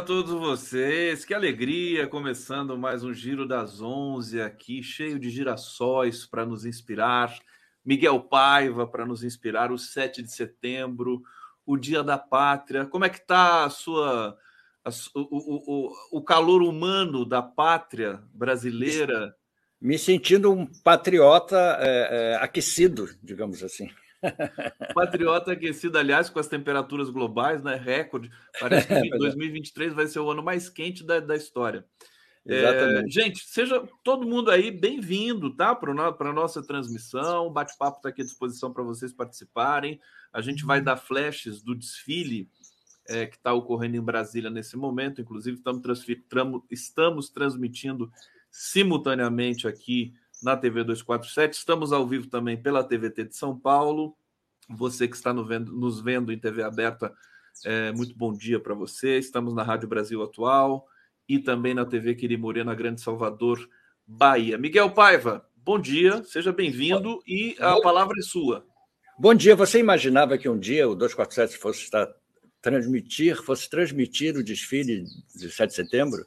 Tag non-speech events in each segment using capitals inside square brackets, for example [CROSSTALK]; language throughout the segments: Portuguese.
Para todos vocês. Que alegria começando mais um Giro das 11 aqui, cheio de girassóis para nos inspirar. Miguel Paiva para nos inspirar o 7 de setembro, o Dia da Pátria. Como é que tá a sua a, o, o, o calor humano da pátria brasileira? Me sentindo um patriota é, é, aquecido, digamos assim. [LAUGHS] Patriota aquecido, aliás, com as temperaturas globais, né? Recorde. Parece que 2023 [LAUGHS] é vai ser o ano mais quente da, da história. É, gente, seja todo mundo aí bem-vindo, tá? Para a nossa transmissão. O bate-papo está aqui à disposição para vocês participarem. A gente vai dar flashes do desfile é, que está ocorrendo em Brasília nesse momento. Inclusive, estamos, estamos transmitindo simultaneamente aqui na TV 247. Estamos ao vivo também pela TVT de São Paulo. Você que está no vendo, nos vendo em TV aberta, é, muito bom dia para você. Estamos na Rádio Brasil Atual e também na TV Quirimurê, na Grande Salvador, Bahia. Miguel Paiva, bom dia, seja bem-vindo e a palavra é sua. Bom dia. Você imaginava que um dia o 247 fosse estar transmitir, fosse transmitir o desfile de 7 de setembro,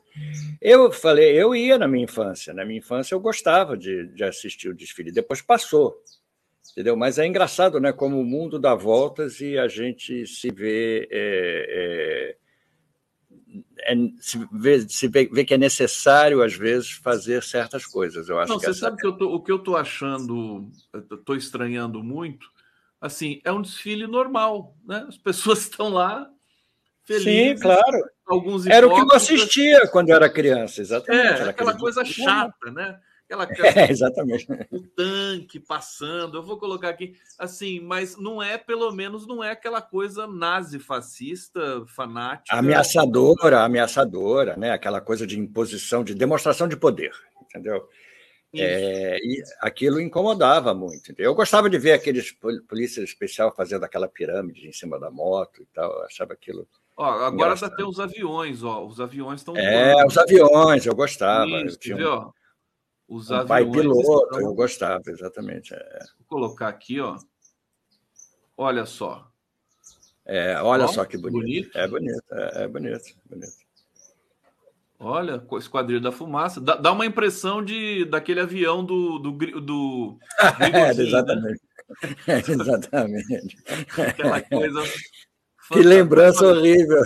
eu falei, eu ia na minha infância. Na minha infância eu gostava de, de assistir o desfile. Depois passou, entendeu? Mas é engraçado, né? Como o mundo dá voltas e a gente se vê, é, é, é, se, vê, se vê, vê, que é necessário às vezes fazer certas coisas. Eu acho. Não, que você essa... sabe que eu tô, o que eu estou achando, estou estranhando muito assim, é um desfile normal, né? As pessoas [LAUGHS] estão lá felizes. Sim, claro. Alguns era o que eu assistia quando eu era criança, exatamente. É, aquela coisa chata, né? Aquela [LAUGHS] é, exatamente. O tanque passando, eu vou colocar aqui assim, mas não é, pelo menos, não é aquela coisa nazi-fascista, fanática. Ameaçadora, ameaçadora, né? Aquela coisa de imposição, de demonstração de poder, entendeu? É, e aquilo incomodava muito. Eu gostava de ver aqueles polícia especial fazendo aquela pirâmide em cima da moto e tal. Eu achava aquilo. Ó, agora já tem os aviões, ó. Os aviões estão. É, os aviões, eu gostava. Isso, eu tinha viu? Um, os um aviões. Pai piloto, estão... eu gostava, exatamente. É. Vou colocar aqui, ó. Olha só. É, olha só que bonito. bonito. É bonito, é, é bonito, bonito. Olha, Esquadrilha da Fumaça. Dá, dá, uma impressão de daquele avião do. do, do [LAUGHS] é, exatamente. Né? É, exatamente. Aquela coisa. Que lembrança horrível.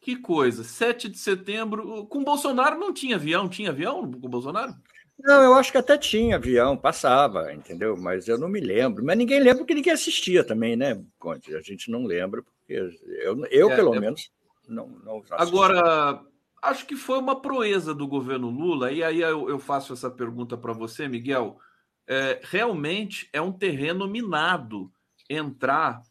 Que coisa. 7 de setembro. Com Bolsonaro não tinha avião? Tinha avião com Bolsonaro? Não, eu acho que até tinha avião, passava, entendeu? Mas eu não me lembro. Mas ninguém lembra porque ninguém assistia também, né, Conte? A gente não lembra, porque eu, eu é, pelo é... menos não, não Agora, acho que foi uma proeza do governo Lula, e aí eu, eu faço essa pergunta para você, Miguel. É, realmente é um terreno minado entrar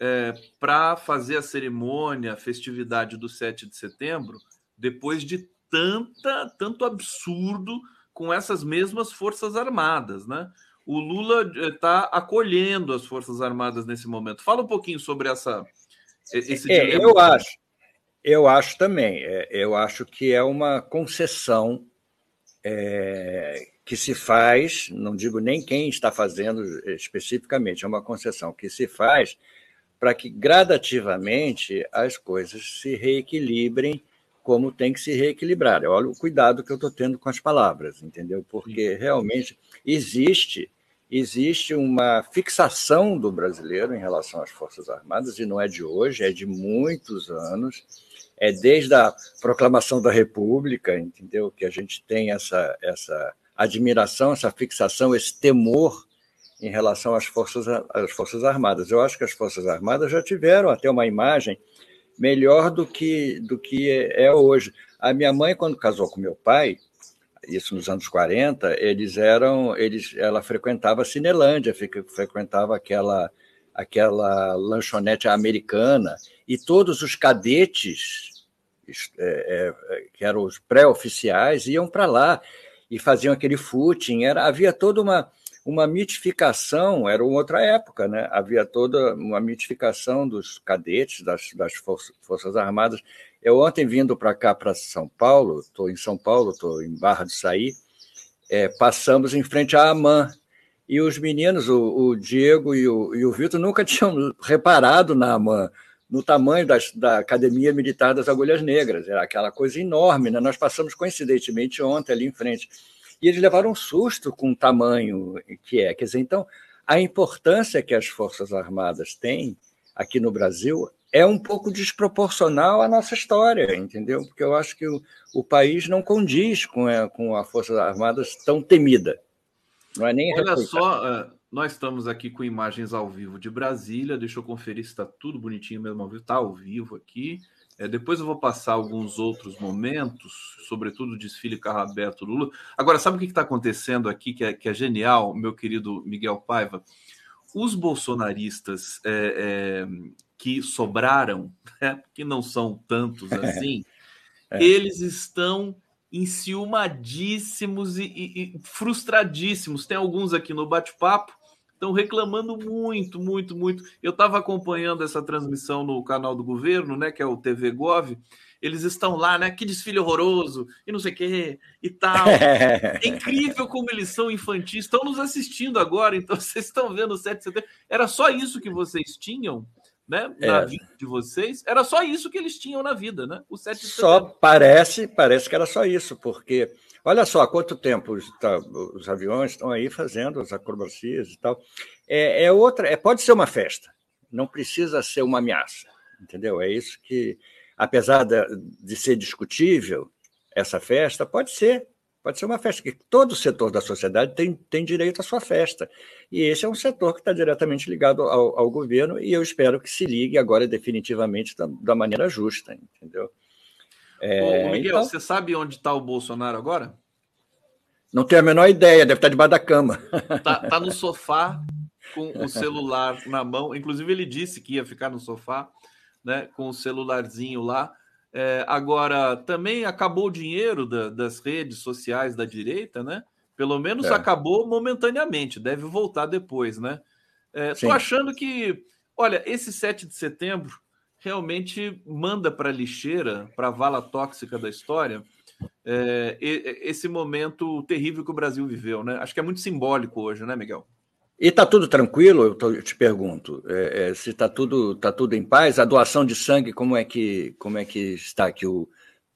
é, para fazer a cerimônia, a festividade do 7 de setembro, depois de tanta, tanto absurdo com essas mesmas Forças Armadas, né? O Lula está acolhendo as Forças Armadas nesse momento. Fala um pouquinho sobre essa. Esse é, eu acho, eu acho também. É, eu acho que é uma concessão é, que se faz, não digo nem quem está fazendo especificamente, é uma concessão que se faz para que gradativamente as coisas se reequilibrem como tem que se reequilibrar. Olha o cuidado que eu estou tendo com as palavras, entendeu? Porque realmente existe existe uma fixação do brasileiro em relação às Forças Armadas, e não é de hoje, é de muitos anos é desde a proclamação da República, entendeu? Que a gente tem essa, essa admiração, essa fixação, esse temor em relação às forças, às forças Armadas. Eu acho que as Forças Armadas já tiveram até uma imagem melhor do que, do que é hoje. A minha mãe, quando casou com meu pai, isso nos anos 40, eles eram, eles, ela frequentava a Cinelândia, frequentava aquela, aquela lanchonete americana, e todos os cadetes, é, é, que eram os pré-oficiais, iam para lá e faziam aquele footing. Era, havia toda uma, uma mitificação, era outra época, né? havia toda uma mitificação dos cadetes, das, das Forças Armadas. Eu ontem vindo para cá, para São Paulo, estou em São Paulo, estou em Barra do Saí, é, passamos em frente à AMAN, e os meninos, o, o Diego e o, e o Vitor, nunca [LAUGHS] tinham reparado na no tamanho das, da Academia Militar das Agulhas Negras. Era aquela coisa enorme. Né? Nós passamos coincidentemente ontem ali em frente. E eles levaram um susto com o tamanho que é. Quer dizer, então, a importância que as Forças Armadas têm aqui no Brasil é um pouco desproporcional à nossa história, entendeu? Porque eu acho que o, o país não condiz com a, com a Forças Armadas tão temida. Não é nem Olha só, é, nós estamos aqui com imagens ao vivo de Brasília. Deixa eu conferir se está tudo bonitinho mesmo ao vivo. Está ao vivo aqui. É, depois eu vou passar alguns outros momentos, sobretudo o desfile carro aberto Lula. Agora, sabe o que está acontecendo aqui que é, que é genial, meu querido Miguel Paiva? Os bolsonaristas é, é, que sobraram, né, que não são tantos [LAUGHS] assim, é. eles estão enciumadíssimos e, e, e frustradíssimos. Tem alguns aqui no bate-papo estão reclamando muito, muito, muito. Eu estava acompanhando essa transmissão no canal do governo, né, que é o TV Gov. Eles estão lá, né? Que desfile horroroso e não sei o quê e tal. [LAUGHS] é incrível como eles são infantis. Estão nos assistindo agora, então [LAUGHS] vocês estão vendo o 7 de setembro. Era só isso que vocês tinham? Né, na é. vida de vocês, era só isso que eles tinham na vida, né? O 7 de só parece, parece que era só isso, porque olha só há quanto tempo os, tá, os aviões estão aí fazendo as acrobacias e tal. É, é outra, é, pode ser uma festa, não precisa ser uma ameaça, entendeu? É isso que, apesar de, de ser discutível essa festa, pode ser Pode ser uma festa, que todo setor da sociedade tem, tem direito à sua festa. E esse é um setor que está diretamente ligado ao, ao, governo, e eu espero que se ligue agora definitivamente da, da maneira justa, entendeu? É, Ô, Miguel, então, você sabe onde está o Bolsonaro agora? Não tenho a menor ideia, deve estar debaixo da cama. Está tá no [LAUGHS] sofá com o celular na mão. Inclusive, ele disse que ia ficar no sofá, né, com o celularzinho lá. É, agora, também acabou o dinheiro da, das redes sociais da direita, né? Pelo menos é. acabou momentaneamente, deve voltar depois, né? Estou é, achando que, olha, esse 7 de setembro realmente manda para a lixeira, para a vala tóxica da história, é, esse momento terrível que o Brasil viveu, né? Acho que é muito simbólico hoje, né, Miguel? E está tudo tranquilo? Eu, tô, eu te pergunto, é, é, se está tudo, tá tudo em paz? A doação de sangue, como é que, como é que está que o,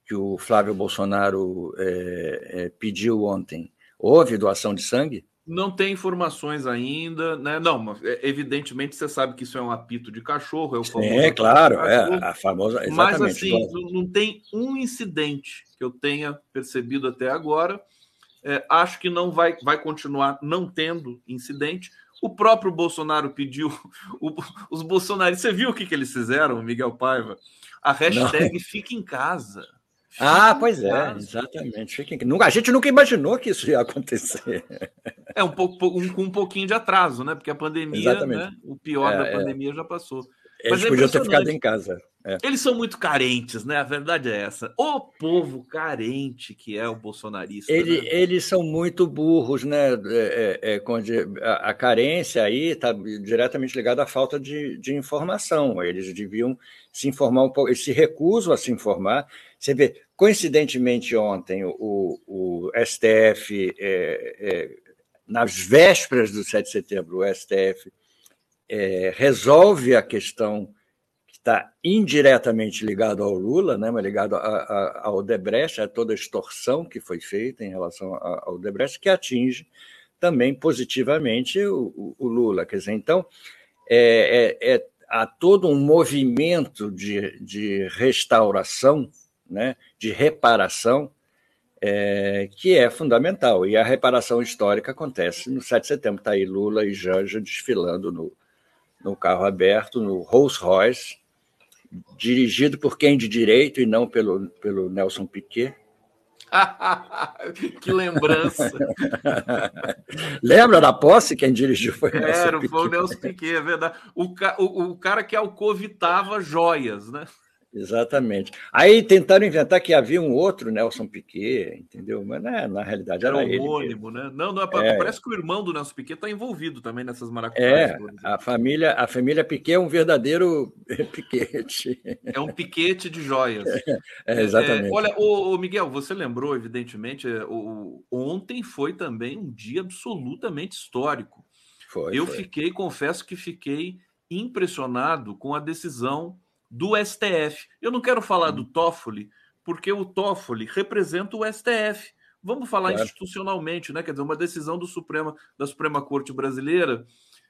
que o Flávio Bolsonaro é, é pediu ontem? Houve doação de sangue? Não tem informações ainda, né? Não, é, evidentemente você sabe que isso é um apito de cachorro, é o famoso. É, claro, é a famosa. Mas assim, não tem um incidente que eu tenha percebido até agora é, acho que não vai, vai continuar não tendo incidente. O próprio Bolsonaro pediu, [LAUGHS] o, os bolsonaristas, você viu o que, que eles fizeram, Miguel Paiva? A hashtag não. fica em casa. ah, pois é, casa. exatamente. Fica em... A gente nunca imaginou que isso ia acontecer. É um pouco um, com um pouquinho de atraso, né? Porque a pandemia, né? o pior é, da é. pandemia é. já passou. Eles é podiam ter ficado em casa. É. Eles são muito carentes, né? A verdade é essa. O povo carente que é o bolsonarista. Ele, né? Eles são muito burros, né? É, é, é a, a, carência aí está diretamente ligada à falta de, de, informação. Eles deviam se informar um pouco, eles se recusam a se informar. Você vê, coincidentemente, ontem, o, o STF, é, nas vésperas do 7 de setembro, o STF é, resolve a questão que está indiretamente ligado ao Lula, né, mas ligado a, a, ao Debrecht, a toda a extorsão que foi feita em relação ao Debrecht, que atinge também positivamente o, o Lula. Quer dizer, então, é, é, é, há todo um movimento de, de restauração, né, de reparação, é, que é fundamental. E a reparação histórica acontece no 7 de setembro. Está aí Lula e Janja desfilando no, no carro aberto, no Rolls Royce, dirigido por quem de direito e não pelo, pelo Nelson Piquet. [LAUGHS] que lembrança! [LAUGHS] Lembra da posse? Quem dirigiu foi o Nelson Era, Piquet. foi o Nelson Piquet, é verdade. O, o, o cara que alcovitava joias, né? Exatamente. Aí tentaram inventar que havia um outro Nelson Piquet, entendeu? Mas né, na realidade era, era homônimo, ele. né? Não, não é, é, parece que o irmão do Nelson Piquet está envolvido também nessas maracutaias. É, a família, a família Piquet é um verdadeiro [LAUGHS] piquete. É um piquete de joias. [LAUGHS] É, exatamente. É, olha, o, Miguel, você lembrou, evidentemente, é, o, ontem foi também um dia absolutamente histórico. Foi. Eu foi. fiquei, confesso que fiquei impressionado com a decisão do STF. Eu não quero falar do Toffoli, porque o Toffoli representa o STF. Vamos falar claro. institucionalmente, né? Quer dizer, uma decisão do Suprema, da Suprema Corte Brasileira,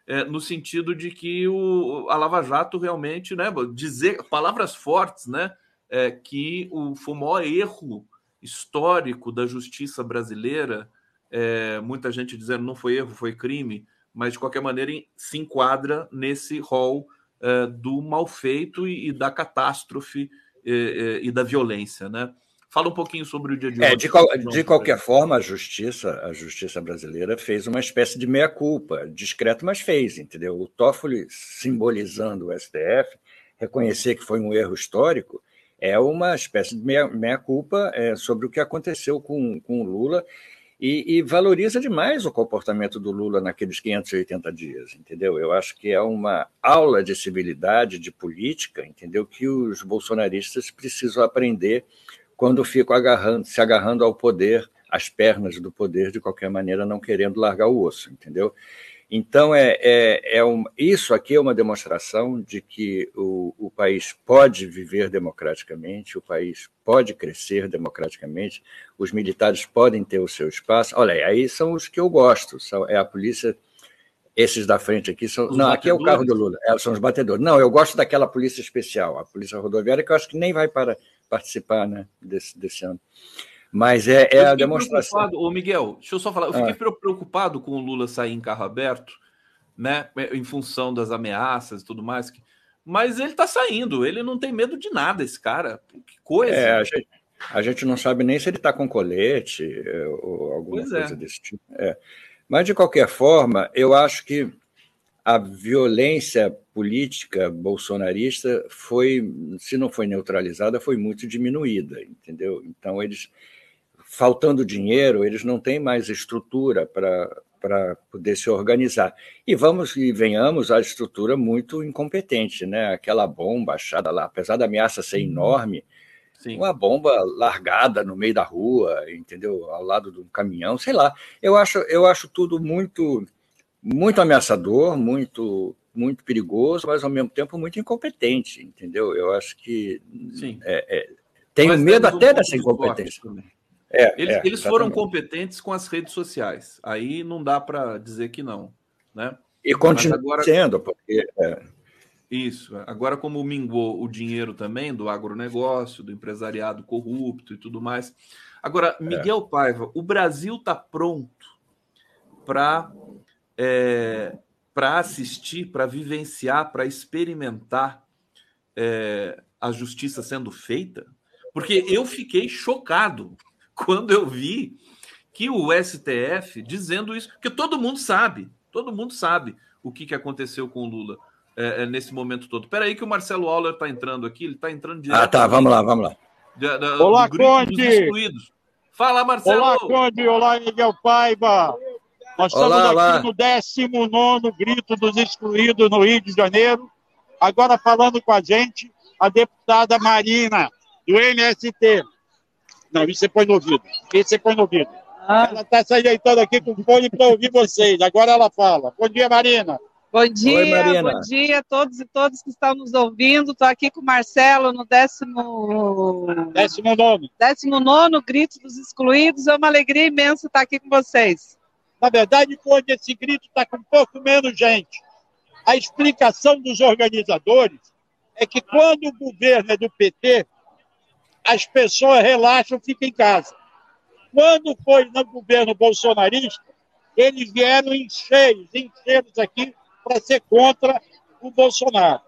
é, no sentido de que o, a Lava Jato realmente, né? Dizer palavras fortes, né? É, que o, foi o maior erro histórico da justiça brasileira. É, muita gente dizendo não foi erro, foi crime, mas de qualquer maneira se enquadra nesse rol é, do mal feito e, e da catástrofe e, é, e da violência, né? Fala um pouquinho sobre o dia de é, hoje. De, qual, de qualquer forma, a justiça, a justiça brasileira fez uma espécie de meia-culpa, discreto, mas fez, entendeu? O Toffoli simbolizando o STF, reconhecer que foi um erro histórico, é uma espécie de meia-culpa é, sobre o que aconteceu com, com o Lula e, e, valoriza demais o comportamento do Lula naqueles 580 dias, entendeu? Eu acho que é uma aula de civilidade, de política, entendeu? Que os bolsonaristas precisam aprender quando ficam agarrando, se agarrando ao poder, às pernas do poder, de qualquer maneira, não querendo largar o osso, entendeu? Então, é, é, é um, isso aqui é uma demonstração de que o, o país pode viver democraticamente, o país pode crescer democraticamente, os militares podem ter o seu espaço. Olha, aí são os que eu gosto, são, é a polícia esses da frente aqui são. Os não, batedores? aqui é o carro do Lula, é, são os batedores. Não, eu gosto daquela polícia especial, a polícia rodoviária, que eu acho que nem vai para participar né, desse, desse ano. Mas é, é a demonstração. Ô Miguel, deixa eu só falar. Eu fiquei ah. preocupado com o Lula sair em carro aberto, né? Em função das ameaças e tudo mais. Mas ele está saindo, ele não tem medo de nada, esse cara. Que coisa. É, a, gente, a gente não sabe nem se ele está com colete é, ou alguma pois é. coisa é. desse tipo. É. Mas, de qualquer forma, eu acho que a violência política bolsonarista foi, se não foi neutralizada, foi muito diminuída, entendeu? Então, eles, faltando dinheiro, eles não têm mais estrutura para para poder se organizar. E vamos e venhamos à estrutura muito incompetente, né? Aquela bomba achada lá, apesar da ameaça ser uhum. enorme, Sim. uma bomba largada no meio da rua, entendeu? Ao lado de um caminhão, sei lá. Eu acho, eu acho tudo muito muito ameaçador, muito muito perigoso, mas ao mesmo tempo muito incompetente, entendeu? Eu acho que é, é, tenho mas medo até dessa incompetência. É, eles, é, eles foram competentes com as redes sociais. Aí não dá para dizer que não, né? E continua agora... sendo, porque é. isso. Agora, como mingou o dinheiro também do agronegócio, do empresariado corrupto e tudo mais. Agora, é. Miguel Paiva, o Brasil está pronto para é, para assistir, para vivenciar, para experimentar é, a justiça sendo feita? Porque eu fiquei chocado quando eu vi que o STF dizendo isso, porque todo mundo sabe, todo mundo sabe o que, que aconteceu com o Lula é, é nesse momento todo. Espera aí que o Marcelo Auler está entrando aqui, ele está entrando direto. Ah, tá, vamos lá, vamos lá. De, de, olá, Conde! Fala, Marcelo! Olá, Conde! Olá, Miguel Paiva! Nós estamos olá, aqui olá. no 19 Grito dos Excluídos no Rio de Janeiro. Agora falando com a gente, a deputada Marina, do MST. Não, isso você põe no ouvido. Isso você põe no ouvido. Ah. Ela está se ajeitando aqui com fone para ouvir vocês. Agora ela fala. Bom dia, Marina. Bom dia, Oi, Marina. bom dia a todos e todas que estão nos ouvindo. Estou aqui com o Marcelo no décimo... Décimo nono. Décimo nono Grito dos Excluídos. É uma alegria imensa estar aqui com vocês. Na verdade, quando esse grito está com um pouco menos gente. A explicação dos organizadores é que quando o governo é do PT, as pessoas relaxam, ficam em casa. Quando foi no governo bolsonarista, eles vieram em cheios, em cheios aqui para ser contra o Bolsonaro.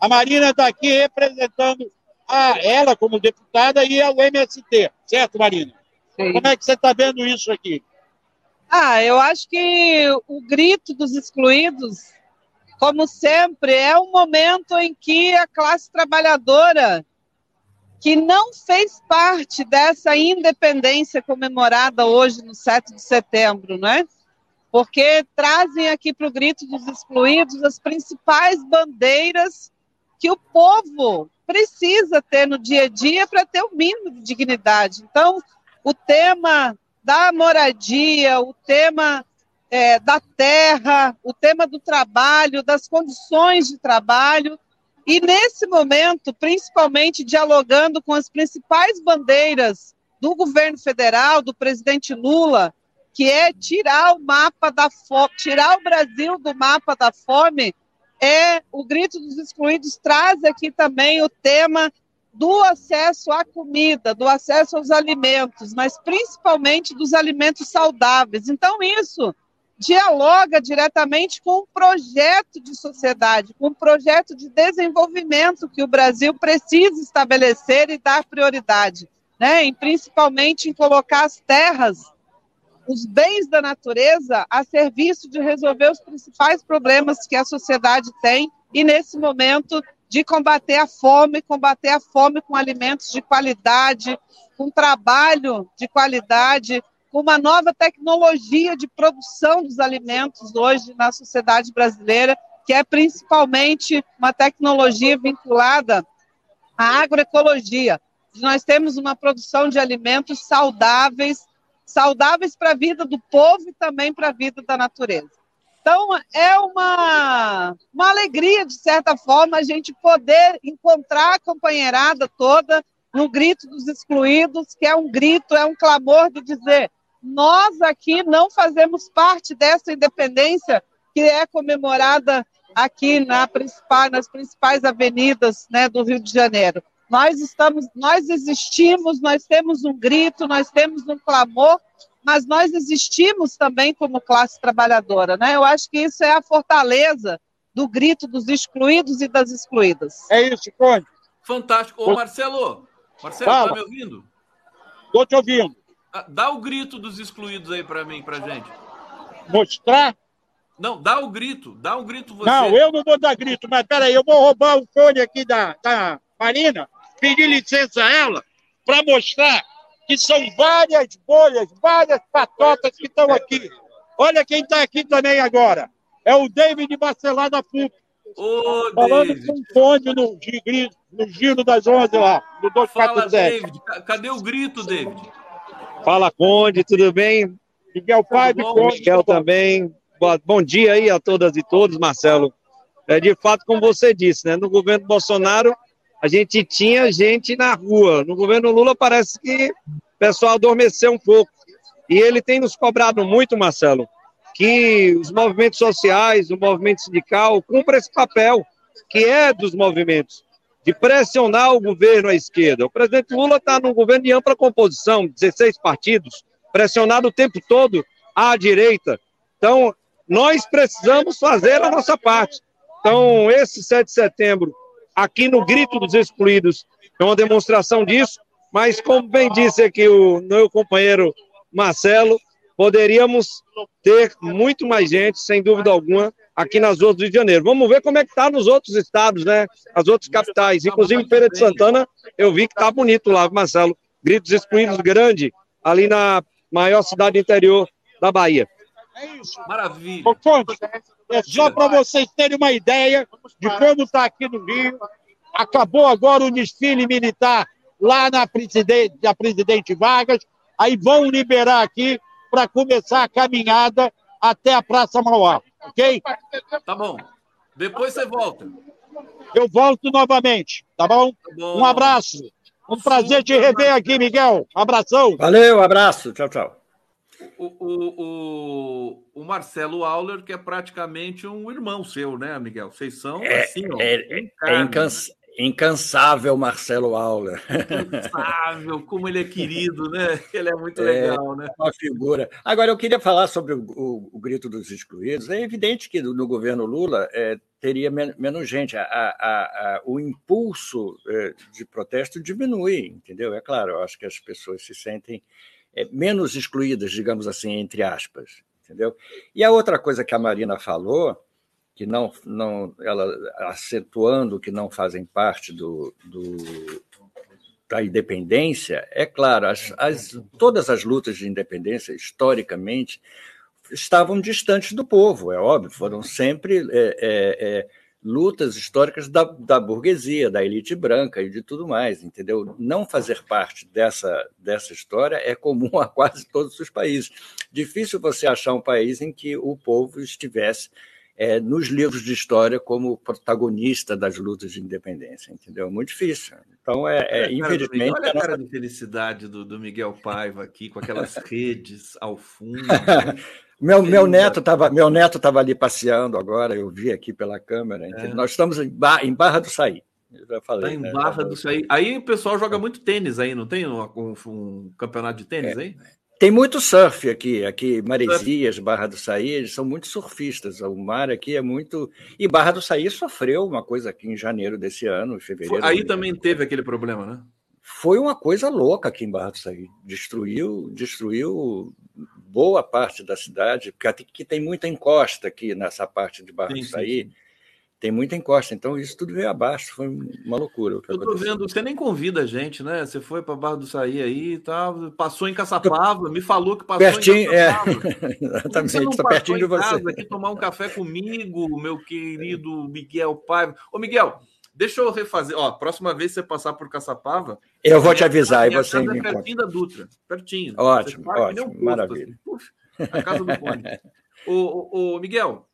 A Marina está aqui representando a ela como deputada e o MST, certo, Marina? Sim. Como é que você está vendo isso aqui? Ah, eu acho que o grito dos excluídos, como sempre, é um momento em que a classe trabalhadora, que não fez parte dessa independência comemorada hoje no 7 de setembro, não é? Porque trazem aqui para o grito dos excluídos as principais bandeiras que o povo precisa ter no dia a dia para ter o mínimo de dignidade. Então, o tema da moradia, o tema é, da terra, o tema do trabalho, das condições de trabalho, E nesse momento, principalmente dialogando com as principais bandeiras do governo federal, do presidente Lula, que é tirar o mapa da fome, tirar o Brasil do mapa da fome, é o grito dos excluídos traz aqui também o tema do acesso à comida, do acesso aos alimentos, mas principalmente dos alimentos saudáveis. Então isso dialoga diretamente com um projeto de sociedade, com um projeto de desenvolvimento que o Brasil precisa estabelecer e dar prioridade, né? E principalmente em colocar as terras, os bens da natureza a serviço de resolver os principais problemas que a sociedade tem e nesse momento de combater a fome, combater a fome com alimentos de qualidade, com trabalho de qualidade, uma nova tecnologia de produção dos alimentos hoje na sociedade brasileira, que é principalmente uma tecnologia vinculada à agroecologia. Nós temos uma produção de alimentos saudáveis, saudáveis para a vida do povo e também para a vida da natureza. Então, é uma, uma alegria, de certa forma, a gente poder encontrar a companheirada toda no grito dos excluídos, que é um grito, é um clamor de dizer: nós aqui não fazemos parte dessa independência que é comemorada aqui na principal, nas principais avenidas né, do Rio de Janeiro. Nós estamos, nós existimos, nós temos um grito, nós temos um clamor, mas nós existimos também como classe trabalhadora, né? Eu acho que isso é a fortaleza do grito dos excluídos e das excluídas. É isso, Conde. Fantástico. Ô, Marcelo, Marcelo, está me ouvindo? Estou te ouvindo. Ah, dá o grito dos excluídos aí para mim, para gente. Mostrar? Não, dá o grito, dá um grito você. Não, eu não vou dar grito, mas peraí, eu vou roubar o fone aqui da, da Marina, pedir licença a ela, para mostrar que são várias bolhas, várias patotas que estão aqui. Olha quem está aqui também agora. É o David Bacelar da FUP. Ô, falando David. com o fone no, no giro das 11 lá, do 247. Fala, David. Cadê o grito, David? Fala, Conde, tudo bem? Miguel Pai, Conde. Miguel também. Bom dia aí a todas e todos, Marcelo. É, de fato, como você disse, né? No governo Bolsonaro, a gente tinha gente na rua. No governo Lula, parece que o pessoal adormeceu um pouco. E ele tem nos cobrado muito, Marcelo, que os movimentos sociais, o movimento sindical, cumpram esse papel que é dos movimentos de pressionar o governo à esquerda. O presidente Lula está num governo de ampla composição, 16 partidos, pressionado o tempo todo à direita. Então, nós precisamos fazer a nossa parte. Então, esse 7 de setembro, aqui no Grito dos Excluídos, é uma demonstração disso, mas, como bem disse aqui o meu companheiro Marcelo, poderíamos ter muito mais gente, sem dúvida alguma, aqui nas ruas do Rio de Janeiro. Vamos ver como é que está nos outros estados, né? As outras capitais. Inclusive Feira de Santana, eu vi que está bonito lá, Marcelo. Gritos excluídos grande, ali na maior cidade interior da Bahia. É isso. Maravilha. é só para vocês terem uma ideia de como está aqui no Rio. Acabou agora o desfile militar lá na presidente, na presidente Vargas. Aí vão liberar aqui para começar a caminhada até a Praça Mauá ok? Tá bom. Depois você volta. Eu volto novamente, tá bom? Tá bom. Um abraço. Um prazer te rever aqui, Miguel. Abração. Valeu, abraço. Tchau, tchau. O, o, o, o, Marcelo Auler, que é praticamente um irmão seu, né, Miguel? Vocês são é, assim, ó, é, é, incans, Incansável Marcelo Auler. Incansável, como ele é querido, né? Ele é muito é, legal, né? Uma figura. Agora, eu queria falar sobre o, o, o grito dos excluídos. É evidente que no governo Lula é, teria men menos gente. A, a, a, o impulso é, de protesto diminui, entendeu? É claro, eu acho que as pessoas se sentem é, menos excluídas, digamos assim, entre aspas, entendeu? E a outra coisa que a Marina falou que não, não ela acentuando que não fazem parte do, do da independência, é claro, as, as, todas as lutas de independência, historicamente, estavam distantes do povo, é óbvio, foram sempre é, é, é, lutas históricas da, da burguesia, da elite branca e de tudo mais, entendeu? Não fazer parte dessa, dessa história é comum a quase todos os países. Difícil você achar um país em que o povo estivesse é, nos livros de história como protagonista das lutas de independência, entendeu? Muito difícil. Então, é, é infelizmente. Olha a cara de felicidade do, do Miguel Paiva aqui, com aquelas [LAUGHS] redes ao fundo. [LAUGHS] meu, meu neto estava meu neto estava ali passeando agora, eu vi aqui pela câmera. É. Nós estamos em, Barra, em Barra do Saí. Falei. Tá em né? Barra do Saí. Aí o pessoal joga muito tênis aí, não tem um, um, um campeonato de tênis é. aí? Tem muito surf aqui, aqui Maresias, Barra do Saí, eles são muito surfistas. O mar aqui é muito. E Barra do Saí sofreu uma coisa aqui em janeiro desse ano, em fevereiro. Aí também teve aquele problema, né? Foi uma coisa louca aqui em Barra do Saí. Destruiu, destruiu boa parte da cidade, porque aqui tem muita encosta aqui nessa parte de Barra sim, do Saí. Sim, sim tem muita encosta, então isso tudo veio abaixo, foi uma loucura. eu tô vendo, você nem convida a gente, né? Você foi para Barra do Saí aí e tal, passou em Caçapava, me falou que passou [LAUGHS] pertinho, em Caçapava. É, exatamente, você não pertinho de você. aqui tomar um café comigo, meu querido Miguel Paiva. Ô, Miguel, deixa eu refazer, ó, próxima vez que você passar por Caçapava... Eu vou te avisar, e você me é pertinho da Dutra, pertinho. Ótimo, ótimo, um maravilha. Assim. a casa do Cone. [LAUGHS] ô, ô, ô, Miguel,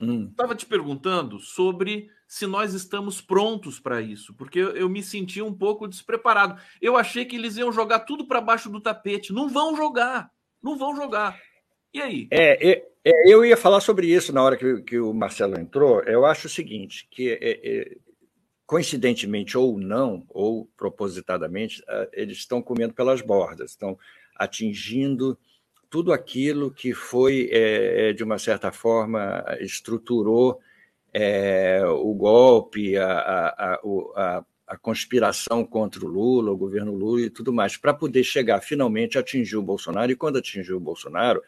Estava hum. te perguntando sobre se nós estamos prontos para isso, porque eu, eu, me senti um pouco despreparado. Eu achei que eles iam jogar tudo para baixo do tapete. Não vão jogar, não vão jogar. E aí? É, é, é, eu ia falar sobre isso na hora que, que o Marcelo entrou. Eu acho o seguinte, que é, é, coincidentemente ou não, ou propositadamente, ah, eles estão comendo pelas bordas, estão atingindo tudo aquilo que foi, é, é, de uma certa forma, estruturou é, o golpe, a, a, a, a, conspiração contra o Lula, o governo Lula e tudo mais, para poder chegar finalmente a atingir o Bolsonaro, e quando atingir o Bolsonaro,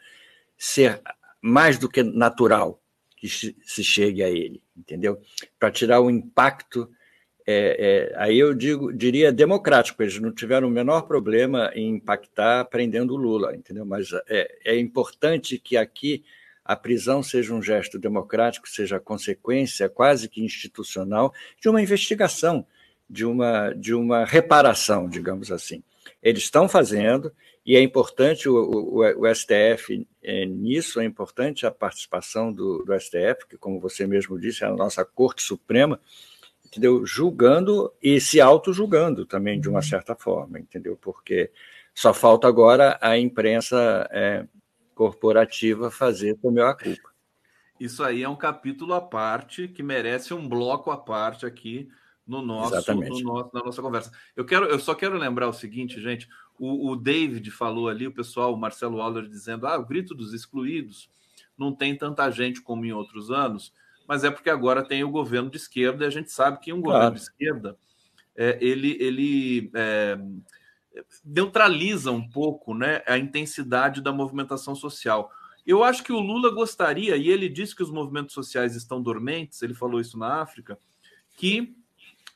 ser mais do que natural que se chegue a ele, entendeu? Para tirar o impacto é, é, aí eu digo, diria democrático, eles não tiveram o menor problema em impactar prendendo o Lula, entendeu? Mas é, é importante que aqui a prisão seja um gesto democrático, seja consequência quase que institucional de uma investigação, de uma, de uma reparação, digamos assim. Eles estão fazendo, e é importante o, o, o STF é, nisso, é importante a participação do, do STF, que, como você mesmo disse, é a nossa Corte Suprema, entendeu? Julgando e se auto-julgando também, de uma uhum. certa forma, entendeu? Porque só falta agora a imprensa é, corporativa fazer também a culpa. Isso aí é um capítulo à parte que merece um bloco à parte aqui no nosso, no nosso na nossa conversa. Eu quero, eu só quero lembrar o seguinte, gente. O, o David falou ali, o pessoal, o Marcelo Waller dizendo: ah, o grito dos excluídos não tem tanta gente como em outros anos mas é porque agora tem o governo de esquerda e a gente sabe que um governo claro. de esquerda é, ele, ele é, neutraliza um pouco né, a intensidade da movimentação social. Eu acho que o Lula gostaria, e ele disse que os movimentos sociais estão dormentes, ele falou isso na África, que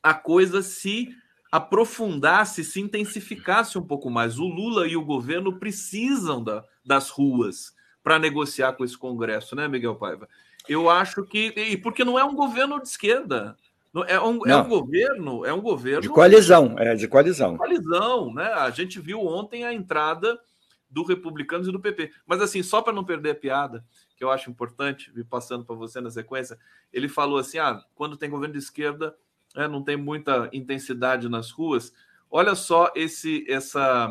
a coisa se aprofundasse, se intensificasse um pouco mais. O Lula e o governo precisam da, das ruas para negociar com esse Congresso, né, Miguel Paiva? Eu acho que. E porque não é um governo de esquerda. É um, é um governo, é um governo. De coalizão, é de coalizão. Coalizão, né? A gente viu ontem a entrada do Republicanos e do PP. Mas assim, só para não perder a piada, que eu acho importante, vir passando para você na sequência, ele falou assim: ah, quando tem governo de esquerda, é, não tem muita intensidade nas ruas. Olha só esse, essa,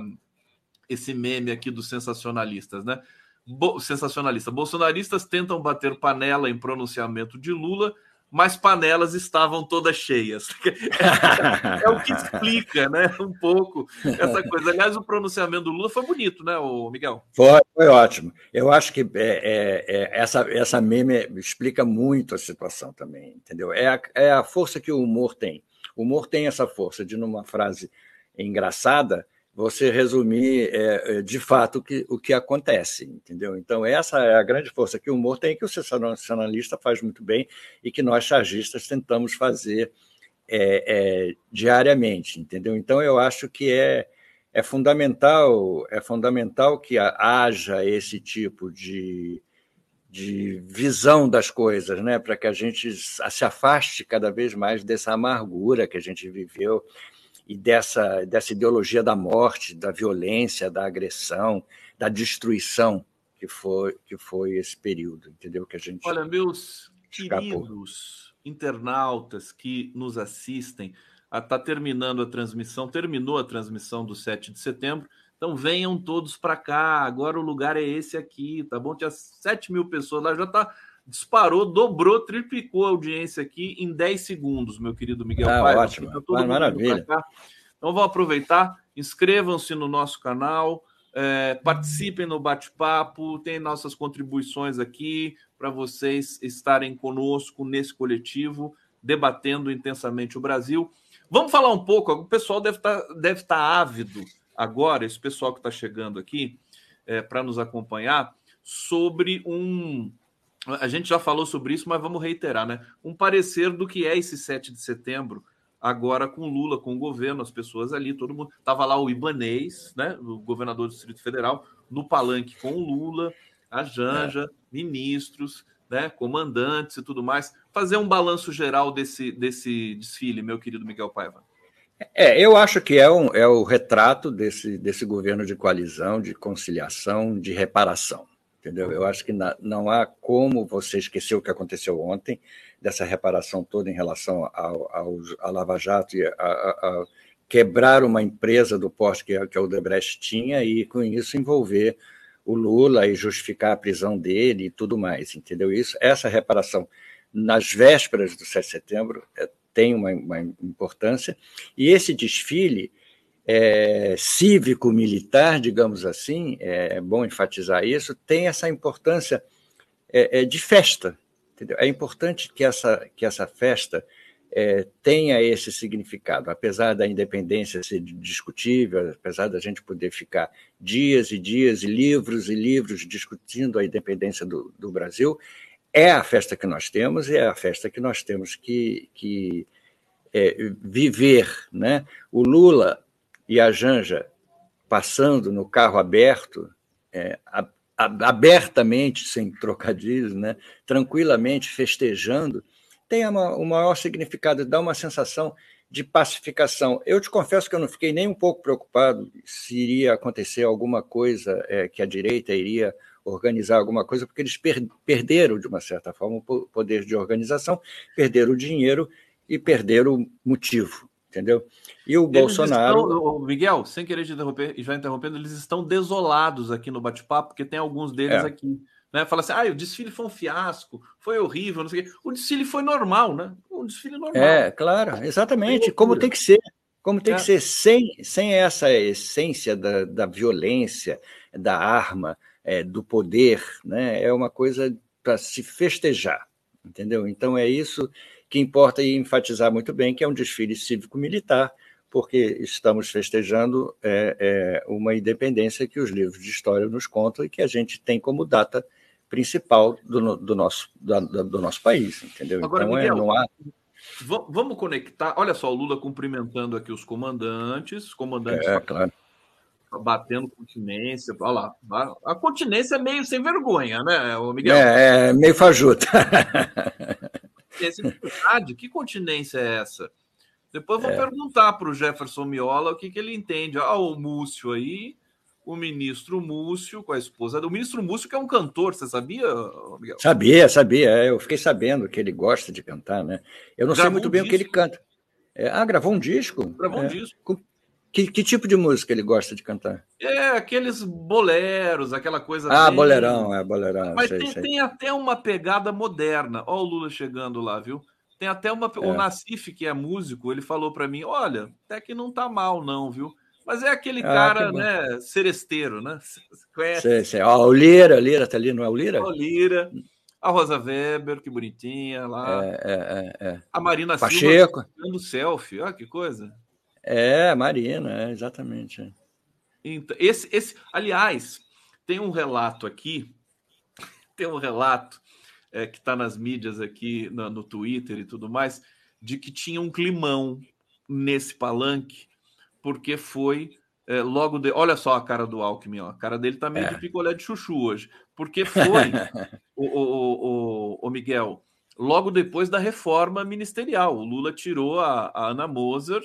esse meme aqui dos sensacionalistas, né? Bo sensacionalista. Bolsonaristas tentam bater panela em pronunciamento de Lula, mas panelas estavam todas cheias. [LAUGHS] é o que explica, né? Um pouco essa coisa. Aliás, o pronunciamento do Lula foi bonito, né, o Miguel? Foi, foi ótimo. Eu acho que é, é, é, essa, essa meme explica muito a situação também, entendeu? É a, é a força que o humor tem. O humor tem essa força de, numa frase engraçada, você resumir é, é, de fato o que, o que acontece, entendeu? Então, essa é a grande força que o humor tem, que o sensacionalista faz muito bem e que nós chargistas tentamos fazer é, é, diariamente, entendeu? Então, eu acho que é, é fundamental é fundamental que haja esse tipo de, de visão das coisas, né? para que a gente se afaste cada vez mais dessa amargura que a gente viveu e dessa, dessa ideologia da morte, da violência, da agressão, da destruição que foi, que foi esse período, entendeu? Que a gente. Olha, meus queridos internautas que nos assistem, está terminando a transmissão, terminou a transmissão do 7 de setembro. Então venham todos para cá. Agora o lugar é esse aqui, tá bom? Tinha 7 mil pessoas lá, já tá. Disparou, dobrou, triplicou a audiência aqui em 10 segundos, meu querido Miguel ah, Paiva. Ótimo, tá maravilha. Então vou aproveitar, inscrevam-se no nosso canal, é, participem no bate-papo, tem nossas contribuições aqui para vocês estarem conosco nesse coletivo, debatendo intensamente o Brasil. Vamos falar um pouco, o pessoal deve estar tá, deve tá ávido agora, esse pessoal que está chegando aqui é, para nos acompanhar, sobre um. A gente já falou sobre isso, mas vamos reiterar, né? Um parecer do que é esse 7 de setembro, agora com Lula, com o governo, as pessoas ali, todo mundo. Estava lá o Ibanês, né? O governador do Distrito Federal, no palanque com o Lula, a Janja, é. ministros, né? Comandantes e tudo mais fazer um balanço geral desse, desse desfile, meu querido Miguel Paiva. É, eu acho que é, um, é o retrato desse, desse governo de coalizão, de conciliação, de reparação. Entendeu? Eu acho que na, não há como você esquecer o que aconteceu ontem, dessa reparação toda em relação ao, ao, ao Lava Jato e a, a, a, quebrar uma empresa do porte que, que a Odebrecht tinha e, com isso, envolver o Lula e justificar a prisão dele e tudo mais, entendeu? Isso, essa reparação nas vésperas do 7 de setembro é, tem uma, uma, importância, e esse desfile é, cívico-militar, digamos assim, é bom enfatizar isso, tem essa importância é, é, de festa. Entendeu? É importante que essa, que essa festa é, tenha esse significado, apesar da independência ser discutível, apesar da gente poder ficar dias e dias e livros e livros discutindo a independência do, do Brasil, é a festa que nós temos e é a festa que nós temos que, que é, viver. Né? O Lula e a Janja passando no carro aberto, é, a, a, abertamente, sem trocadilhos, né? tranquilamente festejando, tem uma, o maior significado, dá uma sensação de pacificação. Eu te confesso que eu não fiquei nem um pouco preocupado se iria acontecer alguma coisa é, que a direita iria organizar alguma coisa, porque eles per perderam, de uma certa forma, o poder de organização, perderam o dinheiro e perderam o motivo, entendeu? E o eles Bolsonaro. Estão, Miguel, sem querer te interromper, e já interrompendo, eles estão desolados aqui no bate-papo, porque tem alguns deles é. aqui. Né? Fala assim, ah, o desfile foi um fiasco, foi horrível, não sei o quê. O desfile foi normal, né? Um desfile normal. É, claro, exatamente, como tem que ser. Como tem é. que ser, sem, sem essa essência da, da violência, da arma, é, do poder, né? é uma coisa para se festejar, entendeu? Então é isso que importa e enfatizar muito bem que é um desfile cívico-militar, porque estamos festejando é, é, uma independência que os livros de história nos contam e que a gente tem como data principal do, do nosso, do, do, nosso país, entendeu? Agora, então, é, Miguel, é, não há... Vamos conectar. Olha só, o Lula cumprimentando aqui os comandantes, comandantes é, claro batendo continência. Olha lá, a continência é meio sem vergonha, né, Miguel? É, é meio fajuta. verdade, que continência é essa? Depois vou é. perguntar para o Jefferson Miola o que, que ele entende. Ah, o Múcio aí, o ministro Múcio com a esposa. O ministro Múcio, que é um cantor, você sabia, Miguel? Sabia, sabia. É, eu fiquei sabendo que ele gosta de cantar, né? Eu não Gravou sei muito bem o que ele canta. É, ah, gravou um disco? Gravou um é. disco. Que, que, tipo de música ele gosta de cantar? É, aqueles boleros, aquela coisa. Ah, bem... bolerão, é, bolerão. Mas sei, tem, sei. tem, até uma pegada moderna. Olha o Lula chegando lá, viu? Tem até uma. É. O Nassif, que é músico, ele falou para mim: olha, até que não tá mal, não, viu? Mas é aquele ah, cara, né, seresteiro, né? [LAUGHS] Conhece? Sei, sei. Ó, o Lira, o Lira tá ali, não é o Lira? O Lira. A Rosa Weber, que bonitinha lá. É, é, é. é. A Marina Pacheco. Silva dando selfie. Olha que coisa. É, Marina, é, exatamente. Então, esse, esse, aliás, tem um relato aqui, [LAUGHS] tem um relato é, que está nas mídias aqui, no, no Twitter e tudo mais, de que tinha um climão nesse palanque, porque foi é, logo de. Olha só a cara do Alckmin, ó. a cara dele tá meio é. de picolé de chuchu hoje, porque foi [LAUGHS] o, o, o, o, Miguel, logo depois da reforma ministerial. O Lula tirou a, a Ana Moser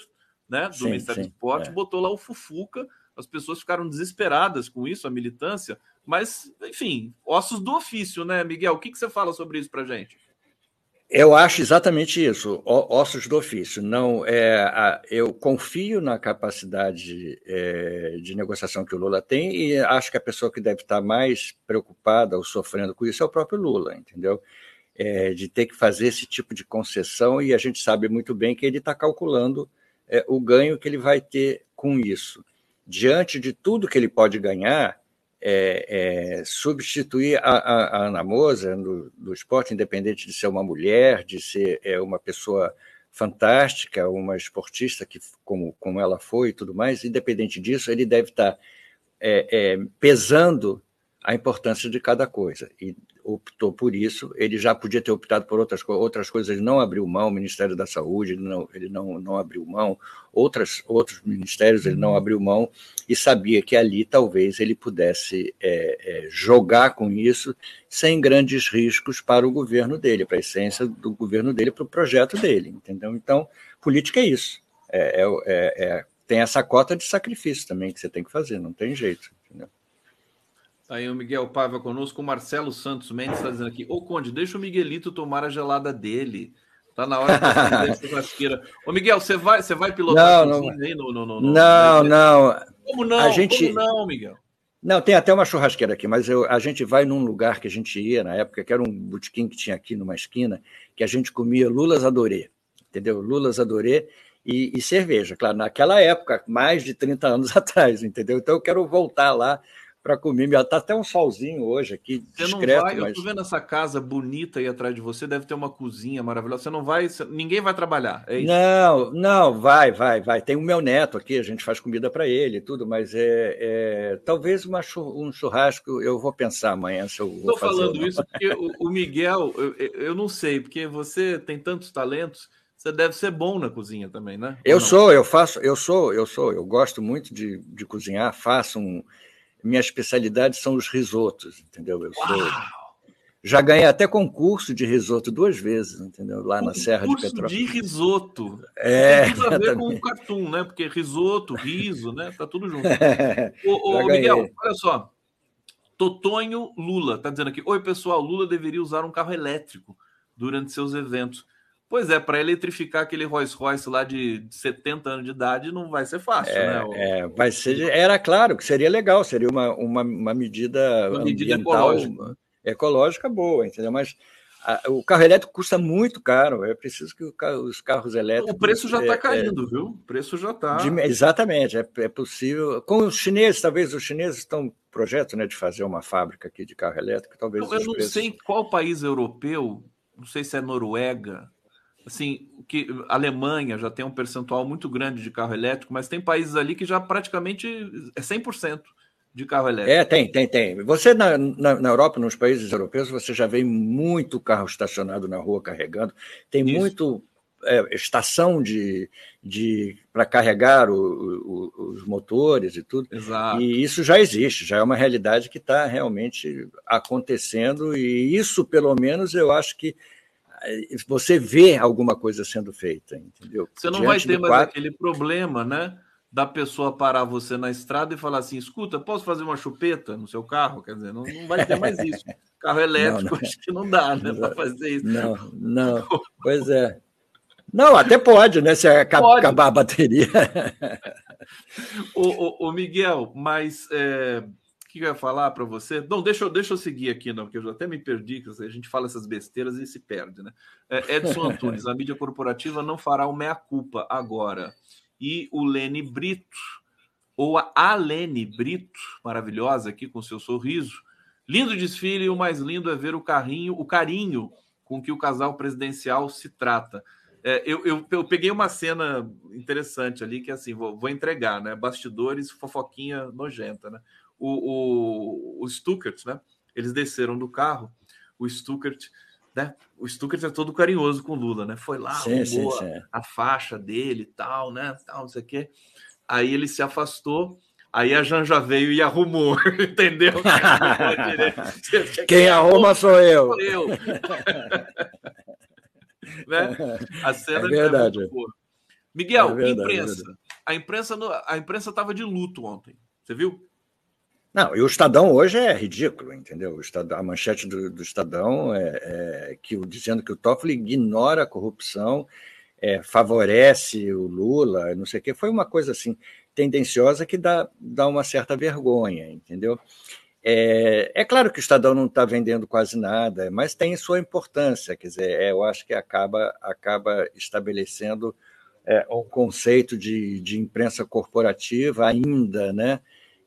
né, do sim, Ministério sim, do Esporte, é. botou lá o Fufuca, as pessoas ficaram desesperadas com isso, a militância, mas, enfim, ossos do ofício, né, Miguel? O que, que você fala sobre isso para gente? Eu acho exatamente isso, ossos do ofício. Não, é, eu confio na capacidade é, de negociação que o Lula tem e acho que a pessoa que deve estar mais preocupada ou sofrendo com isso é o próprio Lula, entendeu? É, de ter que fazer esse tipo de concessão e a gente sabe muito bem que ele está calculando é, o ganho que ele vai ter com isso. Diante de tudo que ele pode ganhar, é, é, substituir a, a, a Ana Moza no, esporte, independente de ser uma mulher, de ser é, uma pessoa fantástica, uma esportista que como, como ela foi e tudo mais, independente disso, ele deve estar é, é, pesando a importância de cada coisa. E optou por isso. Ele já podia ter optado por outras, outras coisas, ele não abriu mão, o Ministério da Saúde, ele não, ele não, não abriu mão, outras, outros ministérios ele não abriu mão, e sabia que ali talvez ele pudesse é, é, jogar com isso sem grandes riscos para o governo dele, para a essência do governo dele, para o projeto dele, entendeu? Então, política é isso. É, é, é, é tem essa cota de sacrifício também que você tem que fazer, não tem jeito. Tá aí o Miguel Paiva conosco, o Marcelo Santos Mendes está dizendo aqui: Ô Conde, deixa o Miguelito tomar a gelada dele. Tá na hora de [LAUGHS] churrasqueira. Ô, Miguel, você vai, você vai pilotar não, não, aí no, no, no, não, não. Como não? A gente... Como não, Miguel? Não, tem até uma churrasqueira aqui, mas eu, a gente vai num lugar que a gente ia na época, que era um botequim que tinha aqui numa esquina, que a gente comia lulas adorê, entendeu? Lulas adorê e, e cerveja, claro, naquela época, mais de 30 anos [LAUGHS] atrás, entendeu? Então eu quero voltar lá para comer. Está até um solzinho hoje aqui, você discreto. Não vai, mas... Eu estou vendo essa casa bonita aí atrás de você, deve ter uma cozinha maravilhosa. Você não vai, ninguém vai trabalhar, é isso? Não, não, vai, vai, vai. Tem o meu neto aqui, a gente faz comida para ele e tudo, mas é, é, talvez uma, um churrasco, eu vou pensar amanhã se eu vou Estou falando isso porque o, o Miguel, eu, eu não sei, porque você tem tantos talentos, você deve ser bom na cozinha também, né? Eu sou, eu faço, eu sou, eu sou, eu gosto muito de, de cozinhar, faço um minha especialidade são os risotos, entendeu? Eu sou, já ganhei até concurso de risoto duas vezes, entendeu? Lá na Serra de Petrópolis. de risoto. É, Tem tudo a ver com o cartoon, né? Porque risoto, riso, né? Tá tudo junto. [LAUGHS] ô, ô Miguel, olha só. Totonho Lula tá dizendo aqui: Oi, pessoal, Lula deveria usar um carro elétrico durante seus eventos. Pois é, para eletrificar aquele Rolls Royce lá de 70 anos de idade não vai ser fácil, é, né? É, vai ser, era claro que seria legal, seria uma, uma, uma medida, uma medida ecológica. ecológica boa, entendeu? Mas a, o carro elétrico custa muito caro, é preciso que o, os carros elétricos. O preço já está é, caindo, é, viu? O preço já está. Exatamente, é, é, possível. Com os chineses, talvez os chineses estão projeto né, de fazer uma fábrica aqui de carro elétrico, talvez. Eu, eu não preços... sei qual país europeu, não sei se é Noruega assim, que a Alemanha já tem um percentual muito grande de carro elétrico, mas tem países ali que já praticamente é 100% de carro elétrico. É, tem, tem, tem. Você na, na, na, Europa, nos países europeus, você já vê muito carro estacionado na rua carregando, tem Isso. muito é, estação de, de para carregar o, o, os motores e tudo. Exato. E isso já existe, já é uma realidade que está realmente acontecendo, e isso, pelo menos, eu acho que você vê alguma coisa sendo feita, entendeu? Você não Diante vai ter mais quadro... aquele problema, né? Da pessoa parar você na estrada e falar assim: escuta, posso fazer uma chupeta no seu carro? Quer dizer, não, não vai ter mais isso. [LAUGHS] Carro elétrico, não, não. acho que não dá, né? Para fazer isso. Não, não. [LAUGHS] Pois é. Não, até pode, né? Se acabar, acabar a bateria. o, o, o Miguel, mas. É que eu ia falar para você? Não, deixa eu, deixa eu seguir aqui, não, porque eu até me perdi, que a gente fala essas besteiras e se perde, né? É, Edson [LAUGHS] Antunes, a mídia corporativa não fará o meia-culpa agora. E o Lene Brito, ou a Alene Brito, maravilhosa aqui com seu sorriso. Lindo desfile e o mais lindo é ver o carrinho, o carinho com que o casal presidencial se trata. É, eu, eu, eu, peguei uma cena interessante ali, que é assim, vou, vou entregar, né? Bastidores, fofoquinha nojenta, né? O, o, o Stuckert, né? Eles desceram do carro, o Stuckert, né? O Stuckert é todo carinhoso com o Lula, né? Foi lá, sim, sim, sim. A, faixa dele e tal, né? Tal, não sei o quê. Aí ele se afastou. Aí a Janja veio e arrumou, [LAUGHS] entendeu? [LAUGHS] Quem arruma sou eu. Sou eu. [LAUGHS] né? A cena é verdade. É Miguel, é verdade, imprensa. É a imprensa a imprensa estava de luto ontem. Você viu? Não, e o Estadão hoje é ridículo, entendeu? Estadão, a manchete do, do Estadão é, é, que, dizendo que o Toffoli ignora a corrupção, é, favorece o Lula, não sei o quê. Foi uma coisa assim tendenciosa que dá, dá uma certa vergonha, entendeu? É, é claro que o Estadão não está vendendo quase nada, mas tem sua importância, quer dizer, é, eu acho que acaba, acaba estabelecendo é, um conceito de, de imprensa corporativa ainda, né?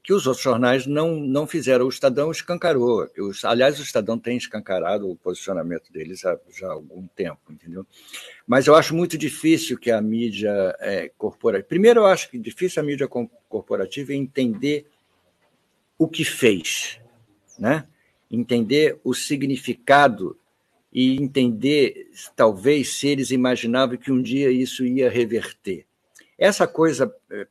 Que os outros jornais não, não fizeram. O Estadão escancarou. Os, aliás, o Estadão tem escancarado o posicionamento deles há já há algum tempo, entendeu? Mas eu acho muito difícil que a mídia é, corporativa. Primeiro, eu acho que difícil a mídia corporativa entender o que fez, né? entender o significado e entender, talvez, se eles imaginavam que um dia isso ia reverter. Essa coisa é,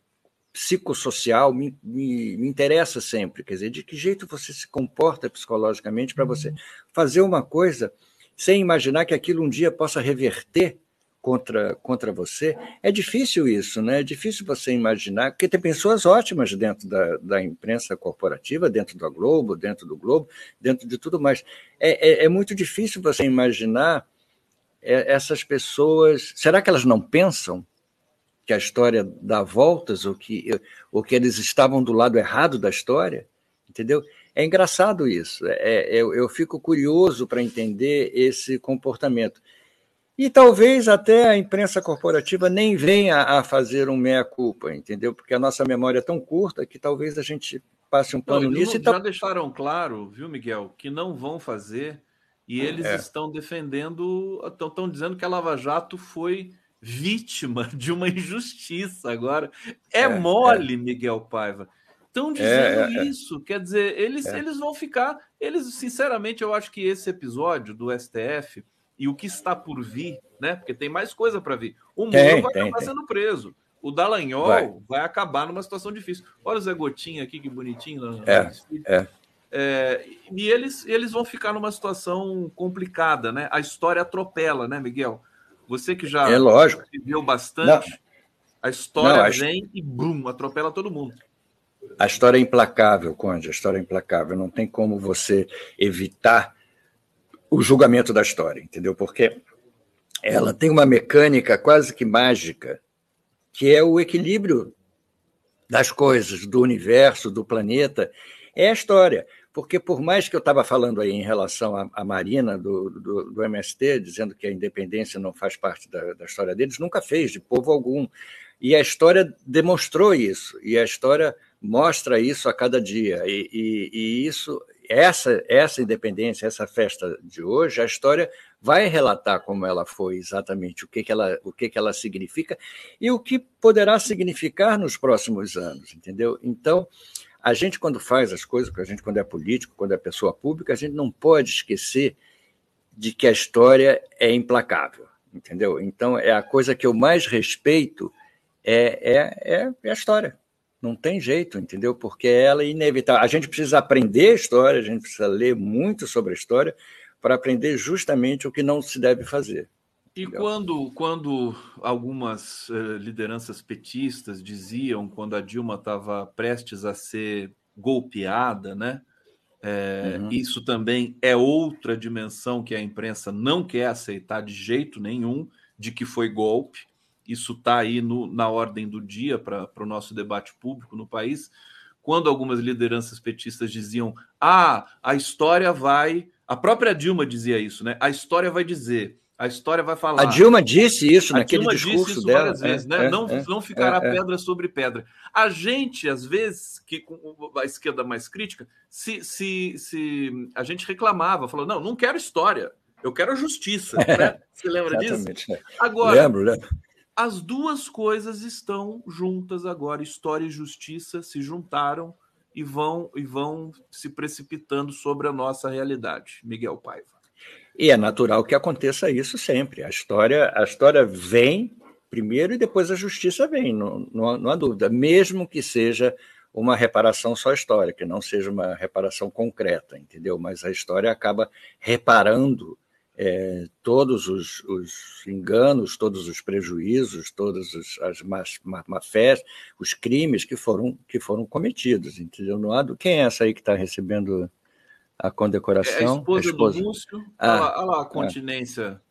psicossocial me, me, me, interessa sempre, quer dizer, de que jeito você se comporta psicologicamente para você uhum. fazer uma coisa sem imaginar que aquilo um dia possa reverter contra, contra você. É difícil isso, né? É difícil você imaginar, porque tem pessoas ótimas dentro da, da imprensa corporativa, dentro da Globo, dentro do Globo, dentro de tudo mais. É, é, é muito difícil você imaginar é, essas pessoas. Será que elas não pensam? Que a história dá voltas, ou que, ou que eles estavam do lado errado da história, entendeu? É engraçado isso. É, é eu, eu fico curioso para entender esse comportamento. E talvez até a imprensa corporativa nem venha a fazer um meia-culpa, entendeu? Porque a nossa memória é tão curta que talvez a gente passe um pano não, nisso. Não, já deixaram claro, viu, Miguel, que não vão fazer, e eles é. estão defendendo, estão, estão dizendo que a Lava Jato foi vítima [LAUGHS] de uma injustiça agora. É, é mole, é. Miguel Paiva. Estão é, dizendo é, isso. Quer dizer, eles, é. eles vão ficar. Eles, sinceramente, eu acho que esse episódio do STF e o que está por vir, né? Porque tem mais coisa para vir. O Moro vai tem, acabar tem. sendo preso. O Dallagnol vai. vai. acabar numa situação difícil. Olha o Zé Gotinha aqui, que bonitinho. é, é. É, e eles, eles vão ficar numa situação complicada, né? A história atropela, né, Miguel? Você que já é lógico. viveu bastante, não. a história não, vem e bum, atropela todo mundo. A história é implacável, Conde, a história é implacável. Não tem como você evitar o julgamento da história, entendeu? Porque ela tem uma mecânica quase que mágica, que é o equilíbrio das coisas, do universo, do planeta, é a história porque por mais que eu estava falando aí em relação à, Marina do, do, do, MST, dizendo que a independência não faz parte da, da, história deles, nunca fez, de povo algum. E a história demonstrou isso, e a história mostra isso a cada dia. E, e, e isso, essa, essa independência, essa festa de hoje, a história vai relatar como ela foi exatamente, o que, que, ela, o que, que ela significa e o que poderá significar nos próximos anos, entendeu? Então, a gente, quando faz as coisas, a gente, quando é político, quando é pessoa pública, a gente não pode esquecer de que a história é implacável, entendeu? Então, é a coisa que eu mais respeito é, é, é, é a história. Não tem jeito, entendeu? Porque ela é inevitável. A gente precisa aprender a história, a gente precisa ler muito sobre a história para aprender justamente o que não se deve fazer. E quando, quando algumas uh, lideranças petistas diziam, quando a Dilma estava prestes a ser golpeada, né? É, uhum. Isso também é outra dimensão que a imprensa não quer aceitar de jeito nenhum, de que foi golpe. Isso está aí no, na ordem do dia para o nosso debate público no país. Quando algumas lideranças petistas diziam: ah, a história vai. A própria Dilma dizia isso, né? A história vai dizer a história vai falar. A Dilma disse isso a naquele Dilma discurso disse isso dela. várias vezes, é, né? É, não, é, não ficará é, é. pedra sobre pedra. A gente, às vezes, que a esquerda mais crítica, se, se, se a gente reclamava, falou: não, não quero história, eu quero justiça. [LAUGHS] Né? Você lembra disso? Né? Agora, lembro, lembro. As duas coisas estão juntas agora. História e justiça se juntaram e vão, e vão se precipitando sobre a nossa realidade. Miguel Paiva. E é natural que aconteça isso sempre. A história, a história vem primeiro e depois a justiça vem, não, não, não há dúvida, mesmo que seja uma reparação só histórica, não seja uma reparação concreta, entendeu? Mas a história acaba reparando é, todos os, os, enganos, todos os prejuízos, todas as má-fés, os crimes que foram, que foram cometidos, entendeu? Não há. Quem é essa aí que está recebendo a condecoração? É a esposa, a esposa. do Múcio. Ah, olha, lá, olha lá a continência. É.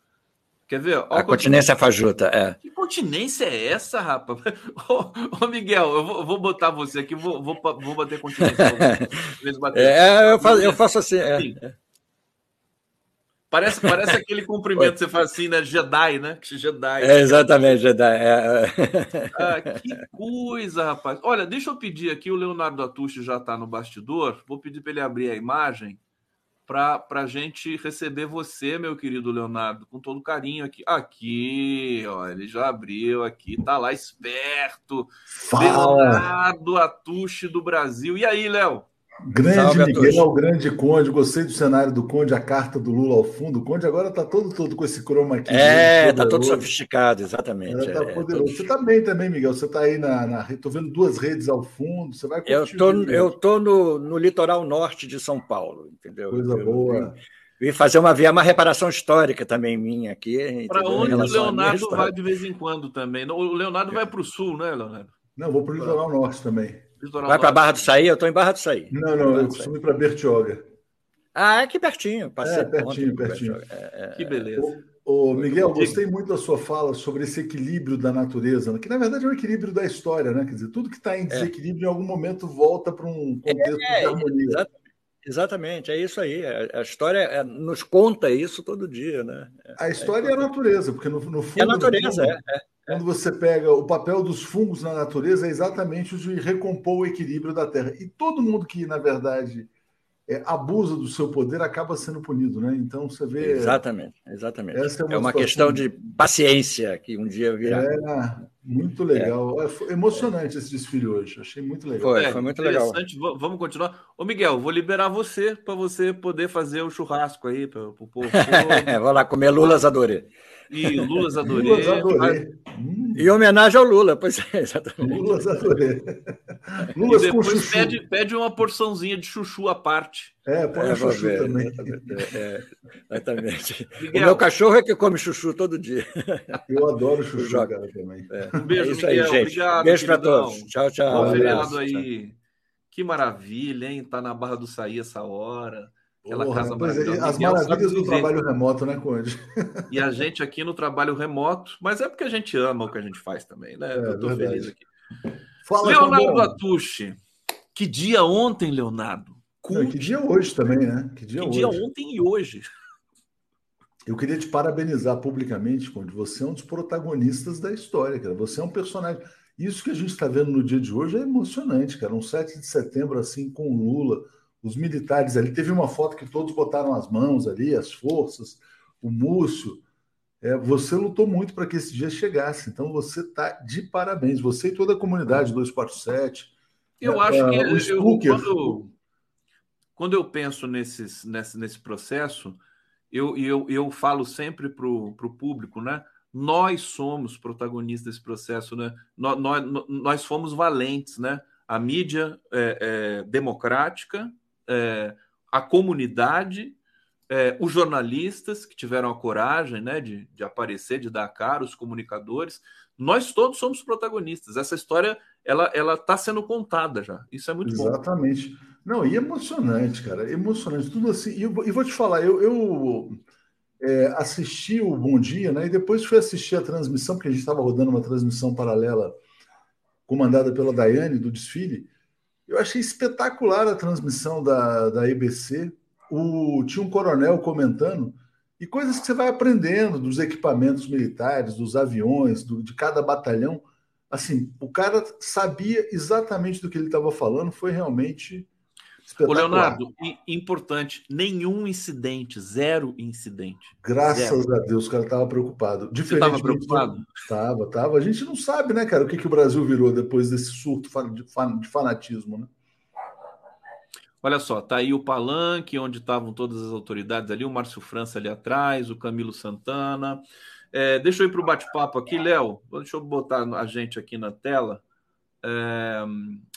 Quer ver? A, continência fajuta, é. Que continência é essa, rapaz? [LAUGHS] Ô, ô Miguel, eu vou, vou, botar você aqui, vou, vou, vou bater continência. [LAUGHS] é, eu faço, eu faço assim. É. Parece, parece [LAUGHS] aquele cumprimento que você faz assim, né? Jedi, né? Jedi. É, exatamente, Jedi. É. [LAUGHS] Ah, que coisa, rapaz. Olha, deixa eu pedir aqui, o Leonardo Atushi já está no bastidor. Vou pedir para ele abrir a imagem para a gente receber você, meu querido Leonardo, com todo carinho aqui. Aqui, ó, ele já abriu aqui, tá lá esperto. Fala. Leonardo Atushi do Brasil. E aí, Léo? Grande Salve Miguel, grande Conde, gostei do cenário do Conde, a carta do Lula ao fundo. O Conde agora está todo, todo com esse croma aqui. É, está todo sofisticado, exatamente. Tá é, poderoso. Todo... Você está bem também, Miguel. Você está aí na, na. Estou vendo duas redes ao fundo. Você vai Eu tô, eu tô no, no litoral norte de São Paulo, entendeu? Coisa eu, boa. E fazer uma, uma reparação histórica também minha aqui. Para onde o Leonardo vai de vez em quando também. O Leonardo vai para o sul, né, Leonardo? Não, vou para o litoral norte também. Vai para Barra do Saí? Eu estou em Barra do Saí. Não, não, eu costumo ir para Bertioga. Ah, é aqui pertinho. Passei é, pertinho, pertinho. É, é, que beleza. Ô, Miguel, gostei muito da sua fala sobre esse equilíbrio da natureza, né? que na verdade é um equilíbrio da história, né? Quer dizer, tudo que está em é. desequilíbrio em algum momento volta para um contexto é, de harmonia. Exatamente, é isso aí. A história nos conta isso todo dia, né? A história é, a natureza, porque no, no fundo. É a natureza, fundo, é. Quando você pega o papel dos fungos na natureza, é exatamente o de recompor o equilíbrio da Terra. E todo mundo que, na verdade, é, abusa do seu poder acaba sendo punido, né? Então você vê. Exatamente, exatamente. Essa é uma, é uma questão de paciência que um dia virá. É, muito legal. É. Foi emocionante esse desfile hoje. Achei muito legal. Foi, foi muito legal. Vamos continuar. Ô, Miguel, vou liberar você para você poder fazer o churrasco aí para o povo. [LAUGHS] Vou lá comer Lulas adorei. E Lula adorei. Lula adorei. Hum. Em homenagem ao Lula, pois é, exatamente. Lula adorei. Lula com chuchu. Pede, pede uma porçãozinha de chuchu à parte. É, põe é, chuchu ver, também. É, exatamente. Miguel, o meu cachorro é que come chuchu todo dia. Eu adoro chuchu, cara, também. É. Beijo, é isso Miguel. aí, gente. Obrigado, Beijo para todos. Tchau, tchau. Bom feriado aí. Que maravilha, hein? Tá na Barra do Saí essa hora. Aquela Porra, casa maravilhosa. As maravilhas do trabalho remoto, né, Conde? [LAUGHS] E a gente aqui no trabalho remoto, mas é porque a gente ama o que a gente faz também, né? É, Eu tô verdade. feliz aqui. Fala, Leonardo Atushi. Que dia ontem, Leonardo? Não, que dia hoje também, né? Que dia, que dia ontem e hoje. Eu queria te parabenizar publicamente, Conde. Você é um dos protagonistas da história, cara. Você é um personagem. Isso que a gente está vendo no dia de hoje é emocionante, cara. Um 7 de setembro assim com o Lula os militares ali. Teve uma foto que todos botaram as mãos ali, as forças, o Múcio. É, você lutou muito para que esse dia chegasse, então você está de parabéns. Você e toda a comunidade 247. Eu é, acho que uh, eu, quando, quando eu penso nesses, nesse, nesse processo, eu, eu, eu falo sempre para o público, né? Nós somos protagonistas desse processo, né? Nós, nós, nós fomos valentes, né? A mídia é, é, democrática, é, a comunidade, é, os jornalistas que tiveram a coragem né, de, de aparecer, de dar cara, os comunicadores. Nós todos somos protagonistas. Essa história ela ela está sendo contada já. Isso é muito Exatamente. bom. Exatamente. Não, e emocionante, cara. Emocionante. Tudo assim. E, eu, vou te falar, eu, eu é, assisti o Bom Dia, né? E depois fui assistir a transmissão, porque a gente estava rodando uma transmissão paralela comandada pela Daiane do desfile. Eu achei espetacular a transmissão da, da EBC. O, tinha um coronel comentando e coisas que você vai aprendendo dos equipamentos militares, dos aviões, do, de cada batalhão. Assim, o cara sabia exatamente do que ele estava falando, foi realmente Ô Leonardo, importante, nenhum incidente, zero incidente. Graças zero. a Deus, o cara estava preocupado. Você estava preocupado? Estava, estava. A gente não sabe, né, cara, o que, que o Brasil virou depois desse surto de fanatismo, né? Olha só, tá aí o palanque, onde estavam todas as autoridades ali, o Márcio França ali atrás, o Camilo Santana. É, deixa eu ir para o bate-papo aqui, Léo. Deixa eu botar a gente aqui na tela. É,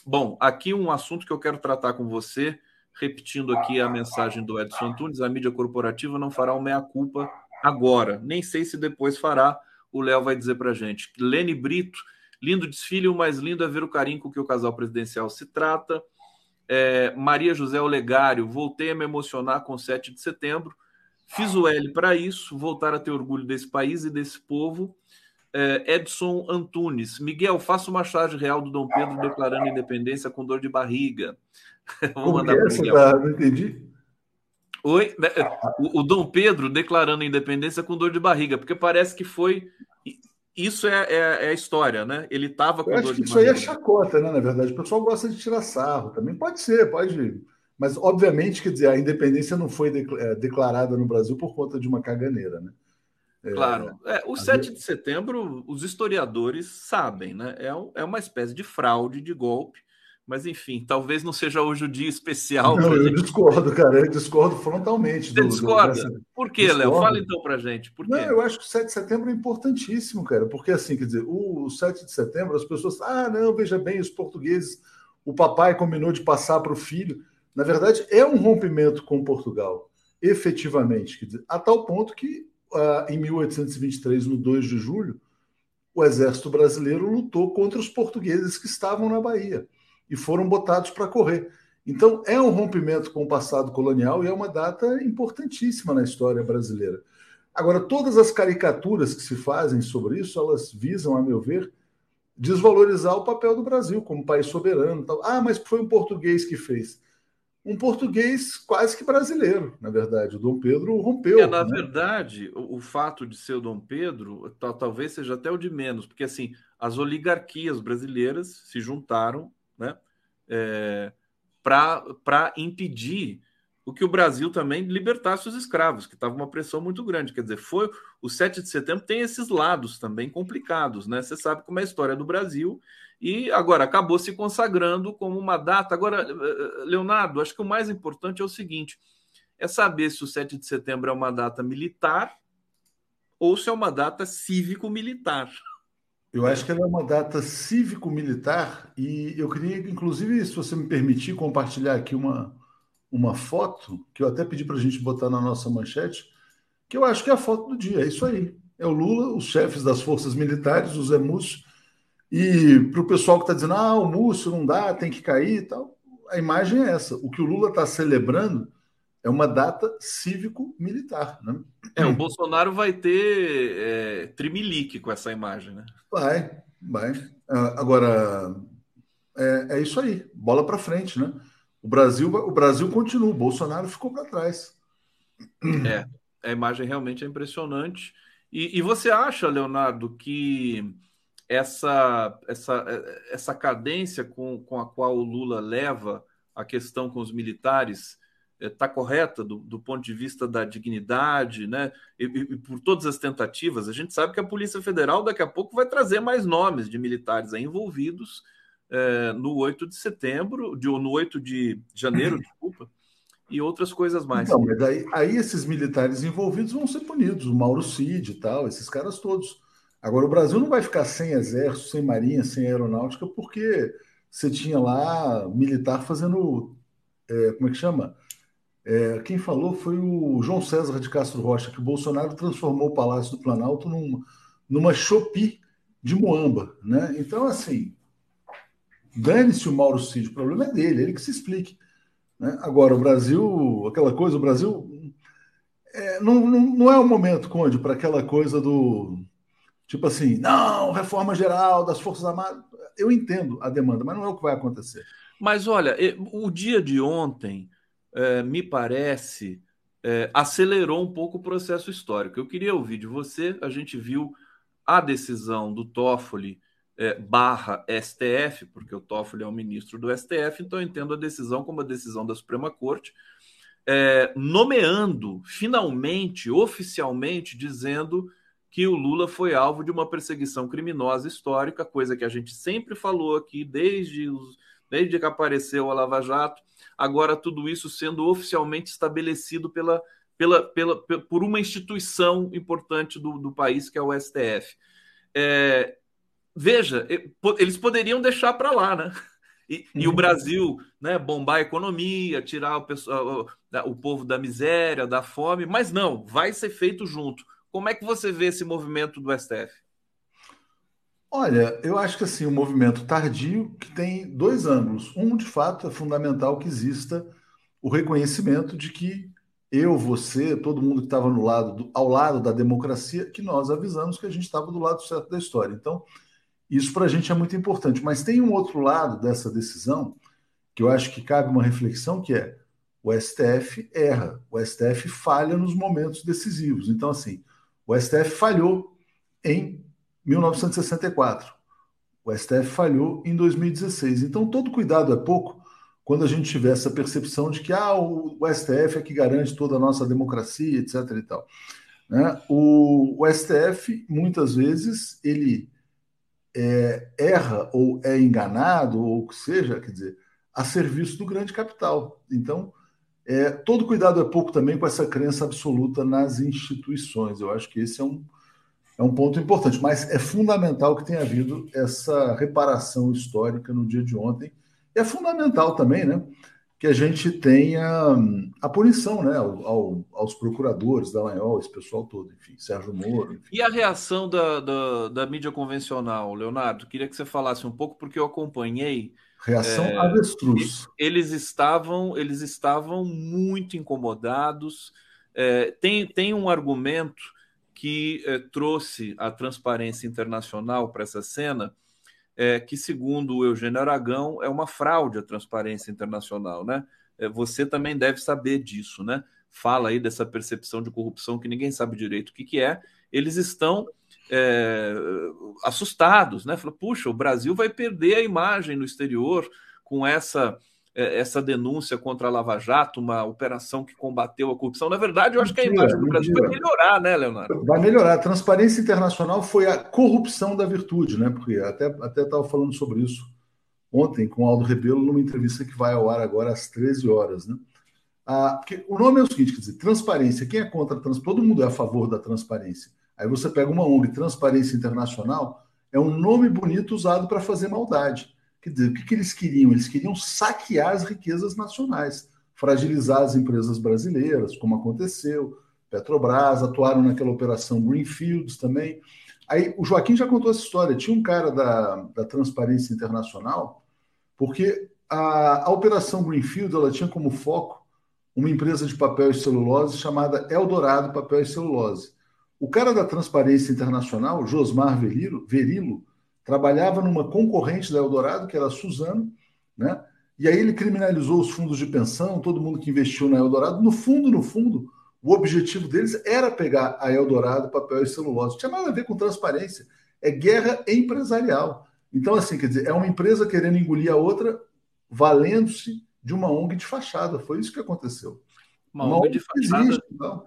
bom, aqui um assunto que eu quero tratar com você, repetindo aqui a mensagem do Edson Antunes: a mídia corporativa não fará o meia-culpa agora. Nem sei se depois fará. O Léo vai dizer para gente. Lene Brito, lindo desfile, o mais lindo é ver o carinho com que o casal presidencial se trata. É, Maria José Olegário, voltei a me emocionar com 7 de setembro. Fiz o L para isso, voltar a ter orgulho desse país e desse povo. É, Edson Antunes, Miguel, faça uma charge real do Dom Pedro declarando independência com dor de barriga. [LAUGHS] Vamos mandar para Miguel. Tá, não entendi. Oi, né, o, o, Dom Pedro declarando independência com dor de barriga, porque parece que foi. Isso é, é, é a história, né? Ele estava com Eu dor de isso barriga. Isso aí é chacota, né? Na verdade, o pessoal gosta de tirar sarro também. Pode ser, pode. Mas, obviamente, quer dizer, a independência não foi é, declarada no Brasil por conta de uma caganeira, né? É, claro. É, o 7 de setembro, os historiadores sabem, né? É, é uma espécie de fraude, de golpe mas enfim, talvez não seja hoje o dia especial. Não, eu gente... discordo, cara. Eu discordo frontalmente. Você do, discorda? Do, Por quê, Léo? Fala então pra gente. Por quê? Não, eu acho que o 7 de setembro é importantíssimo, cara. Porque assim, quer dizer, o 7 de setembro, as pessoas. Ah, não, veja bem, os portugueses, o papai combinou de passar para o filho. Na verdade, é um rompimento com Portugal, efetivamente. Quer dizer, a tal ponto que, em 1823, no 2 de julho, o exército brasileiro lutou contra os portugueses que estavam na Bahia e foram botados para correr. Então, é um rompimento com o passado colonial e é uma data importantíssima na história brasileira. Agora, todas as caricaturas que se fazem sobre isso, elas visam, a meu ver, desvalorizar o papel do Brasil como país soberano. Ah, mas foi um português que fez. Um português quase que brasileiro, na verdade. O Dom Pedro rompeu. É, na né? verdade, o, o, fato de ser o Dom Pedro talvez seja até o de menos, porque assim as oligarquias brasileiras se juntaram né? É, para impedir o que o Brasil também libertasse os escravos, que estava uma pressão muito grande. Quer dizer, foi o 7 de setembro tem esses lados também complicados, né? Você sabe como é a história do Brasil e agora acabou se consagrando como uma data. Agora, Leonardo, acho que o mais importante é o seguinte: é saber se o 7 de setembro é uma data militar ou se é uma data cívico-militar. Eu acho que ela é uma data cívico-militar e eu queria, inclusive, se você me permitir, compartilhar aqui uma, uma foto que eu até pedi para a gente botar na nossa manchete, que eu acho que é a foto do dia. É isso aí. É o Lula, os chefes das forças militares, o Zé Múcio, e para o pessoal que está dizendo, ah, o Múcio não dá, tem que cair e tal, a imagem é essa. O que o Lula está celebrando é uma data cívico-militar. Né? É, o Bolsonaro vai ter é, trimilique com essa imagem, né? Vai, vai. Ah, agora, é, é isso aí, bola para frente, né? O Brasil, o Brasil continua, o Bolsonaro ficou para trás. É, a imagem realmente é impressionante. E, e você acha, Leonardo, que essa, essa, essa cadência com, com a qual o Lula leva a questão com os militares está é, correta do, do, ponto de vista da dignidade, né? E, e, por todas as tentativas, a gente sabe que a Polícia Federal daqui a pouco vai trazer mais nomes de militares envolvidos é, no 8 de setembro, de, no 8 de janeiro, [LAUGHS] desculpa, e outras coisas mais. Não, mas aí, aí esses militares envolvidos vão ser punidos, o Mauro Cid e tal, esses caras todos. Agora, o Brasil não vai ficar sem exército, sem marinha, sem aeronáutica, porque você tinha lá militar fazendo. É, como é que chama? É, quem falou foi o João César de Castro Rocha, que o Bolsonaro transformou o Palácio do Planalto num, numa chopi de Moamba. Né? Então, assim, dane-se o Mauro Cid, o problema é dele, ele que se explique. Né? Agora, o Brasil, aquela coisa, o Brasil é, não, não, não, é o momento, Conde, para aquela coisa do tipo assim, não, reforma geral das Forças Armadas. Eu entendo a demanda, mas não é o que vai acontecer. Mas olha, o dia de ontem é, me parece, é, acelerou um pouco o processo histórico. Eu queria ouvir de você, a gente viu a decisão do Toffoli é, barra STF, porque o Toffoli é o ministro do STF, então eu entendo a decisão como a decisão da Suprema Corte, é, nomeando, finalmente, oficialmente, dizendo que o Lula foi alvo de uma perseguição criminosa histórica, coisa que a gente sempre falou aqui desde, os, desde que apareceu a Lava Jato, agora tudo isso sendo oficialmente estabelecido pela, pela, pela, por uma instituição importante do, do país, que é o STF. É, veja, eles poderiam deixar para lá, né? e, e o uhum. Brasil né, bombar a economia, tirar o, pessoal, o, o povo da miséria, da fome, mas não, vai ser feito junto. Como é que você vê esse movimento do STF? Olha, eu acho que assim, um movimento tardio que tem dois ângulos. Um, de fato, é fundamental que exista o reconhecimento de que eu, você, todo mundo que estava lado ao lado da democracia, que nós avisamos que a gente estava do lado certo da história. Então, isso para a gente é muito importante. Mas tem um outro lado dessa decisão que eu acho que cabe uma reflexão, que é o STF erra, o STF falha nos momentos decisivos. Então, assim, o STF falhou em 1964. O STF falhou em 2016. Então, todo cuidado é pouco quando a gente tiver essa percepção de que ah, o, STF é que garante toda a nossa democracia, etc. E tal. Né? O, o STF, muitas vezes, ele é, erra ou é enganado, ou o que seja, quer dizer, a serviço do grande capital. Então, é, todo cuidado é pouco também com essa crença absoluta nas instituições. Eu acho que esse é um, é um ponto importante, mas é fundamental que tenha havido essa reparação histórica no dia de ontem. E é fundamental também, né? Que a gente tenha hum, a punição né, ao, ao, aos procuradores da Lanhol, esse pessoal todo, enfim, Sérgio Moro. Enfim. E a reação da, da, da, mídia convencional, Leonardo? Queria que você falasse um pouco, porque eu acompanhei. Reação é, avestruz. Eles estavam, eles estavam muito incomodados. É, tem, tem um argumento que eh, trouxe a transparência internacional para essa cena, é, que, segundo o Eugênio Aragão, é uma fraude a transparência internacional. Né? É, você também deve saber disso. Né? Fala aí dessa percepção de corrupção que ninguém sabe direito o que, que é. Eles estão é, assustados, né? Fala, puxa, o Brasil vai perder a imagem no exterior com essa essa denúncia contra a Lava Jato, uma operação que combateu a corrupção. Na verdade, eu acho que a imagem do Brasil vai melhorar, né, Leonardo? Vai melhorar. A transparência internacional foi a corrupção da virtude, né? Porque até até estava falando sobre isso ontem com o Aldo Rebelo numa entrevista que vai ao ar agora às 13 horas, né? Ah, porque o nome é o seguinte, quer dizer, transparência. Quem é contra a transparência? Todo mundo é a favor da transparência. Aí você pega uma ONG, Transparência Internacional, é um nome bonito usado para fazer maldade. Quer dizer, o que, que eles queriam? Eles queriam saquear as riquezas nacionais, fragilizar as empresas brasileiras, como aconteceu. Petrobras, atuaram naquela operação Greenfields também. Aí o Joaquim já contou essa história. Tinha um cara da, da Transparência Internacional, porque a, a operação Greenfield ela tinha como foco uma empresa de papel e celulose chamada Eldorado Papel e Celulose. O cara da Transparência Internacional, Josmar Verilo, Verilo trabalhava numa concorrente da Eldorado, que era a Suzano, né? E aí ele criminalizou os fundos de pensão, todo mundo que investiu na Eldorado. No fundo, no fundo, o objetivo deles era pegar a Eldorado, papel e celulose. Não tinha nada a ver com transparência. É guerra empresarial. Então, assim, quer dizer, é uma empresa querendo engolir a outra, valendo-se de uma ONG de fachada. Foi isso que aconteceu. Uma, uma ONG de fachada. Existe, então,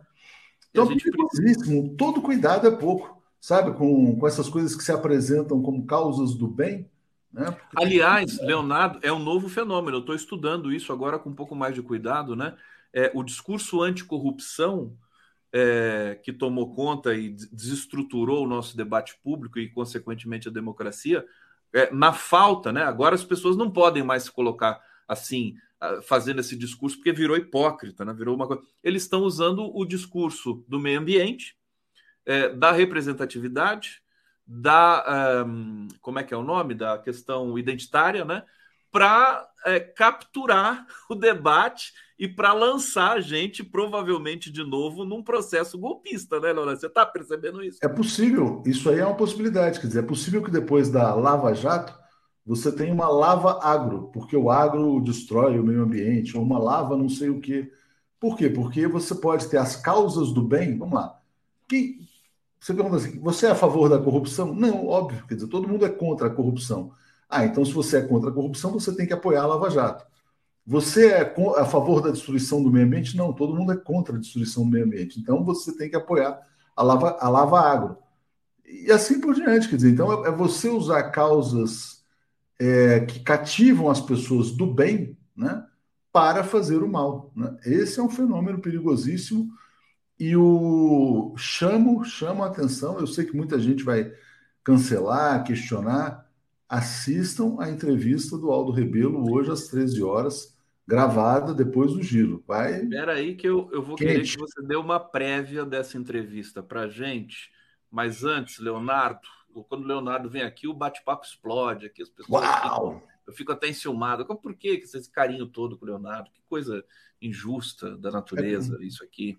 então perigosíssimo. Todo cuidado é pouco sabe, com, com essas coisas que se apresentam como causas do bem. Né? Porque... Aliás, Leonardo, é um novo fenômeno. Eu estou estudando isso agora com um pouco mais de cuidado, né? É, o discurso anticorrupção é, que tomou conta e desestruturou o nosso debate público e, consequentemente, a democracia, é, na falta, né? Agora as pessoas não podem mais se colocar assim, fazendo esse discurso, porque virou hipócrita, né? Virou uma coisa. Eles estão usando o discurso do meio ambiente é, da representatividade, da um, como é que é o nome da questão identitária, né? Para é, capturar [LAUGHS] o debate e para lançar a gente provavelmente de novo num processo golpista, né, Leonardo? Você está percebendo isso? É possível, isso aí é uma possibilidade. Quer dizer, é possível que depois da Lava Jato você tenha uma lava agro, porque o agro destrói o meio ambiente, ou uma lava não sei o quê. Por quê? Porque você pode ter as causas do bem. Vamos lá. Quem, você pergunta assim: você é a favor da corrupção? Não, óbvio, quer dizer, todo mundo é contra a corrupção. Ah, então se você é contra a corrupção, você tem que apoiar a Lava Jato. Você é a favor da destruição do meio ambiente? Não, todo mundo é contra a destruição do meio ambiente. Então você tem que apoiar a Lava, a lava Agro. E assim por diante, quer dizer, então é, é você usar causas é, que cativam as pessoas do bem, né, para fazer o mal. Né? Esse é um fenômeno perigosíssimo e o chamo, chamo a atenção, eu sei que muita gente vai cancelar, questionar assistam a entrevista do Aldo Rebelo hoje às 13 horas, gravada depois do giro. Vai. Espera aí que eu, eu vou Quente. querer que você dê uma prévia dessa entrevista para gente. Mas antes, Leonardo, quando o Leonardo vem aqui, o bate-papo explode aqui. As pessoas Uau! Ficam, eu fico até enciumado. Por que esse carinho todo com o Leonardo? Que coisa injusta da natureza, é. isso aqui.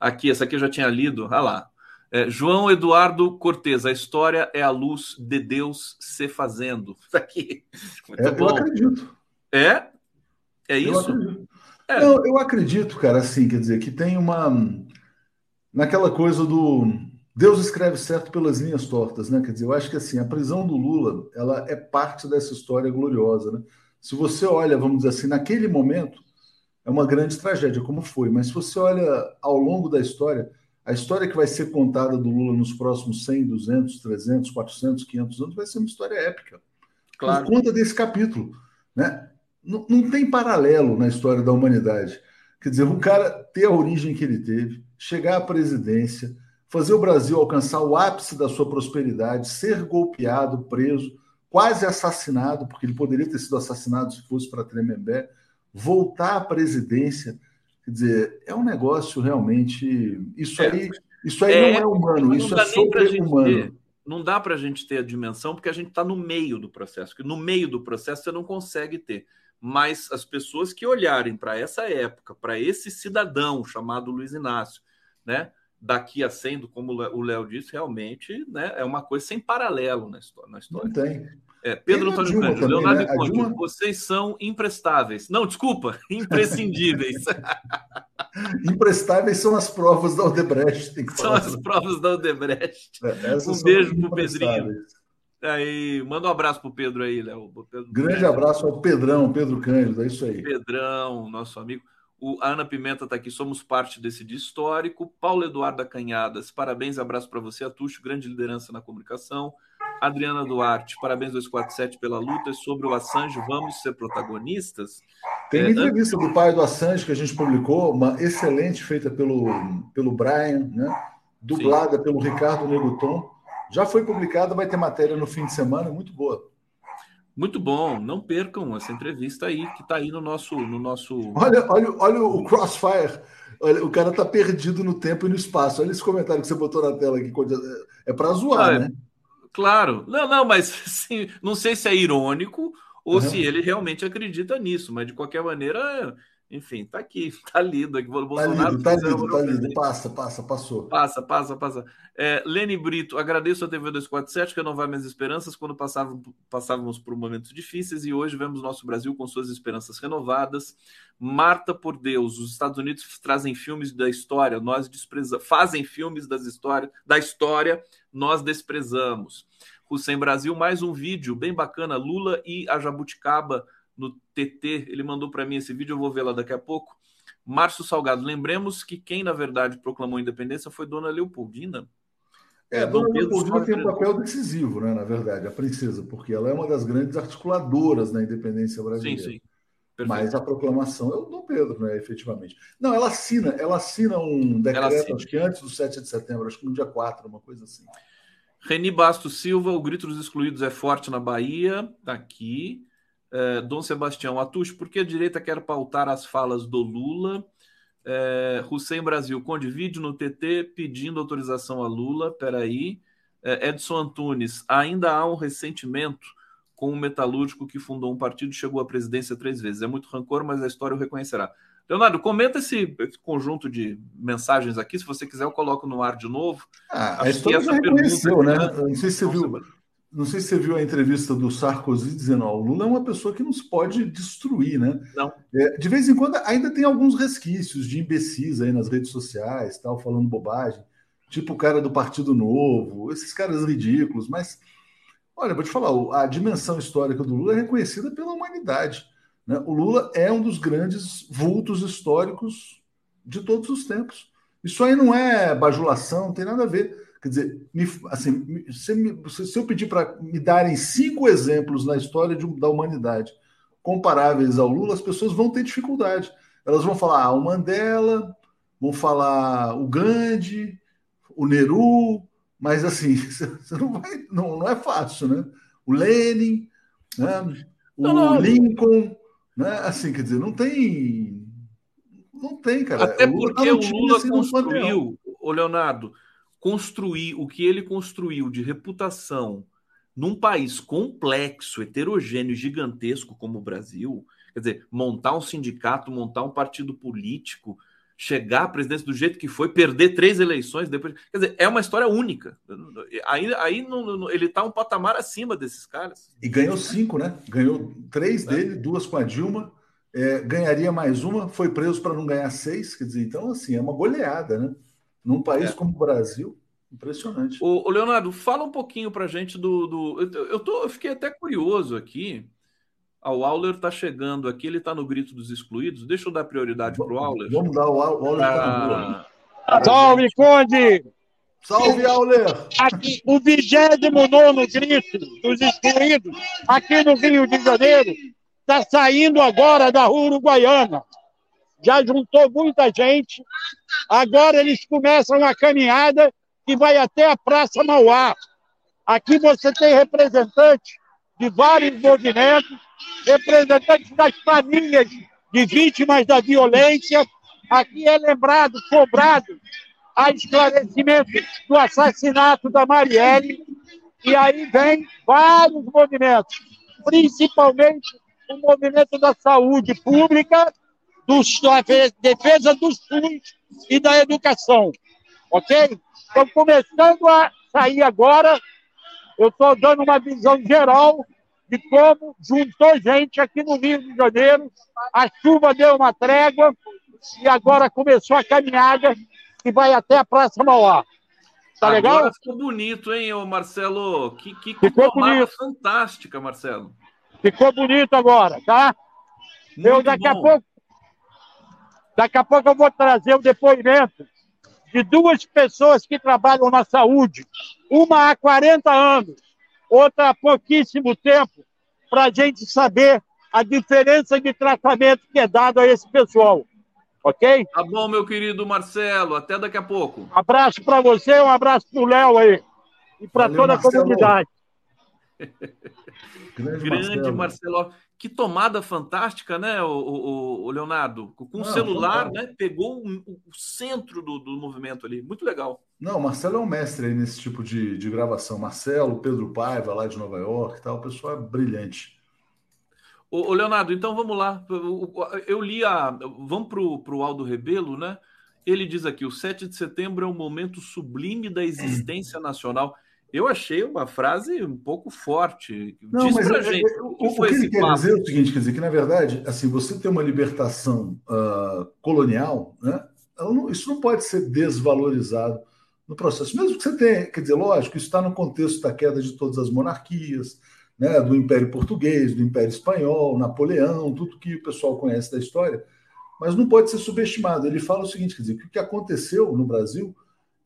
Aqui, essa aqui eu já tinha lido. Olha lá. É, João Eduardo Cortes, a história é a luz de Deus se fazendo. Isso [LAUGHS] aqui. Muito é, bom. Eu acredito. É? É isso? Eu é. Não, eu acredito, cara, assim, quer dizer, que tem uma. Naquela coisa do. Deus escreve certo pelas linhas tortas, né? Quer dizer, eu acho que assim, a prisão do Lula, ela é parte dessa história gloriosa, né? Se você olha, vamos dizer assim, naquele momento, é uma grande tragédia, como foi, mas se você olha ao longo da história, a história que vai ser contada do Lula nos próximos 100, 200, 300, 400, 500 anos vai ser uma história épica. Claro. Por conta desse capítulo. Né? Não, não tem paralelo na história da humanidade. Quer dizer, um cara ter a origem que ele teve, chegar à presidência, fazer o Brasil alcançar o ápice da sua prosperidade, ser golpeado, preso, quase assassinado, porque ele poderia ter sido assassinado se fosse para Tremembé, voltar à presidência Quer dizer, é um negócio realmente. Isso é, aí, isso aí é, não é humano, isso é sobre-humano. Não dá para a gente ter a dimensão, porque a gente está no meio do processo. Que no meio do processo você não consegue ter. Mas as pessoas que olharem para essa época, para esse cidadão chamado Luiz Inácio, né? Daqui a sendo, como o Léo disse, realmente né, é uma coisa sem paralelo na história. Na história. Não tem. É, Pedro Antônio Cândido, Leonardo né? Dilma... vocês são imprestáveis. Não, desculpa, [LAUGHS] imprescindíveis. [LAUGHS] imprestáveis são as provas da Odebrecht. são as provas da Odebrecht. É, um beijo pro Pedrinho. Aí, manda um abraço pro Pedro aí, Léo. Grande abraço ao Pedrão, Pedro Cândido, é isso aí. Pedrão, nosso amigo. O, a Ana Pimenta está aqui, somos parte desse dia histórico. Paulo Eduardo Canhadas, parabéns, abraço para você, Atucho, grande liderança na comunicação. Adriana Duarte, parabéns 247 pela luta sobre o Assange, vamos ser protagonistas. Tem uma é, entrevista do pai do Assange que a gente publicou, uma excelente, feita pelo, pelo Brian, né? dublada Sim. pelo Ricardo Neguton. Já foi publicada, vai ter matéria no fim de semana, muito boa. Muito bom, não percam essa entrevista aí que está aí no nosso, no nosso. Olha, olha, olha o Crossfire. Olha, o cara está perdido no tempo e no espaço. Olha esse comentário que você botou na tela aqui. É para zoar, ah, é... né? Claro. Não, não, mas [LAUGHS] assim, não sei se é irônico ou uhum. se ele realmente acredita nisso, mas de qualquer maneira, enfim, tá aqui, [LAUGHS] tá lido aqui. Tá Bolsonaro tá lido, tá lido, tá lido. Passa, passa, passou. Passa, passa, passa. É, Lene Brito, agradeço a TV 247 que renovar minhas esperanças quando passávamos, passávamos por momentos difíceis e hoje vemos nosso Brasil com suas esperanças renovadas. Marta por Deus, os Estados Unidos trazem filmes da história, nós desprezamos, fazem filmes das histórias, da história, nós desprezamos. Hussein Brasil, mais um vídeo bem bacana, Lula e a Jabuticaba no TT, ele mandou para mim esse vídeo, eu vou ver lá daqui a pouco. Márcio Salgado, lembremos que quem na verdade proclamou a independência foi Dona Leopoldina. É, Dona Leopoldina tem um papel decisivo, né, na verdade, a princesa, porque ela é uma das grandes articuladoras da independência brasileira. Sim, sim. Perfeito. Mas a proclamação é o Dom Pedro, né, efetivamente. Não, ela assina, ela assina um decreto, acho que antes do 7 de setembro, acho que no dia 4, uma coisa assim. Reni Bastos Silva, o grito dos excluídos é forte na Bahia, tá aqui. É, Dom Sebastião Atush, por que a direita quer pautar as falas do Lula? É, Hussein Brasil, conde vídeo no TT pedindo autorização a Lula. Peraí. É, Edson Antunes, ainda há um ressentimento com o metalúrgico que fundou um partido e chegou à presidência três vezes. É muito rancor, mas a história o reconhecerá. Leonardo, comenta esse, esse, conjunto de mensagens aqui. Se você quiser, eu coloco no ar de novo. Ah, a história já reconheceu, né? Não sei se você viu. Não sei se você viu a entrevista do Sarkozy dizendo: ó, o Lula é uma pessoa que nos pode destruir, né? Não. É, de vez em quando ainda tem alguns resquícios de imbecis aí nas redes sociais, tal, falando bobagem, tipo o cara do Partido Novo, esses caras ridículos. Mas, olha, vou te falar: a dimensão histórica do Lula é reconhecida pela humanidade. Né? O Lula é um dos grandes vultos históricos de todos os tempos. Isso aí não é bajulação, não tem nada a ver. Quer dizer, me, assim, se, me, se eu pedir para me darem cinco exemplos na história de, da humanidade comparáveis ao Lula, as pessoas vão ter dificuldade. Elas vão falar ah, o Mandela, vão falar o Gandhi, o Nehru, mas assim, [LAUGHS] você não, vai, não, não é fácil, né? o Lenin, né? o não, não. Lincoln, né? Assim, quer dizer, não tem. Não tem, cara. Até o porque o Lula construiu, o Leonardo, construir o que ele construiu de reputação num país complexo, heterogêneo, gigantesco como o Brasil, quer dizer, montar um sindicato, montar um partido político, chegar à presidência do jeito que foi, perder três eleições depois. Quer dizer, é uma história única. Aí, aí ele está um patamar acima desses caras. E ganhou cinco, né? Ganhou três é. dele, duas com a Dilma. É, ganharia mais uma, foi preso para não ganhar seis. Quer dizer, então, assim, é uma goleada, né? Num país é. como o Brasil. Impressionante. O, Leonardo, fala um pouquinho para gente do. do eu, eu, tô, eu fiquei até curioso aqui. Ah, o Auler está chegando aqui, ele está no grito dos excluídos. Deixa eu dar prioridade para o Auler. Vamos dar o Auler. Tá ah... Salve, Conde! Salve, Auler! Aqui, o 29 grito dos excluídos, aqui no Rio de Janeiro, está saindo agora da rua uruguaiana. Já juntou muita gente. Agora eles começam a caminhada que vai até a Praça Mauá. Aqui você tem representantes de vários movimentos, representantes das famílias de vítimas da violência. Aqui é lembrado, cobrado, a esclarecimento do assassinato da Marielle. E aí vem vários movimentos, principalmente o movimento da saúde pública, do, da defesa do SUS e da educação. Ok? estão começando a sair agora. Eu estou dando uma visão geral de como juntou gente aqui no Rio de Janeiro. A chuva deu uma trégua e agora começou a caminhada que vai até a Praça Mauá. Tá agora legal? Ficou bonito, hein, Marcelo? Que, que ficou bonito. fantástica, Marcelo. Ficou bonito agora, tá? Muito eu daqui bom. a pouco daqui a pouco eu vou trazer o depoimento de duas pessoas que trabalham na saúde, uma há 40 anos, outra há pouquíssimo tempo, para a gente saber a diferença de tratamento que é dado a esse pessoal. Ok? Tá bom, meu querido Marcelo. Até daqui a pouco. Abraço para você, um abraço para o Léo aí. E para toda a comunidade. Grande, [LAUGHS] Grande Marcelo. Marcelo que tomada fantástica, né, o, o, o Leonardo? Com o celular, né? Pegou o, o centro do, do, movimento ali. Muito legal. Não, o Marcelo é um mestre aí nesse tipo de, de gravação. Marcelo, Pedro Paiva, lá de Nova York e tal. O pessoal é brilhante. Ô, Leonardo, então vamos lá. Eu li a. Vamos para o Aldo Rebelo, né? Ele diz aqui: o 7 de setembro é um momento sublime da existência nacional. Eu achei uma frase um pouco forte. Não, Diz mas pra é, gente, é, o, que, o que ele quer papo? dizer é o seguinte, quer dizer que, na verdade, assim, você tem uma libertação uh, colonial, né? Não, isso não pode ser desvalorizado no processo. Mesmo que você tenha, quer dizer, lógico, isso está no contexto da queda de todas as monarquias, né, do Império Português, do Império Espanhol, Napoleão, tudo que o pessoal conhece da história, mas não pode ser subestimado. Ele fala o seguinte, quer dizer, que o que aconteceu no Brasil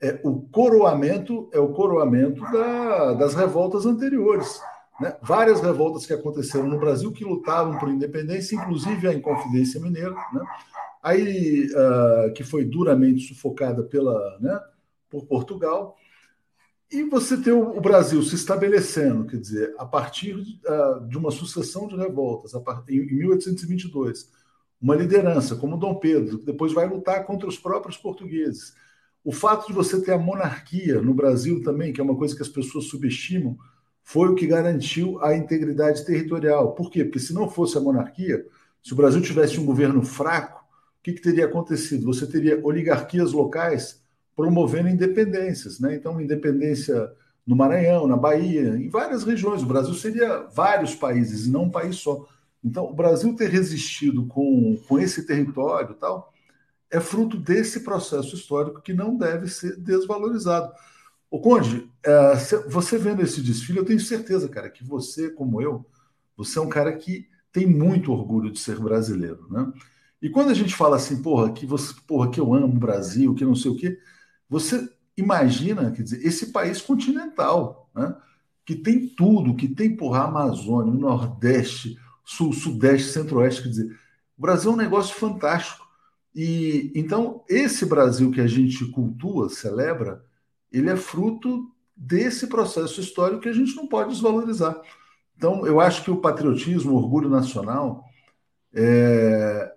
é, o coroamento é o coroamento da, das revoltas anteriores. Né? Várias revoltas que aconteceram no Brasil que lutavam por independência, inclusive a Inconfidência Mineira, né? aí uh, que foi duramente sufocada pela, né, por Portugal. E você tem o, Brasil se estabelecendo, quer dizer, a partir de uma sucessão de revoltas, em 1822, uma liderança como Dom Pedro, que depois vai lutar contra os próprios portugueses o fato de você ter a monarquia no Brasil também, que é uma coisa que as pessoas subestimam, foi o que garantiu a integridade territorial. Por quê? Porque se não fosse a monarquia, se o Brasil tivesse um governo fraco, o que, que teria acontecido? Você teria oligarquias locais promovendo independências, né? Então, independência no Maranhão, na Bahia, em várias regiões. O Brasil seria vários países, não um país só. Então, o Brasil ter resistido com, com esse território tal, é fruto desse processo histórico que não deve ser desvalorizado. O Conde, é, você vendo esse desfile, eu tenho certeza, cara, que você, como eu, você é um cara que tem muito orgulho de ser brasileiro, né? E quando a gente fala assim, porra, que você, porra, que eu amo o Brasil, que não sei o quê, você imagina, quer dizer, esse país continental, né? Que tem tudo, que tem, porra, Amazônia, Nordeste, Sul, Sudeste, Centro-Oeste, quer dizer, o Brasil é um negócio fantástico. E então esse Brasil que a gente cultua, celebra, ele é fruto desse processo histórico que a gente não pode desvalorizar. Então, eu acho que o patriotismo, o orgulho nacional, é,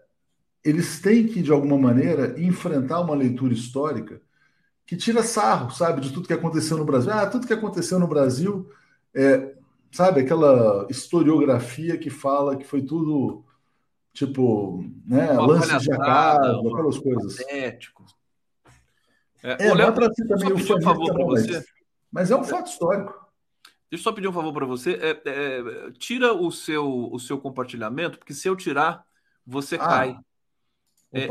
eles têm que, de alguma maneira, enfrentar uma leitura histórica que tira sarro, sabe, de tudo que aconteceu no Brasil. Ah, tudo que aconteceu no Brasil, é, sabe, aquela historiografia que fala que foi tudo, tipo, né, lance de acaso, aquelas coisas. Patético. É, é Léo, para si também o um favor para você. Mas é um fato histórico. Deixa eu só pedir um favor para você. É, é, tira o seu, o seu compartilhamento, porque se eu tirar, você ah, cai. É,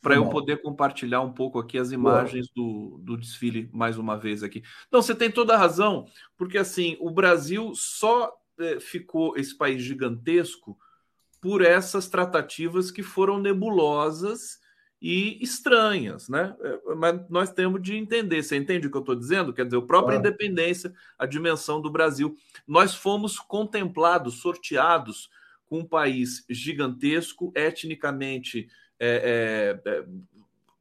para eu poder compartilhar um pouco aqui as imagens do, do desfile mais uma vez aqui. Então, você tem toda a razão, porque assim, o Brasil só é, ficou esse país gigantesco por essas tratativas que foram nebulosas e estranhas, né? É, mas nós temos de entender. Você entende o que eu estou dizendo? Quer dizer, a própria claro. independência, a dimensão do Brasil. Nós fomos contemplados, sorteados com um país gigantesco, etnicamente, é, é, é,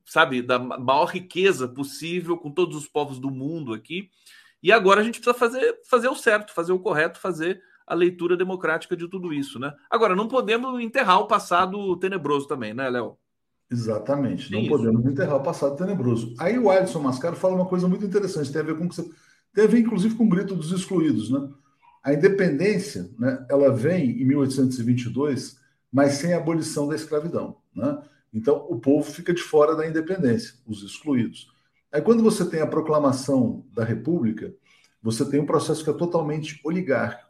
sabe, da maior riqueza possível, com todos os povos do mundo aqui. E agora a gente precisa fazer, fazer o certo, fazer o correto, fazer a leitura democrática de tudo isso, né? Agora, não podemos enterrar o passado tenebroso também, né, Léo? Exatamente. Não Isso. podemos enterrar o passado tenebroso. Aí o Alisson Mascaro fala uma coisa muito interessante, tem a ver com que você... tem a ver inclusive com o grito dos excluídos, né? A independência, né, ela vem em 1822, mas sem a abolição da escravidão, né? Então o povo fica de fora da independência, os excluídos. Aí quando você tem a proclamação da República, você tem um processo que é totalmente oligárquico.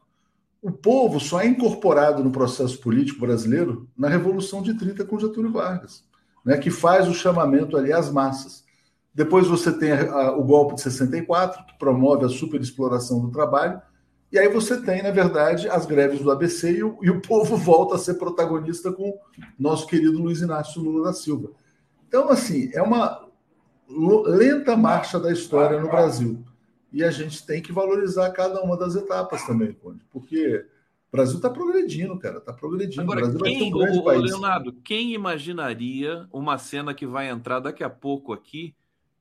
O povo só é incorporado no processo político brasileiro na Revolução de 30 com Getúlio Vargas né, que faz o chamamento ali às massas. Depois você tem a, a, o golpe de 64, que promove a superexploração do trabalho, e aí você tem, na verdade, as greves do ABC e o, e o povo [LAUGHS] volta a ser protagonista com nosso querido Luiz Inácio Lula da Silva. Então, assim, é uma lenta marcha da história no Brasil. E a gente tem que valorizar cada uma das etapas também, Conde, porque o Brasil está progredindo, cara, está progredindo. Agora, o Brasil quem, vai ser um o, país. Leonardo, quem imaginaria uma cena que vai entrar daqui a pouco aqui,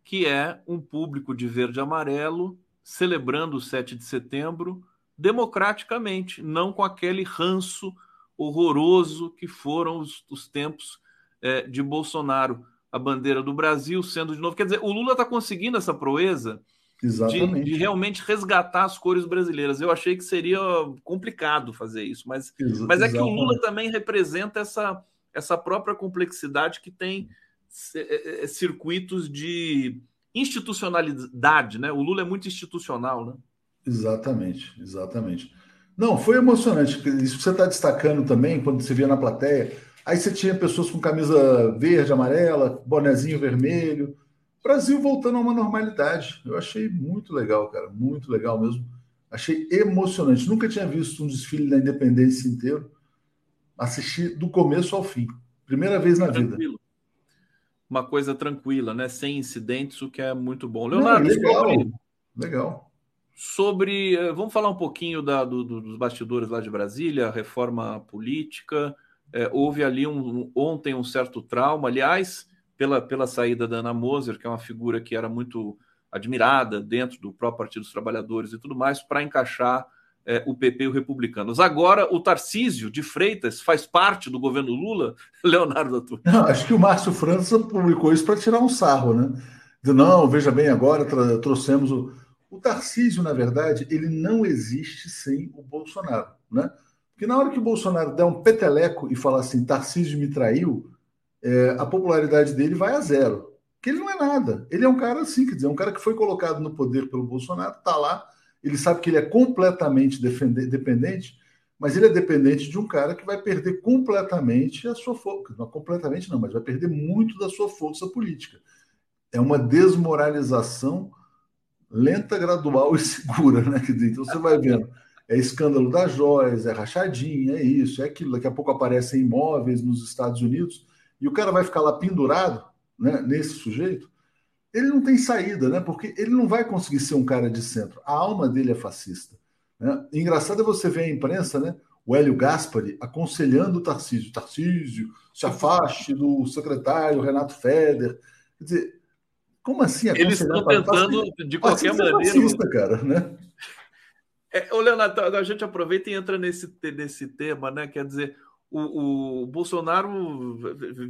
que é um público de verde e amarelo celebrando o 7 de setembro democraticamente, não com aquele ranço horroroso que foram os, os tempos é, de Bolsonaro. A bandeira do Brasil sendo de novo. Quer dizer, o Lula está conseguindo essa proeza de, de, realmente resgatar as cores brasileiras. Eu achei que seria complicado fazer isso, mas, mas é que o Lula também representa essa, essa própria complexidade que tem é, é, circuitos de institucionalidade, né? O Lula é muito institucional, né? Exatamente, exatamente. Não, foi emocionante. Isso que você está destacando também, quando você via na plateia. Aí você tinha pessoas com camisa verde, amarela, bonezinho vermelho, Brasil voltando a uma normalidade. Eu achei muito legal, cara, muito legal mesmo. Achei emocionante. Nunca tinha visto um desfile da independência inteiro. Assisti do começo ao fim. Primeira vez na Tranquilo. vida. Uma coisa tranquila, né? Sem incidentes, o que é muito bom. Leonardo, Não, legal. Sobre, legal. Sobre. Eh, vamos falar um pouquinho da, do, dos bastidores lá de Brasília, reforma política. É, houve ali um, ontem um certo trauma. Aliás, pela, pela saída da Ana Moser, que é uma figura que era muito admirada dentro do próprio Partido dos Trabalhadores e tudo mais, para encaixar é, o PP e o Republicanos. Agora, o Tarcísio de Freitas faz parte do governo Lula, [LAUGHS] Leonardo Atur. Acho que o Márcio França publicou isso para tirar um sarro, né? De, não, veja bem, agora trouxemos o. O Tarcísio, na verdade, ele não existe sem o Bolsonaro, né? Porque na hora que o Bolsonaro der um peteleco e falar assim, Tarcísio me traiu, é, a popularidade dele vai a zero. Porque ele não é nada. Ele é um cara assim, quer dizer, um cara que foi colocado no poder pelo Bolsonaro, está lá, ele sabe que ele é completamente dependente, mas ele é dependente de um cara que vai perder completamente a sua força. Não completamente não, mas vai perder muito da sua força política. É uma desmoralização lenta, gradual e [LAUGHS] segura, né? Então você vai vendo. É escândalo das joias, é rachadinha, é isso, é aquilo. Daqui a pouco aparecem imóveis nos Estados Unidos e o cara vai ficar lá pendurado né, nesse sujeito, ele não tem saída, né? Porque ele não vai conseguir ser um cara de centro. A alma dele é fascista. Né? engraçado é você ver a imprensa, né? O Hélio Gaspari aconselhando o Tarcísio. Tarcísio, se afaste do secretário Renato Feder. Quer dizer, como assim? Eles estão tentando, de qualquer é maneira. Fascista, cara, né? É, ô, Leonardo, a gente aproveita e entra nesse, nesse tema, né? Quer dizer, o, o Bolsonaro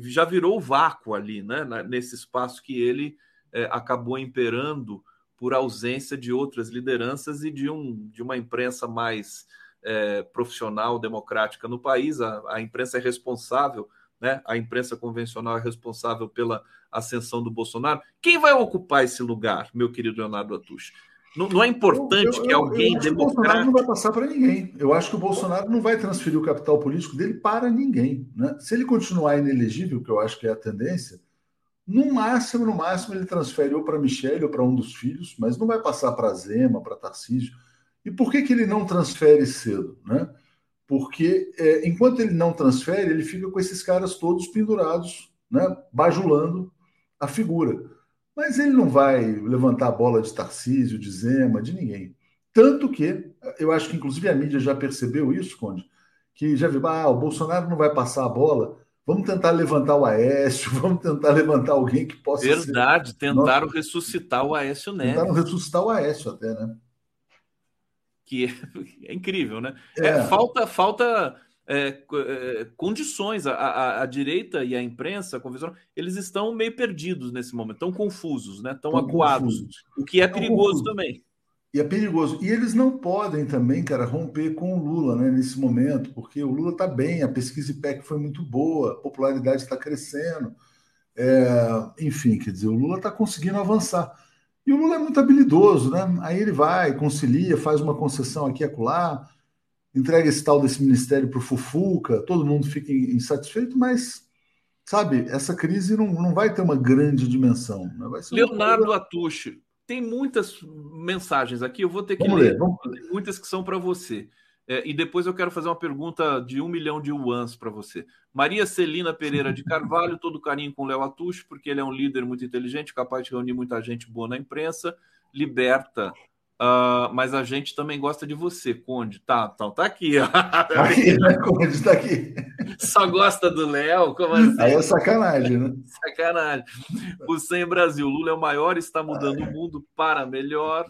já virou vácuo ali, né? Nesse espaço que ele é, acabou imperando por ausência de outras lideranças e de, um, de uma imprensa mais é, profissional, democrática no país. A, a, imprensa é responsável, né? a imprensa convencional é responsável pela ascensão do Bolsonaro. Quem vai ocupar esse lugar, meu querido Leonardo Atush? Não, não, é importante eu, eu, que alguém democrático... O Bolsonaro não vai passar para ninguém. Eu acho que o Bolsonaro não vai transferir o capital político dele para ninguém. Né? Se ele continuar inelegível, que eu acho que é a tendência, no máximo, no máximo, ele transfere ou para Michele ou para um dos filhos, mas não vai passar para Zema, para Tarcísio. E por que, que ele não transfere cedo? Né? Porque é, enquanto ele não transfere, ele fica com esses caras todos pendurados, né? bajulando a figura. Mas ele não vai levantar a bola de Tarcísio, de Zema, de ninguém. Tanto que, eu acho que inclusive a mídia já percebeu isso, Conde, que já viu, ah, o Bolsonaro não vai passar a bola, vamos tentar levantar o Aécio, [LAUGHS] vamos tentar levantar alguém que possa Verdade, ser... tentaram Nossa, ressuscitar o Aécio Neves. Tentaram ressuscitar o Aécio até, né? Que é, [LAUGHS] é incrível, né? É. É, falta, falta é, é, condições. A, a, a, direita e a imprensa convencional, eles estão meio perdidos nesse momento, tão confusos, né? tão acuados, confusos. o que é perigoso também. E é perigoso. E eles não podem também, cara, romper com o Lula né, nesse momento, porque o Lula está bem, a pesquisa IPEC foi muito boa, a popularidade está crescendo. É, enfim, quer dizer, o Lula está conseguindo avançar. E o Lula é muito habilidoso, né? Aí ele vai, concilia, faz uma concessão aqui e acolá, entrega esse tal desse ministério para o Fufuca, todo mundo fica insatisfeito, mas, sabe, essa crise não, não vai ter uma grande dimensão. Né? Leonardo coisa... Atushi, tem muitas mensagens aqui, eu vou ter que vamos ler, vamos... muitas que são para você. É, e depois eu quero fazer uma pergunta de um milhão de yuans para você. Maria Celina Pereira de Carvalho, todo carinho com o Léo Atush, porque ele é um líder muito inteligente, capaz de reunir muita gente boa na imprensa, liberta Uh, mas a gente também gosta de você, Conde. Tá, então tá aqui. Ó. [LAUGHS] Tá aqui, né, Conde? Tá aqui. Só gosta do Léo? Como assim? Aí é sacanagem, né? Sacanagem. O Sem Brasil. Lula é o maior, está mudando o mundo para melhor.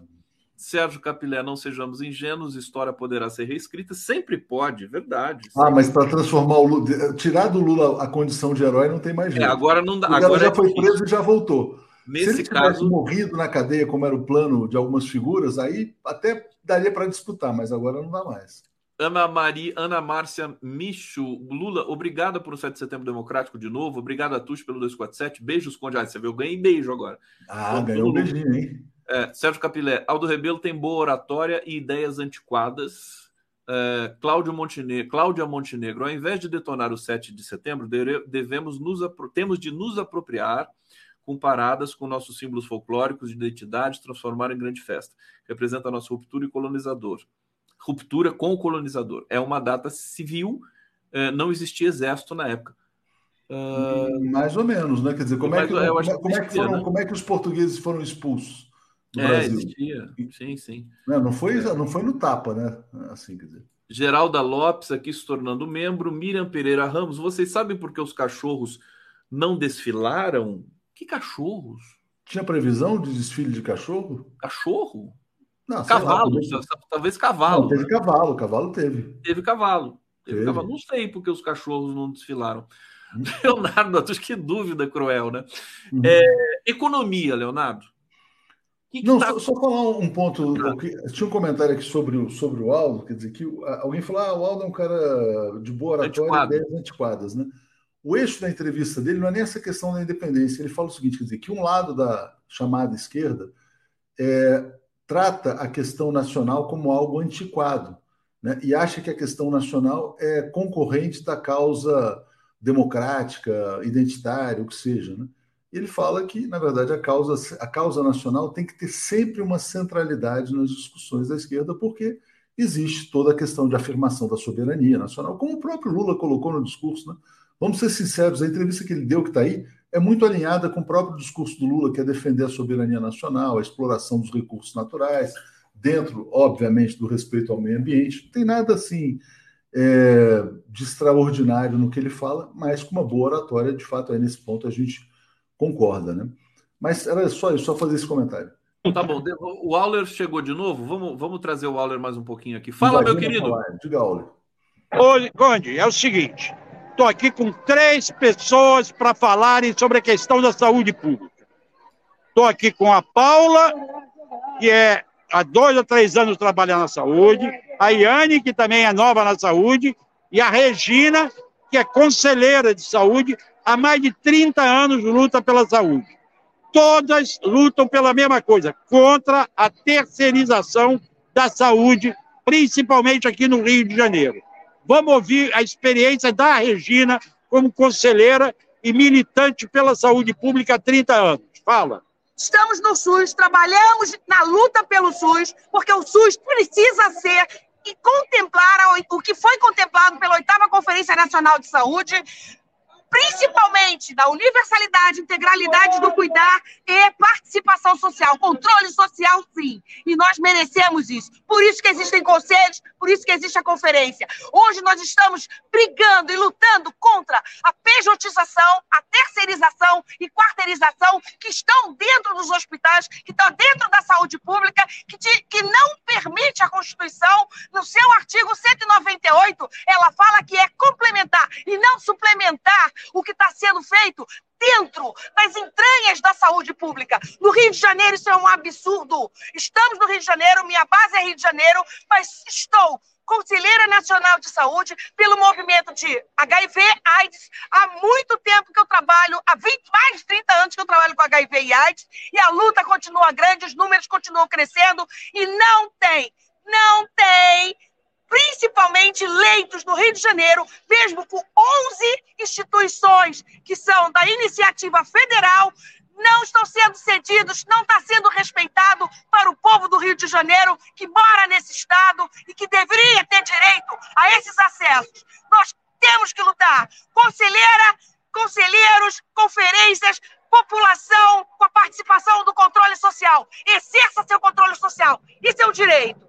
Sérgio Capilé, não sejamos ingênuos, história poderá ser reescrita, sempre pode, verdade. Ah, mas para transformar o Lula, tirar do Lula a condição de herói não tem mais é, jeito. É, agora não dá. Agora já é foi preso e já voltou. Nesse Se ele caso, morrido na cadeia, como era o plano de algumas figuras, aí até daria para disputar, mas agora não dá mais. Ana Maria, Ana Márcia Micho, Lula, obrigada por o 7 de setembro democrático de novo. Obrigado a Tux pelo 247. Beijos, Conde. Ah, você viu, ganhei beijo agora. Ah, ganhou um beijinho, hein? É, Sérgio Capilé, Aldo Rebelo tem boa oratória e ideias antiquadas. É, Cláudio Montenegro, Cláudia Montenegro, ao invés de detonar o 7 de setembro, devemos nos, temos de nos apropriar comparadas com nossos símbolos folclóricos de identidade, transformar em grande festa. Representa a nossa ruptura e colonizador. Ruptura com o colonizador. É uma data civil, é, não existia exército na época. Uh... Mais ou menos, né? Quer dizer, como, é que, como, é, como, é que foram, né? como é que os portugueses foram expulsos? Do é, Brasil? existia. Sim, sim. Não, não, foi, não foi no tapa, né? Assim, quer dizer. Geralda Lopes aqui se tornando membro, Miriam Pereira Ramos, vocês sabem por que os cachorros não desfilaram que cachorros? Tinha previsão de desfile de cachorro? Cachorro? Não, cavalo, lá, talvez cavalo. Não, teve né? cavalo, cavalo teve. Teve cavalo. Teve, teve. cavalo. Não sei porque os cachorros não desfilaram. Hum. [LAUGHS] Leonardo, que dúvida cruel, né? Hum. É, economia, Leonardo. Que que não, tá... só, só, falar um ponto. Tinha um comentário aqui sobre o, sobre o Aldo, quer dizer, que alguém falou: ah, o Aldo é um cara de boa oratória e ideias antiquadas, né? O eixo da entrevista dele não é nem essa questão da independência. Ele fala o seguinte: quer dizer, que um lado da chamada esquerda é, trata a questão nacional como algo antiquado, né? e acha que a questão nacional é concorrente da causa democrática, identitária, o que seja. Né? Ele fala que, na verdade, a causa, a causa nacional tem que ter sempre uma centralidade nas discussões da esquerda, porque existe toda a questão de afirmação da soberania nacional, como o próprio Lula colocou no discurso, né? Vamos ser sinceros, a entrevista que ele deu, que está aí, é muito alinhada com o próprio discurso do Lula, que é defender a soberania nacional, a exploração dos recursos naturais, dentro, obviamente, do respeito ao meio ambiente. Não tem nada assim é, de extraordinário no que ele fala, mas com uma boa oratória, de fato, aí nesse ponto a gente concorda, né? Mas era só isso, só fazer esse comentário. Tá bom, o Auler chegou de novo. Vamos, vamos trazer o Auler mais um pouquinho aqui. Fala, Imagina meu querido. Falar. Diga, Auler. Oi, Conde, é o seguinte: estou aqui com três pessoas para falarem sobre a questão da saúde pública. Estou aqui com a Paula, que é há dois ou três anos trabalhando na saúde, a Iane, que também é nova na saúde, e a Regina, que é conselheira de saúde, há mais de 30 anos luta pela saúde todas lutam pela mesma coisa, contra a terceirização da saúde, principalmente aqui no Rio de Janeiro. Vamos ouvir a experiência da Regina como conselheira e militante pela saúde pública há 30 anos. Fala. Estamos no SUS, trabalhamos na luta pelo SUS, porque o SUS precisa ser e contemplar o que foi contemplado pela oitava Conferência Nacional de Saúde, principalmente da universalidade, integralidade do cuidar e participação social. Controle social, sim. E nós merecemos isso. Por isso que existem conselhos, por isso que existe a conferência. Hoje nós estamos brigando e lutando contra a pejotização, a terceirização e quarteirização que estão dentro dos hospitais, que estão dentro da saúde pública, que, te, que não permite a Constituição, no seu artigo 198, ela fala que é complementar e não suplementar o que está sendo feito dentro das entranhas da saúde pública. No Rio de Janeiro, isso é um absurdo. Estamos no Rio de Janeiro, minha base é Rio de Janeiro, mas estou conselheira nacional de saúde pelo movimento de HIV, AIDS. Há muito tempo que eu trabalho, há 20, mais de 30 anos que eu trabalho com HIV e AIDS, e a luta continua grande, os números continuam crescendo, e não tem, não tem principalmente leitos no Rio de Janeiro, mesmo com 11 instituições que são da iniciativa federal, não estão sendo cedidos, não está sendo respeitado para o povo do Rio de Janeiro que mora nesse estado e que deveria ter direito a esses acessos. Nós temos que lutar. Conselheira, conselheiros, conferências, população com a participação do controle social. Exerça seu controle social. Isso é o direito.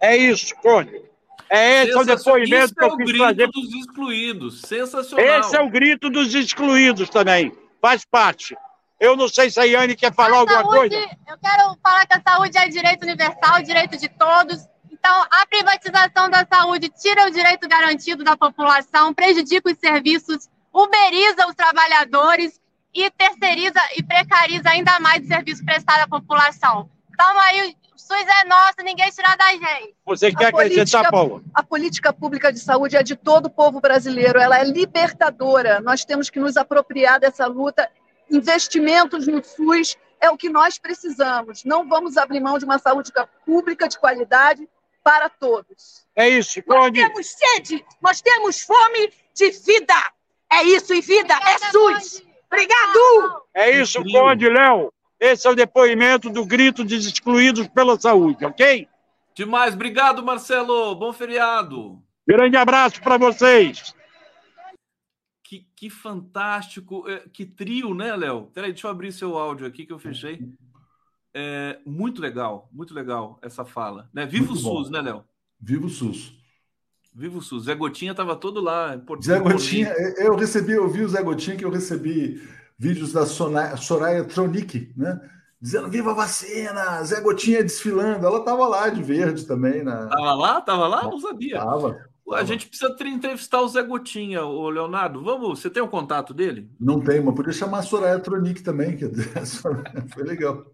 É isso, Cone. É esse é o depoimento que eu é quis trazer. dos excluídos. Sensacional. Esse é o grito dos excluídos também. Faz parte. Eu não sei se a Iane quer falar a alguma saúde, coisa. Eu quero falar que a saúde é direito universal, direito de todos. Então, a privatização da saúde tira o direito garantido da população, prejudica os serviços, uberiza os trabalhadores e terceiriza e precariza ainda mais o serviço prestado à população. Então, aí SUS é nosso, ninguém tira da gente. Você quer acrescentar, Paulo? A política pública de saúde é de todo o povo brasileiro, ela é libertadora. Nós temos que nos apropriar dessa luta. Investimentos no SUS é o que nós precisamos. Não vamos abrir mão de uma saúde pública de qualidade para todos. É isso, Conde. Nós temos sede, nós temos fome de vida. É isso, e vida é SUS. Obrigado! É isso, Conde, Léo. Esse é o depoimento do grito dos excluídos pela saúde, ok? Demais. Obrigado, Marcelo. Bom feriado. Grande abraço para vocês. Que, que, fantástico. É, que trio, né, Léo? Peraí, deixa eu abrir seu áudio aqui que eu fechei. É, muito legal, muito legal essa fala. Né? Viva muito o SUS, bom. né, Léo? Viva o SUS. Viva o SUS. Zé Gotinha estava todo lá. Zé Gotinha, eu recebi, eu vi o Zé Gotinha que eu recebi vídeos da Soraya Tronic, né? Dizendo viva a vacina, Zé Gotinha desfilando. Ela estava lá de verde também. Na... Tava lá? Tava lá? Não sabia. Tava. A gente precisa entrevistar o Zé Gotinha, o Leonardo. Vamos, você tem o um contato dele? Não tem, mas podia chamar a Soraya Tronic também, que [LAUGHS] foi legal.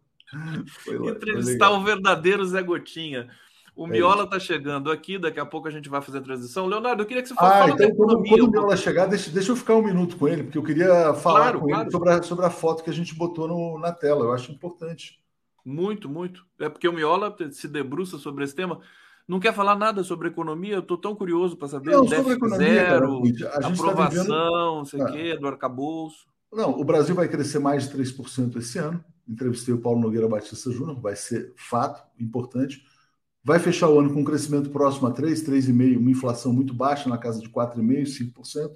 Foi, entrevistar foi legal. o verdadeiro Zé Gotinha. O é Miola está chegando aqui, daqui a pouco a gente vai fazer a transição. Leonardo, eu queria que você falasse. Ah, então quando, quando o Miola chegar, deixa, deixa eu ficar um minuto com ele, porque eu queria falar claro, com claro. ele sobre a, sobre a foto que a gente botou no, na tela. Eu acho importante. Muito, muito. É porque o Miola se debruça sobre esse tema. Não quer falar nada sobre economia? Eu estou tão curioso para saber. Não, sobre economia, zero, cara, a tá aprovação, tá vivendo... não sei o ah. quê, do arcabouço. Não, o Brasil vai crescer mais de 3% esse ano. Entrevistei o Paulo Nogueira Batista Júnior, vai ser fato importante. Vai fechar o ano com um crescimento próximo a 3, 3,5%, uma inflação muito baixa, na casa de 4,5%, 5%.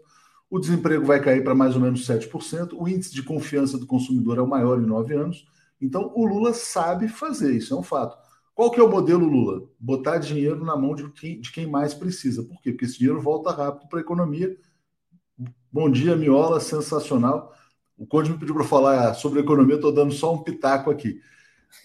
O desemprego vai cair para mais ou menos 7%. O índice de confiança do consumidor é o maior em nove anos. Então, o Lula sabe fazer, isso é um fato. Qual que é o modelo Lula? Botar dinheiro na mão de quem, de quem mais precisa. Por quê? Porque esse dinheiro volta rápido para a economia. Bom dia, Miola, sensacional. O Conde me pediu para falar sobre economia, estou dando só um pitaco aqui.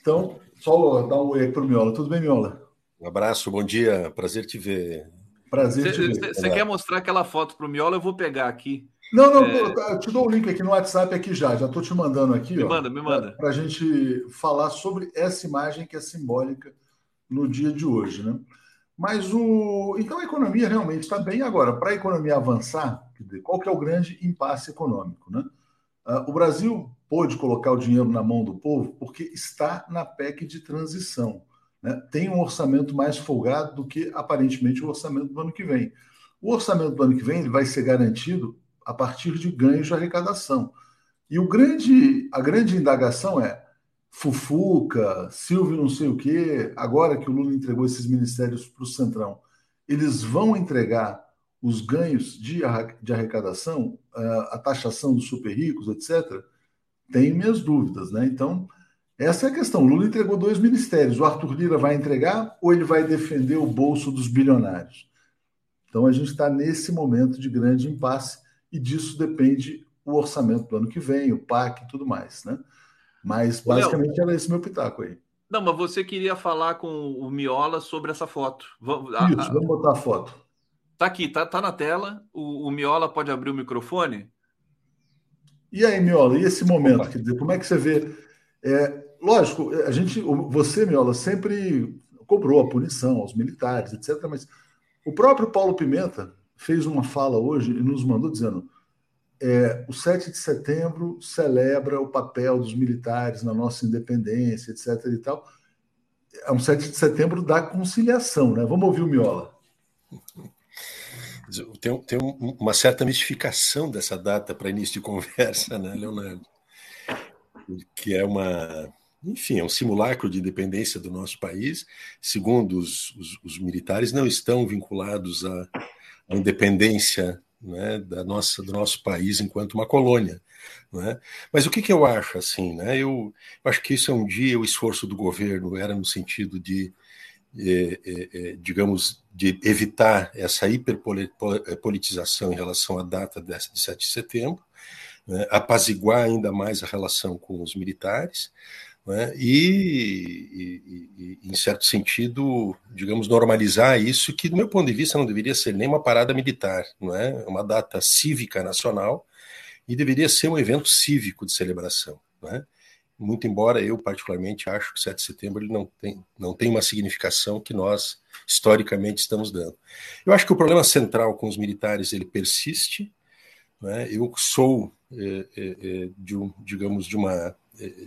Então, só dar um oi para o Miola. Tudo bem, Miola? Um abraço, bom dia. Prazer te ver. Prazer cê, te ver. Você quer mostrar aquela foto para o Miola? Eu vou pegar aqui. Não, não, é... eu te dou o link aqui no WhatsApp aqui já. Já estou te mandando aqui. Me ó, manda, me manda. Para a gente falar sobre essa imagem que é simbólica no dia de hoje, né? Mas o. Então a economia realmente está bem. Agora, para a economia avançar, qual que é o grande impasse econômico? Né? Uh, o Brasil pôde colocar o dinheiro na mão do povo porque está na PEC de transição. Né? Tem um orçamento mais folgado do que aparentemente o orçamento do ano que vem. O orçamento do ano que vem ele vai ser garantido a partir de ganhos de arrecadação. E o grande, a grande indagação é Fufuca, Silvio não sei o quê, agora que o Lula entregou esses ministérios para o Centrão, eles vão entregar os ganhos de, de arrecadação, a taxação dos super ricos, etc., tenho minhas dúvidas, né? Então, essa é a questão. Lula entregou dois ministérios. O Arthur Lira vai entregar ou ele vai defender o bolso dos bilionários? Então, a gente está nesse momento de grande impasse e disso depende o orçamento do ano que vem, o PAC e tudo mais, né? Mas basicamente era esse meu pitaco aí. Não, mas você queria falar com o Miola sobre essa foto. Vamos, a, Isso, vamos botar a foto. Tá aqui, tá, tá na tela. O, o, Miola pode abrir o microfone? E aí, Miola, e esse momento? Quer dizer, como é que você vê? É, lógico, a gente, você, Miola, sempre cobrou a punição aos militares, etc. Mas o próprio Paulo Pimenta fez uma fala hoje e nos mandou dizendo: é, o 7 de setembro celebra o papel dos militares na nossa independência, etc. e tal. É um 7 de setembro da conciliação, né? Vamos ouvir o Miola. Tem, tem uma certa mistificação dessa data para início de conversa, né, Leonardo? Que é uma, enfim, é um simulacro de independência do nosso país. Segundo os, os, os militares, não estão vinculados à, à independência né, da nossa, do nosso país enquanto uma colônia. Né? Mas o que, que eu acho assim? Né? Eu, eu, acho que isso é um dia o esforço do governo era no sentido de, é, é digamos, de evitar essa hiperpolitização em relação à data de 7 de setembro, né? apaziguar ainda mais a relação com os militares, né? E, e, e, em certo sentido, digamos, normalizar isso, que, do meu ponto de vista, não deveria ser nem uma parada militar, não é? é uma data cívica nacional e deveria ser um evento cívico de celebração. É? Muito embora eu, particularmente, acho que 7 de setembro ele não tem, não tem uma significação que nós, historicamente, estamos dando. Eu acho que o problema central com os militares ele persiste. é? Eu sou, é, é, de um, digamos, de uma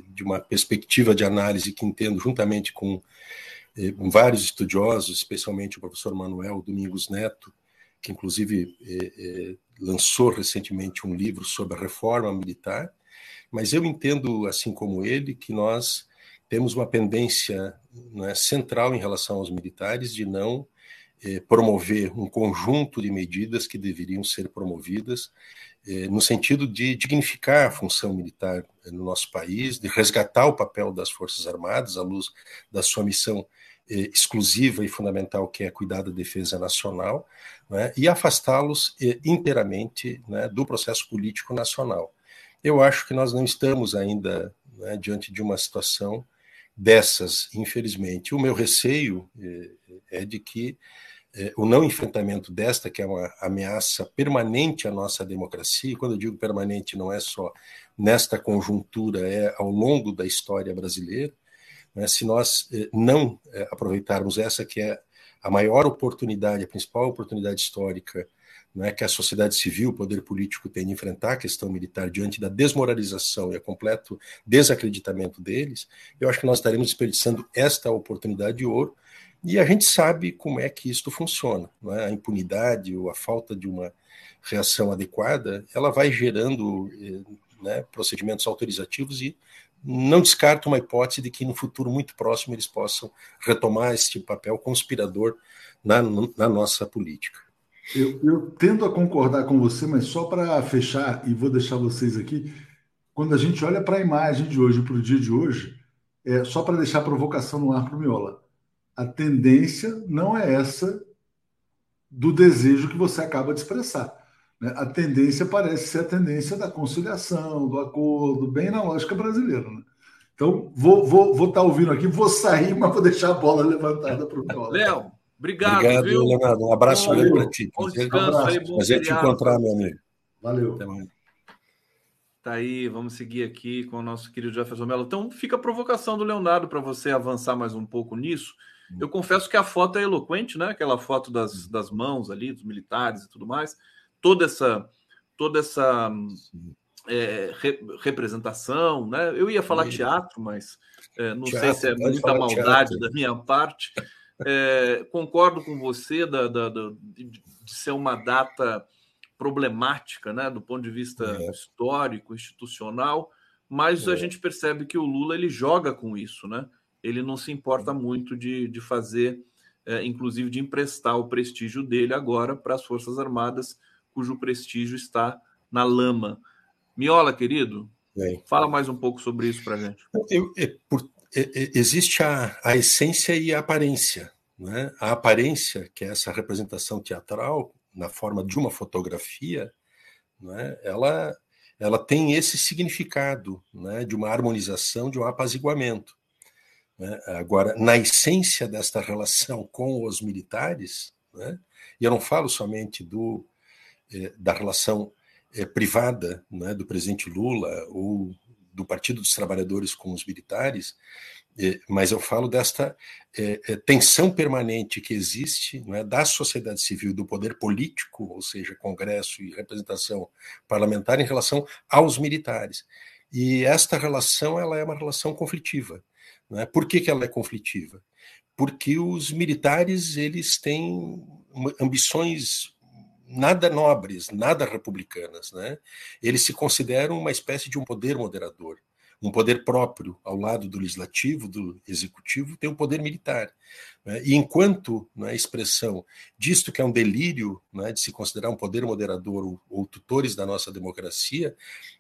de uma perspectiva de análise que entendo juntamente com eh, vários estudiosos, especialmente o professor Manuel Domingos Neto, que inclusive eh, eh, lançou recentemente um livro sobre a reforma militar, mas eu entendo, assim como ele, que nós temos uma pendência é, central em relação aos militares de não eh, promover um conjunto de medidas que deveriam ser promovidas no sentido de dignificar a função militar eh, no nosso país, de resgatar o papel das Forças Armadas à luz da sua missão exclusiva e fundamental, que é cuidar da defesa nacional, né, e afastá-los inteiramente né, do processo político nacional. Eu acho que nós não estamos ainda né, diante de uma situação dessas, infelizmente. O meu receio é de que é, o não enfrentamento desta, que é uma ameaça permanente à nossa democracia, e quando eu digo permanente, não é só nesta conjuntura, é ao longo da história brasileira, né, se nós é, não é, aproveitarmos essa, que é a maior oportunidade, a principal oportunidade histórica né, que a sociedade civil, o poder político tem de enfrentar a questão militar diante da desmoralização e a completo desacreditamento deles, eu acho que nós estaremos desperdiçando esta oportunidade de ouro e a gente sabe como é que isto funciona. É? A impunidade ou a falta de uma reação adequada, ela vai gerando eh, né, procedimentos autorizativos e não descarto uma hipótese de que no futuro muito próximo eles possam retomar este papel conspirador na, na nossa política. Eu, eu, tendo a concordar com você, mas só para fechar, e vou deixar vocês aqui, quando a gente olha para a imagem de hoje, para o dia de hoje, é só para deixar a provocação no ar para o Miola a tendência não é essa do desejo que você acaba de expressar. Né? A tendência parece ser a tendência da conciliação, do acordo, bem na lógica brasileira. Né? Então, vou estar vou, vou tá ouvindo aqui, vou sair, mas vou deixar a bola levantada para o Miola. Léo, obrigado. Obrigado, viu? Leonardo. Um abraço grande para ti. Bom descanso aí, bom Prazer te encontrar, meu amigo. Valeu. Até mais. Tá aí, vamos seguir aqui com o nosso querido Jefferson Mello. Então, fica a provocação do Leonardo para você avançar mais um pouco nisso. Eu confesso que a foto é eloquente, né? Aquela foto das, das mãos ali, dos militares e tudo mais. Toda essa, toda essa é, re, representação, né? Eu ia falar teatro, mas é, não teatro, sei se é muita maldade teatro. da minha parte. É, concordo com você da, da, da, de ser uma data problemática, né, do ponto de vista é. histórico, institucional, mas é. a gente percebe que o Lula ele joga com isso, né? Ele não se importa muito de, de fazer, é, inclusive de emprestar o prestígio dele agora para as Forças Armadas, cujo prestígio está na lama. Miola, querido, Bem. fala mais um pouco sobre isso para a gente. Eu, é, por, existe a, a essência e a aparência. Né? A aparência, que é essa representação teatral, na forma de uma fotografia, né, ela, ela tem esse significado né, de uma harmonização, de um apaziguamento. Né? Agora, na essência desta relação com os militares, né, e eu não falo somente do, eh, da relação eh, privada né, do presidente Lula ou do Partido dos Trabalhadores com os militares, é, mas eu falo desta é, é, tensão permanente que existe é, da sociedade civil, do poder político, ou seja, Congresso e representação parlamentar, em relação aos militares. E esta relação ela é uma relação conflitiva. É? Por que, que ela é conflitiva? Porque os militares eles têm ambições nada nobres, nada republicanas. Né? Eles se consideram uma espécie de um poder moderador um poder próprio ao lado do legislativo, do executivo, tem um poder militar. Né? E enquanto a né, expressão disto que é um delírio né, de se considerar um poder moderador ou, ou, tutores da nossa democracia,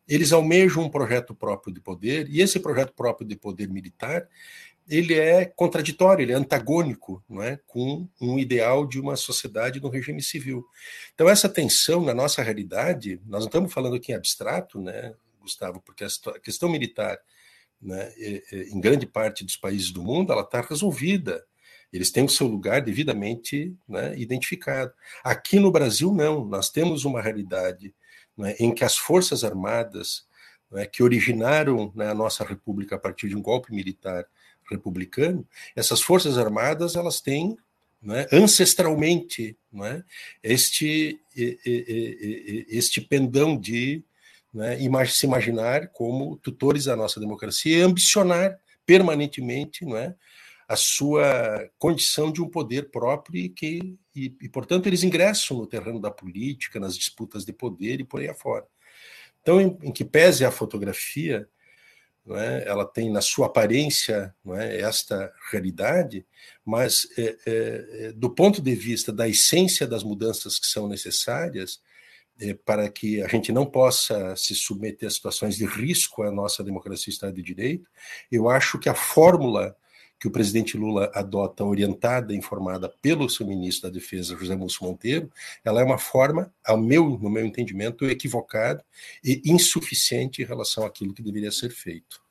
eles almejam um projeto próprio de poder, e esse projeto próprio de poder militar ele é contraditório, ele é antagônico não é, com um ideal de uma sociedade no regime civil. Então, essa tensão na nossa realidade, nós não estamos falando aqui em abstrato, né? Gustavo, porque a questão militar, né, em grande parte dos países do mundo, ela está resolvida. Eles têm o seu lugar devidamente né, identificado. Aqui no Brasil, não. Nós temos uma realidade né, em que as Forças Armadas, né, que originaram né, a nossa República a partir de um golpe militar republicano, essas Forças Armadas elas têm né, ancestralmente né, este, este pendão de né, se imaginar como tutores da nossa democracia e ambicionar permanentemente não é, a sua condição de um poder próprio e que e, e, portanto eles ingressam no terreno da política, nas disputas de poder e por aí afora. Então, em, em que pese a fotografia, é, ela tem na sua aparência é, esta realidade, mas é, é, é, do ponto de vista da essência das mudanças que são necessárias, para que a gente não possa se submeter a situações de risco à nossa democracia e Estado de Direito, eu acho que a fórmula que o presidente Lula adota, orientada e informada pelo seu ministro da Defesa, José Múcio Monteiro, ela é uma forma, ao meu, no meu entendimento, equivocada e insuficiente em relação àquilo que deveria ser feito.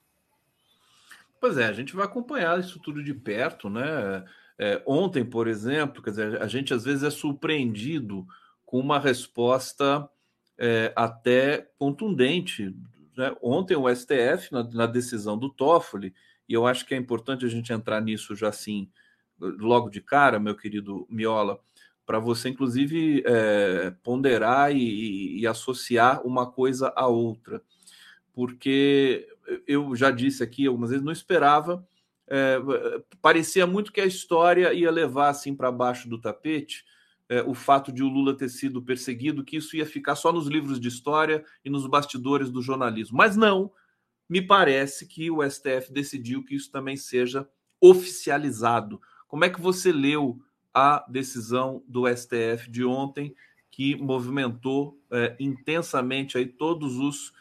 Pois é, a gente vai acompanhar isso tudo de perto, né? É, ontem, por exemplo, quer dizer, a gente às vezes é surpreendido com uma resposta é, até contundente. Né? Ontem o STF, na, na, decisão do Toffoli, e eu acho que é importante a gente entrar nisso já assim, logo de cara, meu querido Miola, para você, inclusive, é, ponderar e, e associar uma coisa à outra. Porque eu já disse aqui algumas vezes, não esperava. É, parecia muito que a história ia levar assim para baixo do tapete é, o fato de o Lula ter sido perseguido, que isso ia ficar só nos livros de história e nos bastidores do jornalismo. Mas não, me parece que o STF decidiu que isso também seja oficializado. Como é que você leu a decisão do STF de ontem, que movimentou é, intensamente aí todos os,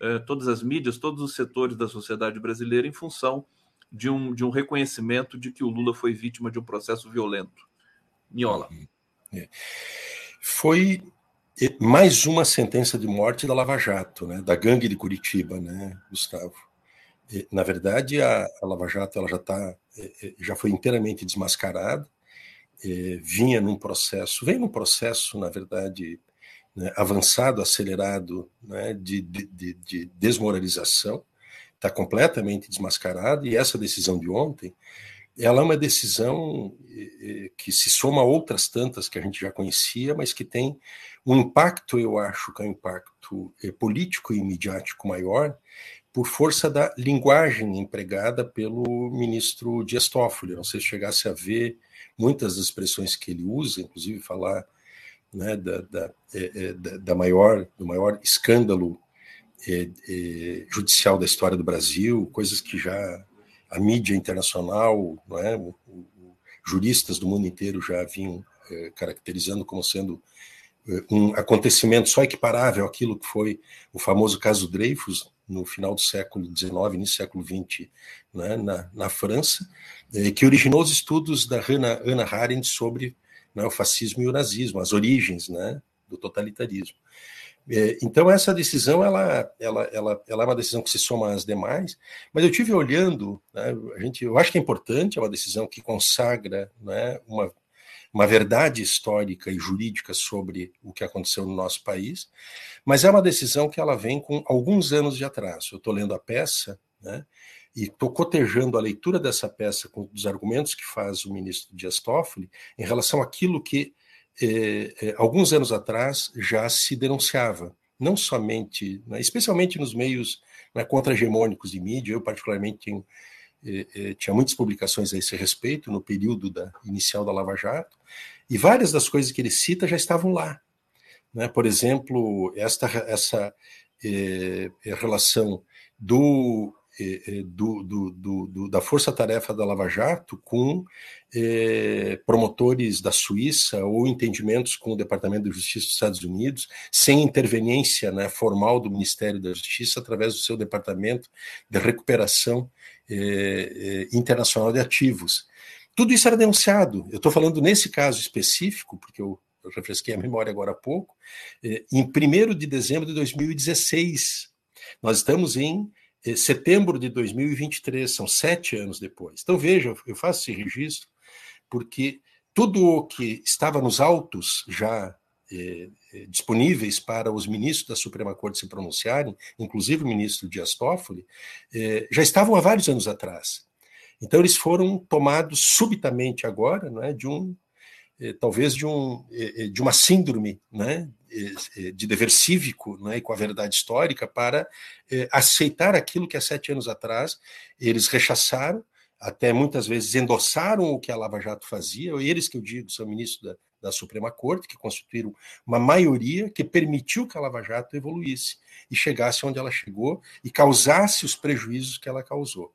é, todas as mídias, todos os setores da sociedade brasileira em função de um, de um reconhecimento de que o Lula foi vítima de um processo violento? Miola. Uhum. É. Foi mais uma sentença de morte da Lava Jato, né, da gangue de Curitiba, né, Gustavo. Na verdade, a, a Lava Jato ela já tá, já foi inteiramente desmascarada, vinha num processo, vem num processo, na verdade, né, avançado, acelerado, né, de, de, de, desmoralização, está completamente desmascarado, e essa decisão de ontem, ela é uma decisão que se soma a outras tantas que a gente já conhecia, mas que tem um impacto, eu acho que é um impacto político e midiático maior, por força da linguagem empregada pelo ministro Dias Toffoli. Não sei se chegasse a ver muitas das expressões que ele usa, inclusive falar né, da, da, é, é, da, maior, do maior escândalo judicial da história do Brasil, coisas que já a mídia internacional, é, juristas do mundo inteiro já vinham é, caracterizando como sendo é, um acontecimento só equiparável àquilo que foi o famoso caso Dreyfus, no final do século XIX, início do século XX, né, na, na, França, eh, que originou os estudos da Hannah, Hannah Arendt sobre né, o fascismo e o nazismo, as origens né, do totalitarismo. Eh, então essa decisão ela, ela, ela, ela é uma decisão que se soma às demais, mas eu tive olhando, né, a gente, eu acho que é importante, é uma decisão que consagra né, uma uma verdade histórica e jurídica sobre o que aconteceu no nosso país, mas é uma decisão que ela vem com alguns anos de atraso. Eu estou lendo a peça, né, e estou cotejando a leitura dessa peça com os argumentos que faz o ministro Dias Toffoli em relação àquilo que eh, eh, alguns anos atrás já se denunciava, não somente, né, especialmente nos meios né, contra-hegemônicos de mídia, eu particularmente tenho tinha muitas publicações a esse respeito no período da, inicial da Lava Jato, e várias das coisas que ele cita já estavam lá. Né? Por exemplo, esta, essa é, relação do é, do, do, do, da força-tarefa da Lava Jato com é, promotores da Suíça ou entendimentos com o Departamento de Justiça dos Estados Unidos, sem interveniência né, formal do Ministério da Justiça, através do seu Departamento de Recuperação é, Internacional de Ativos. Tudo isso era denunciado. Eu estou falando nesse caso específico, porque eu, eu refresquei a memória agora há pouco, em 1 de dezembro de 2016. Nós estamos em eh, setembro de 2023, são sete anos depois. Então, veja, eu faço esse registro porque tudo o que estava nos autos já eh, eh, disponíveis para os ministros da Suprema Corte se pronunciarem, inclusive o ministro Dias Toffoli, eh, já estavam há vários anos atrás. Então, eles foram tomados subitamente agora não é, de um eh, talvez de, um, eh, de uma síndrome né, de dever cívico né, e com a verdade histórica para aceitar aquilo que há sete anos atrás eles rechaçaram, até muitas vezes endossaram o que a Lava Jato fazia, eles que eu digo são ministros da, da Suprema Corte, que constituíram uma maioria que permitiu que a Lava Jato evoluísse e chegasse onde ela chegou e causasse os prejuízos que ela causou.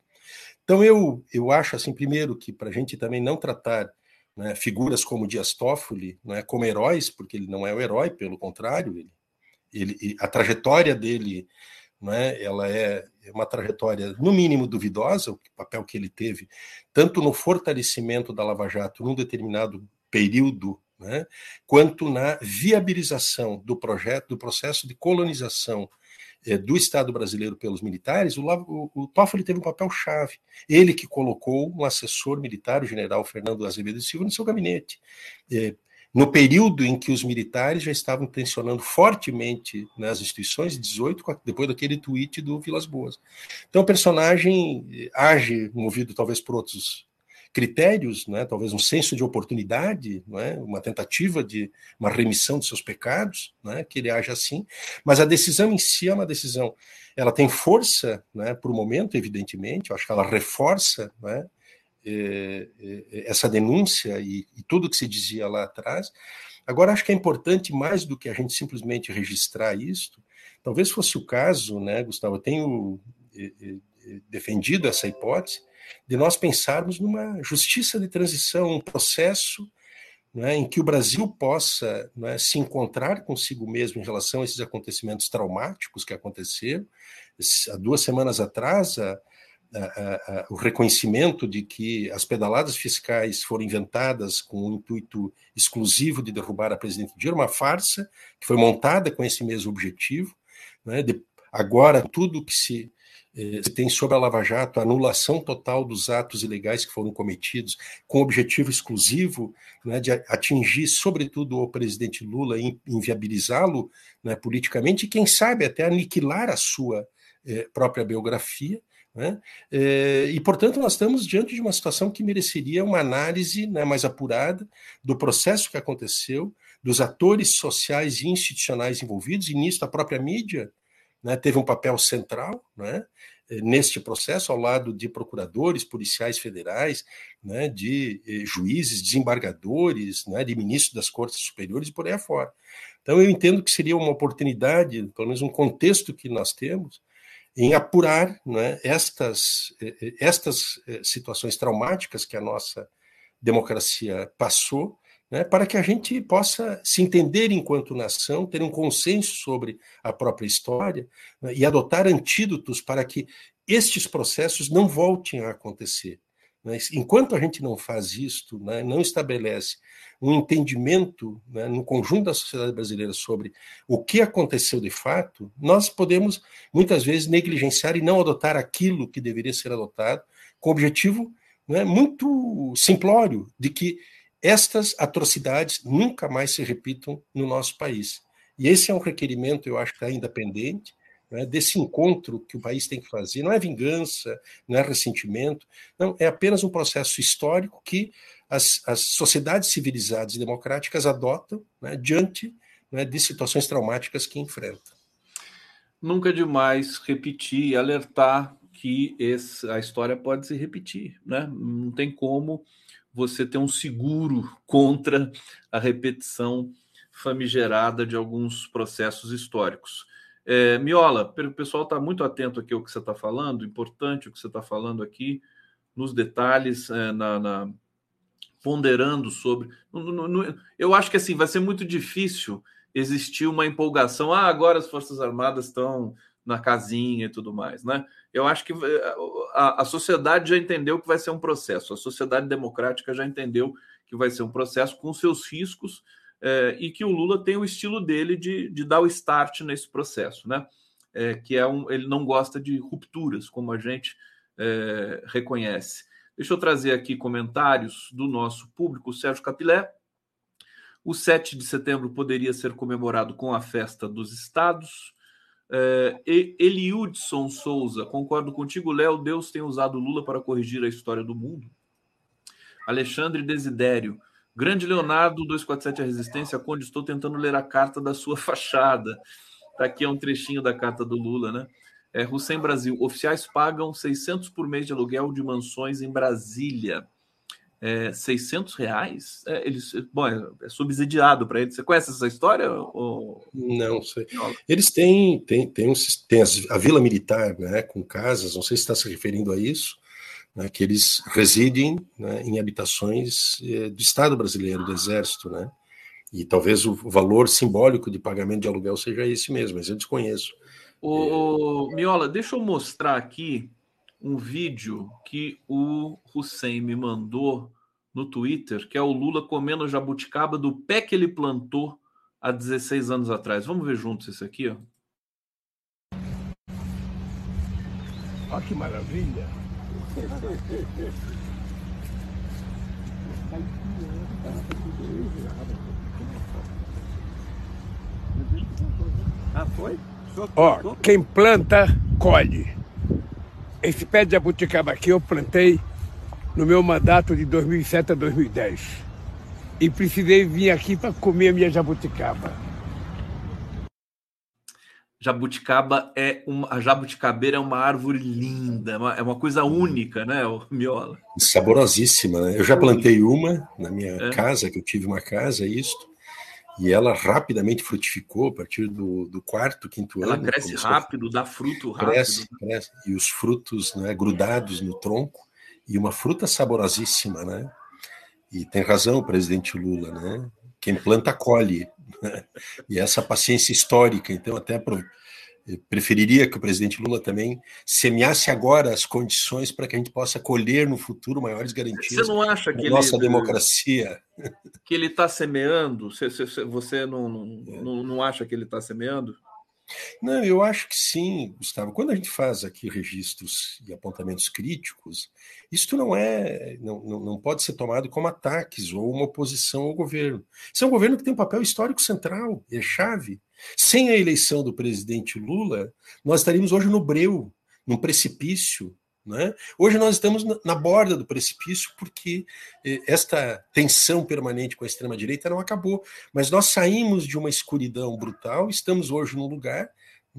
Então eu, eu acho assim, primeiro, que para a gente também não tratar né, figuras como Dias Toffoli né, como heróis, porque ele não é o herói, pelo contrário, ele, ele, a trajetória dele né, ela é uma trajetória, no mínimo, duvidosa, o papel que ele teve, tanto no fortalecimento da Lava Jato num determinado período, né, quanto na viabilização do projeto, do processo de colonização é, do Estado brasileiro pelos militares, o, o, o Toffoli teve um papel chave. Ele que colocou um assessor militar, o general Fernando Azevedo Silva, no seu gabinete. É, no período em que os militares já estavam tensionando fortemente nas instituições, 18, depois daquele tweet do Vilas Boas. Então o personagem age movido talvez por outros critérios, né, talvez um senso de oportunidade, né, uma tentativa de uma remissão de seus pecados, né, que ele age assim, mas a decisão em si é uma decisão, ela tem força né, para o momento, evidentemente, eu acho que ela reforça né, essa denúncia e, e tudo que se dizia lá atrás. Agora, acho que é importante, mais do que a gente simplesmente registrar isto, talvez fosse o caso, né, Gustavo, eu tenho eh, defendido essa hipótese, de nós pensarmos numa justiça de transição, um processo né, em que o Brasil possa né, se encontrar consigo mesmo em relação a esses acontecimentos traumáticos que aconteceram. Há duas semanas atrás, a, a, a, o reconhecimento de que as pedaladas fiscais foram inventadas com o intuito exclusivo de derrubar a presidente Dilma, uma farsa que foi montada com esse mesmo objetivo. Né, de, Agora, tudo que se eh, tem sobre a Lava Jato a anulação total dos atos ilegais que foram cometidos, com o objetivo exclusivo né, de atingir, sobretudo, o presidente Lula, inviabilizá-lo né, politicamente e, quem sabe, até aniquilar a sua eh, própria biografia. Né? Eh, e, portanto, nós estamos diante de uma situação que mereceria uma análise né, mais apurada do processo que aconteceu, dos atores sociais e institucionais envolvidos, e nisso a própria mídia né, teve um papel central né, neste processo, ao lado de procuradores, policiais federais, né, de eh, juízes, desembargadores, né, de ministros das cortes superiores e por aí afora. Então, eu entendo que seria uma oportunidade, pelo menos um contexto que nós temos, em apurar né, estas, eh, eh, estas situações traumáticas que a nossa democracia passou né, para que a gente possa se entender enquanto nação, ter um consenso sobre a própria história né, e adotar antídotos para que estes processos não voltem a acontecer. Né. Enquanto a gente não faz isto, né, não estabelece um entendimento né, no conjunto da sociedade brasileira sobre o que aconteceu de fato, nós podemos muitas vezes negligenciar e não adotar aquilo que deveria ser adotado, com o objetivo muito simplório de que estas atrocidades nunca mais se repitam no nosso país. E esse é um requerimento, eu acho ainda pendente, né, desse encontro que o país tem que fazer. Não é vingança, não é ressentimento, não, é apenas um processo histórico que as, as sociedades civilizadas e democráticas adotam né, diante né, de situações traumáticas que enfrentam. Nunca é demais repetir e alertar que esse, a história pode se repetir. Né? Não tem como você ter um seguro contra a repetição famigerada de alguns processos históricos. É, Miola, o pessoal está muito atento aqui ao que você está falando, importante o que você está falando aqui, nos detalhes, é, na, na, ponderando sobre. No, no, eu acho que assim vai ser muito difícil existir uma empolgação. Ah, agora as Forças Armadas estão na casinha e tudo mais, né? Eu acho que eh, a, a, sociedade já entendeu que vai ser um processo, a sociedade democrática já entendeu que vai ser um processo com seus riscos é, e que o Lula tem o estilo dele de, de dar o start nesse processo, né? É, que é um, ele não gosta de rupturas, como a gente é, reconhece. Deixa eu trazer aqui comentários do nosso público, Sérgio Capilé. O 7 de setembro poderia ser comemorado com a festa dos estados. É, Eliudson Souza, concordo contigo, Léo. Deus tem usado Lula para corrigir a história do mundo. Alexandre Desidério, grande Leonardo 247 a Resistência, Conde, estou tentando ler a carta da sua [LAUGHS] fachada. Tá aqui é um trechinho da carta do Lula, né? É, Hussein Brasil, oficiais pagam 600 por mês de aluguel de mansões em Brasília é, 600 reais, é, eles, bom, é, é subsidiado para eles. Você conhece essa história? Ou... Não sei. Eles têm, têm, têm, um, têm a Vila Militar, né, com casas, não sei se está se referindo a isso, né, que eles residem né, em habitações é, do Estado brasileiro, do Exército, né? E talvez o valor simbólico de pagamento de aluguel seja esse mesmo, mas eu desconheço. O, Miola, deixa eu mostrar aqui um vídeo que o Hussein me mandou no Twitter, que é o Lula comendo jabuticaba do pé que ele plantou há 16 anos atrás. Vamos ver juntos esse aqui, ó. Olha que maravilha! Ah, foi? Ó, quem planta, colhe. Esse pé de jabuticaba aqui eu plantei no meu mandato de 2007 a 2010. E precisei vir aqui para comer a minha jabuticaba. Jabuticaba é uma, a jabuticabeira é uma árvore linda, é uma, é uma coisa única, né, Miola? Saborosíssima, né? Eu já plantei uma na minha é. casa, que eu tive uma casa, isto, e ela rapidamente frutificou a partir do, do quarto, quinto ela ano. Ela cresce rápido, dá fruto rápido. Cresce, cresce, e os frutos né, grudados no tronco, e uma fruta saborosíssima, né? E tem razão o presidente Lula, né? Quem planta colhe, né? e essa paciência histórica. Então, até preferiria que o presidente Lula também semeasse agora as condições para que a gente possa colher no futuro maiores garantias você não acha que nossa ele, democracia. Que ele está semeando? Você, você não, não, não, não acha que ele está semeando? Não, eu acho que sim, Gustavo. Quando a gente faz aqui registros e apontamentos críticos, isso não é, não, não pode ser tomado como ataques ou uma oposição ao governo. Isso é um governo que tem um papel histórico central, é chave. Sem a eleição do presidente Lula, nós estaríamos hoje no breu, num precipício né? Hoje nós estamos na borda do precipício porque eh, esta tensão permanente com a extrema-direita não acabou, mas nós saímos de uma escuridão brutal, estamos hoje num lugar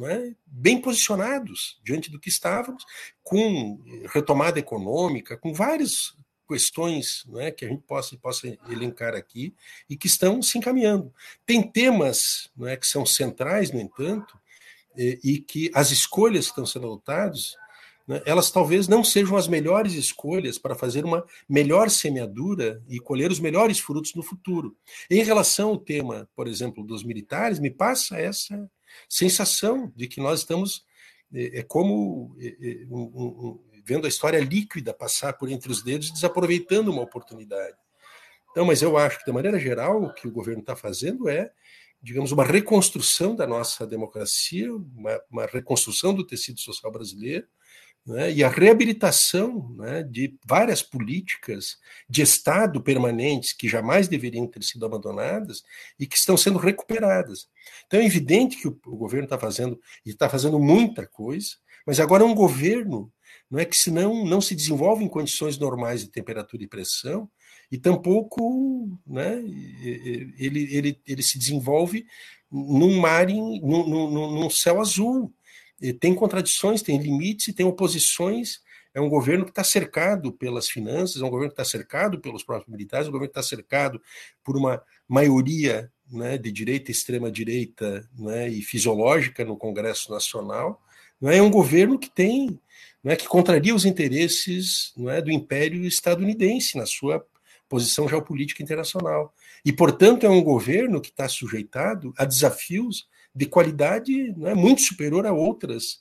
é, bem posicionados diante do que estávamos, com retomada econômica, com várias questões é, que a gente possa, possa elencar aqui e que estão se encaminhando. Tem temas é, que são centrais, no entanto, e, e que as escolhas que estão sendo adotadas né, elas talvez não sejam as melhores escolhas para fazer uma melhor semeadura e colher os melhores frutos no futuro. Em relação ao tema, por exemplo, dos militares, me passa essa sensação de que nós estamos é, é como é, é, vendo a história líquida passar por entre os dedos, desaproveitando uma oportunidade. Então, mas eu acho que, de maneira geral, o que o governo está fazendo é, digamos, uma reconstrução da nossa democracia, uma, uma reconstrução do tecido social brasileiro, né, e a reabilitação né, de várias políticas de Estado permanentes que jamais deveriam ter sido abandonadas e que estão sendo recuperadas. Então é evidente que o, o governo está fazendo, e está fazendo muita coisa, mas agora é um governo não é que senão não se desenvolve em condições normais de temperatura e pressão, e tampouco né, ele, ele, ele se desenvolve num mar, em, num, num, num céu azul tem contradições, tem limites, tem oposições. É um governo que está cercado pelas finanças, é um governo que está cercado pelos próprios militares, é um governo que está cercado por uma maioria né, de direita, extrema-direita né, e fisiológica no Congresso Nacional. Não é? é um governo que tem, não é, que contraria os interesses não é, do Império estadunidense na sua posição geopolítica internacional. E, portanto, é um governo que está sujeitado a desafios de qualidade né, muito superior a outras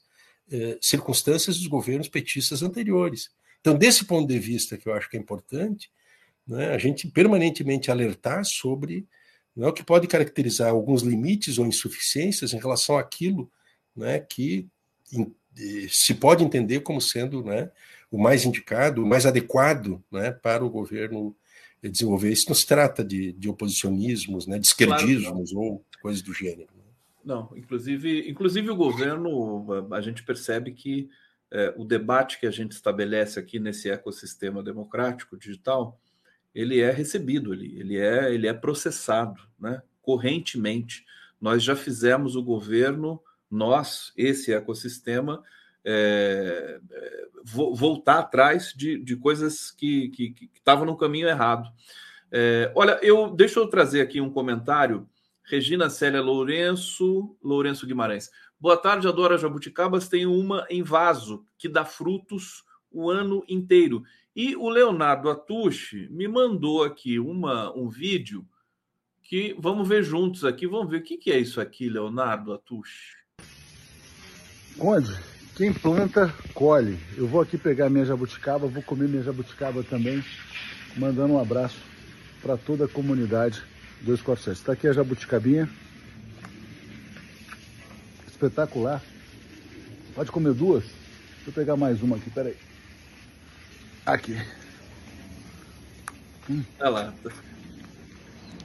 eh, circunstâncias dos governos petistas anteriores. Então, desse ponto de vista, que eu acho que é importante, né, a gente permanentemente alertar sobre né, o que pode caracterizar alguns limites ou insuficiências em relação àquilo né, que eh, se pode entender como sendo né, o mais indicado, o mais adequado né, para o governo desenvolver. Isso não se trata de, de oposicionismos, né, de esquerdismos claro ou coisas do gênero. Não, inclusive, inclusive o governo, a gente percebe que é, o debate que a gente estabelece aqui nesse ecossistema democrático digital, ele é recebido, ele, ele, é, ele é processado né, correntemente. Nós já fizemos o governo, nós, esse ecossistema, é, é, voltar atrás de, de coisas que estavam no caminho errado. É, olha, eu deixa eu trazer aqui um comentário Regina Célia Lourenço, Lourenço Guimarães. Boa tarde, Adora Jabuticabas. Tem uma em vaso que dá frutos o ano inteiro. E o Leonardo Atushi me mandou aqui uma, um vídeo que vamos ver juntos aqui. Vamos ver o que, que é isso aqui, Leonardo Atushi. Conde, quem planta, colhe. Eu vou aqui pegar minha jabuticaba, vou comer minha jabuticaba também, mandando um abraço para toda a comunidade 247. Está aqui a jabuticabinha. Espetacular. Pode comer duas? Deixa eu pegar mais uma aqui, peraí. Aqui. Hum. Olha lá.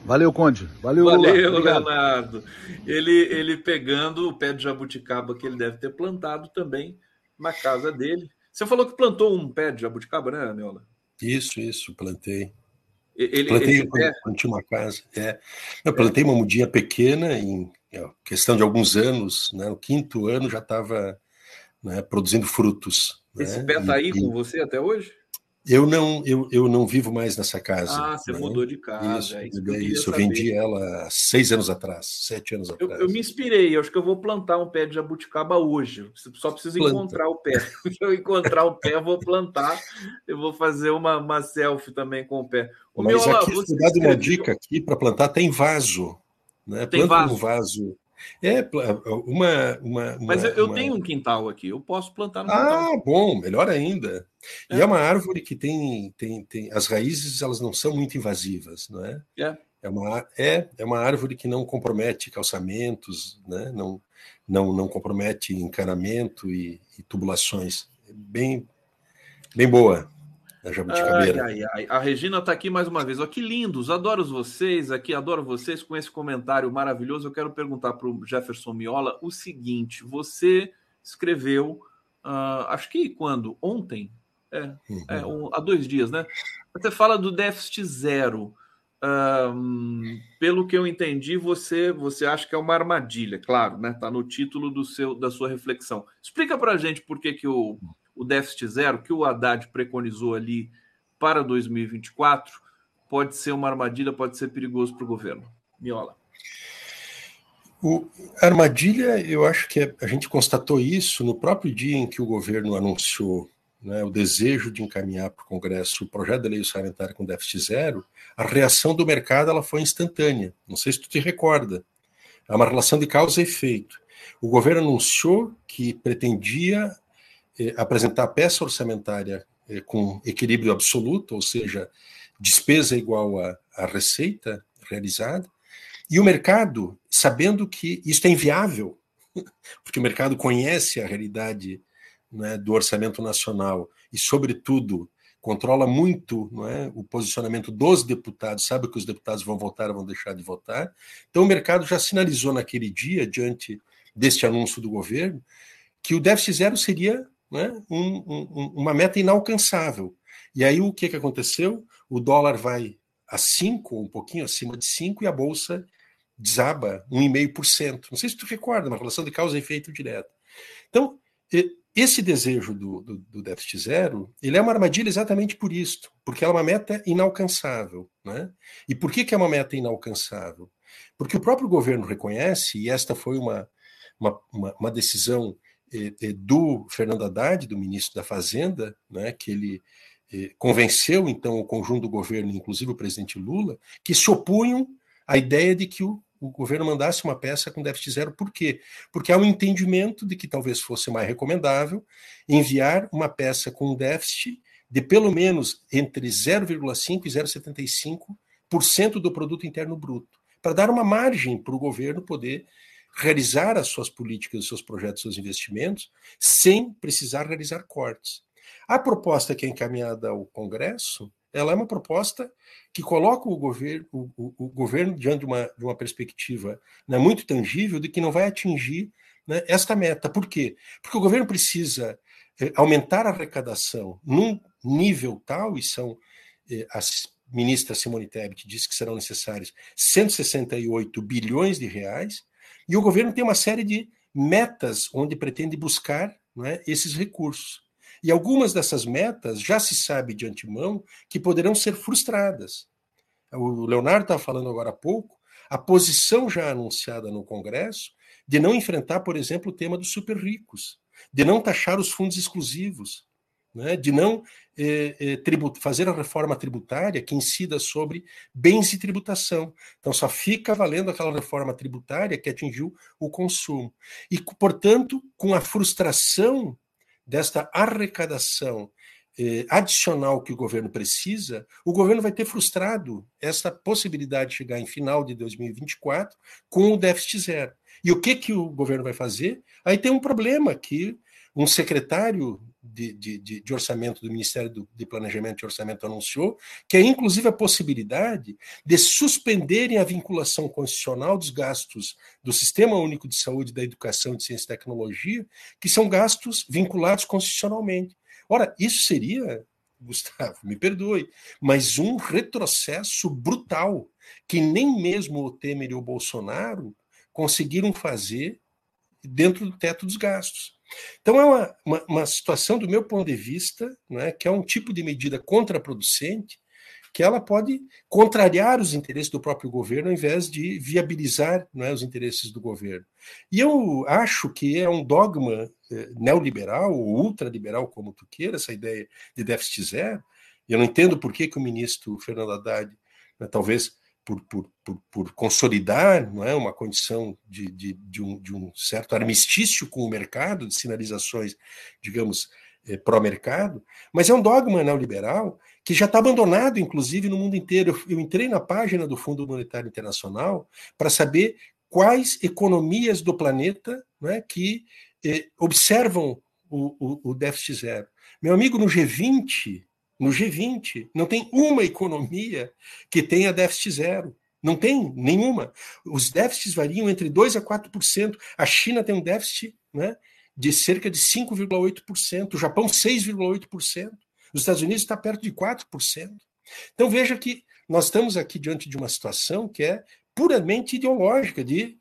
Valeu, Conde. Valeu, Valeu Leonardo. Ele, ele pegando o pé de jabuticaba que ele deve ter plantado também na casa dele. Você falou que plantou um pé de jabuticaba, né, Neola? Isso, isso, plantei. Ele, plantei quando, quando tinha uma casa. É. Eu plantei uma mudinha pequena em questão de alguns anos, né, no quinto ano já estava né, produzindo frutos. Esse né, pé está aí e, com você até hoje? Eu não, eu, eu não vivo mais nessa casa. Ah, você né? mudou de casa. Isso, é isso, eu, isso, eu vendi ela seis anos atrás, sete anos atrás. Eu, eu, me inspirei, eu acho que eu vou plantar um pé de jabuticaba hoje. Só preciso Planta. encontrar o pé. [LAUGHS] Se eu encontrar o pé, eu vou plantar. Eu vou fazer uma, uma selfie também com o pé. O Mas meu, aqui, você dá uma dica aqui para plantar, tem vaso. Né? Tem Planta vaso. um vaso é, uma. uma, Mas eu, eu uma... tenho um quintal aqui, eu posso plantar no quintal. Ah, bom, melhor ainda. É. E é uma árvore que tem, tem, tem. As raízes elas não são muito invasivas, não é? É. É uma, é, é uma árvore que não compromete calçamentos, né? não, não, não compromete encanamento e, e tubulações. Bem, bem boa a jabuticabeira. Ai, ai, ai. A Regina está aqui mais uma vez. Oh, que lindos, adoro vocês aqui, adoro vocês com esse comentário maravilhoso. Eu quero perguntar para o Jefferson Miola o seguinte: você escreveu, uh, acho que quando? Ontem? É, uhum. é um, há dois dias, né? Você fala do déficit zero. Um, pelo que eu entendi, você você acha que é uma armadilha, claro, né? Está no título do seu da sua reflexão. Explica para a gente por que, que o, o déficit zero que o Haddad preconizou ali para 2024 pode ser uma armadilha, pode ser perigoso para o governo. Miola. O, armadilha, eu acho que é, a gente constatou isso no próprio dia em que o governo anunciou né, o desejo de encaminhar para o Congresso o projeto de lei orçamentária com déficit zero, a reação do mercado ela foi instantânea. Não sei se tu te recorda. É uma relação de causa e efeito. O governo anunciou que pretendia apresentar a peça orçamentária eh, com equilíbrio absoluto, ou seja, despesa igual à receita realizada, e o mercado, sabendo que isso é inviável, [LAUGHS] porque o mercado conhece a realidade né, do orçamento nacional e, sobretudo, controla muito é, o posicionamento dos deputados, sabe que os deputados vão votar ou vão deixar de votar. Então, o mercado já sinalizou naquele dia, diante deste anúncio do governo, que o déficit zero seria né, um, um, uma meta inalcançável. E aí o que, que aconteceu? O dólar vai a 5, um pouquinho acima de 5, e a Bolsa desaba 1,5%. Não sei se tu recorda, uma relação de causa e efeito direto. Então, esse desejo do, do, do, déficit zero, ele é uma armadilha exatamente por isso, porque ela é uma meta inalcançável. Né? E por que, que é uma meta inalcançável? Porque o próprio governo reconhece, e esta foi uma, uma, uma, uma decisão do Fernando Haddad, do ministro da Fazenda, né, que ele convenceu então o conjunto do governo, inclusive o presidente Lula, que se opunham à ideia de que o o governo mandasse uma peça com déficit zero. Por quê? Porque há um entendimento de que talvez fosse mais recomendável enviar uma peça com déficit de pelo menos entre 0,5% e 0,75% do produto interno bruto, para dar uma margem para o governo poder realizar as suas políticas, os seus projetos, os seus investimentos, sem precisar realizar cortes. A proposta que é encaminhada ao Congresso ela é uma proposta que coloca o governo, o, o, o governo diante de uma, de uma perspectiva né, muito tangível de que não vai atingir né, esta meta. Por quê? Porque o governo precisa eh, aumentar a arrecadação num nível tal, e são eh, as ministra Simone Tebet disse que serão necessários 168 bilhões de reais, e o governo tem uma série de metas onde pretende buscar é, esses recursos. E algumas dessas metas já se sabe de antemão que poderão ser frustradas. O Leonardo estava falando agora há pouco, a posição já anunciada no Congresso de não enfrentar, por exemplo, o tema dos super ricos, de não taxar os fundos exclusivos, né, de não eh, eh, fazer a reforma tributária que incida sobre bens e tributação. Então, só fica valendo aquela reforma tributária que atingiu o consumo. E, portanto, com a frustração desta arrecadação eh, adicional que o governo precisa, o governo vai ter frustrado essa possibilidade de chegar em final de 2024 com o déficit zero. E o que, que o governo vai fazer? Aí tem um problema que um secretário de, de, de, orçamento do Ministério do, de Planejamento e Orçamento anunciou, que é inclusive a possibilidade de suspenderem a vinculação constitucional dos gastos do Sistema Único de Saúde, da Educação, de Ciência e Tecnologia, que são gastos vinculados constitucionalmente. Ora, isso seria, Gustavo, me perdoe, mas um retrocesso brutal que nem mesmo o Temer e o Bolsonaro conseguiram fazer dentro do teto dos gastos. Então, é uma, uma, uma, situação, do meu ponto de vista, né, que é um tipo de medida contraproducente, que ela pode contrariar os interesses do próprio governo ao invés de viabilizar né, os interesses do governo. E eu acho que é um dogma eh, neoliberal, ou ultraliberal, como tu queira, essa ideia de déficit zero. Eu não entendo por que, que o ministro Fernando Haddad, né, talvez por, por, por, por, consolidar não é, uma condição de, de, de, um, de um certo armistício com o mercado, de sinalizações, digamos, eh, pró-mercado, mas é um dogma neoliberal que já está abandonado, inclusive, no mundo inteiro. Eu, eu entrei na página do Fundo Monetário Internacional para saber quais economias do planeta né, que eh, observam o, o, o déficit zero. Meu amigo, no G20, no G20, não tem uma economia que tenha déficit zero. Não tem nenhuma. Os déficits variam entre 2% a 4%. A China tem um déficit né, de cerca de 5,8%, o Japão 6,8%, os Estados Unidos está perto de 4%. Então veja que nós estamos aqui diante de uma situação que é puramente ideológica, de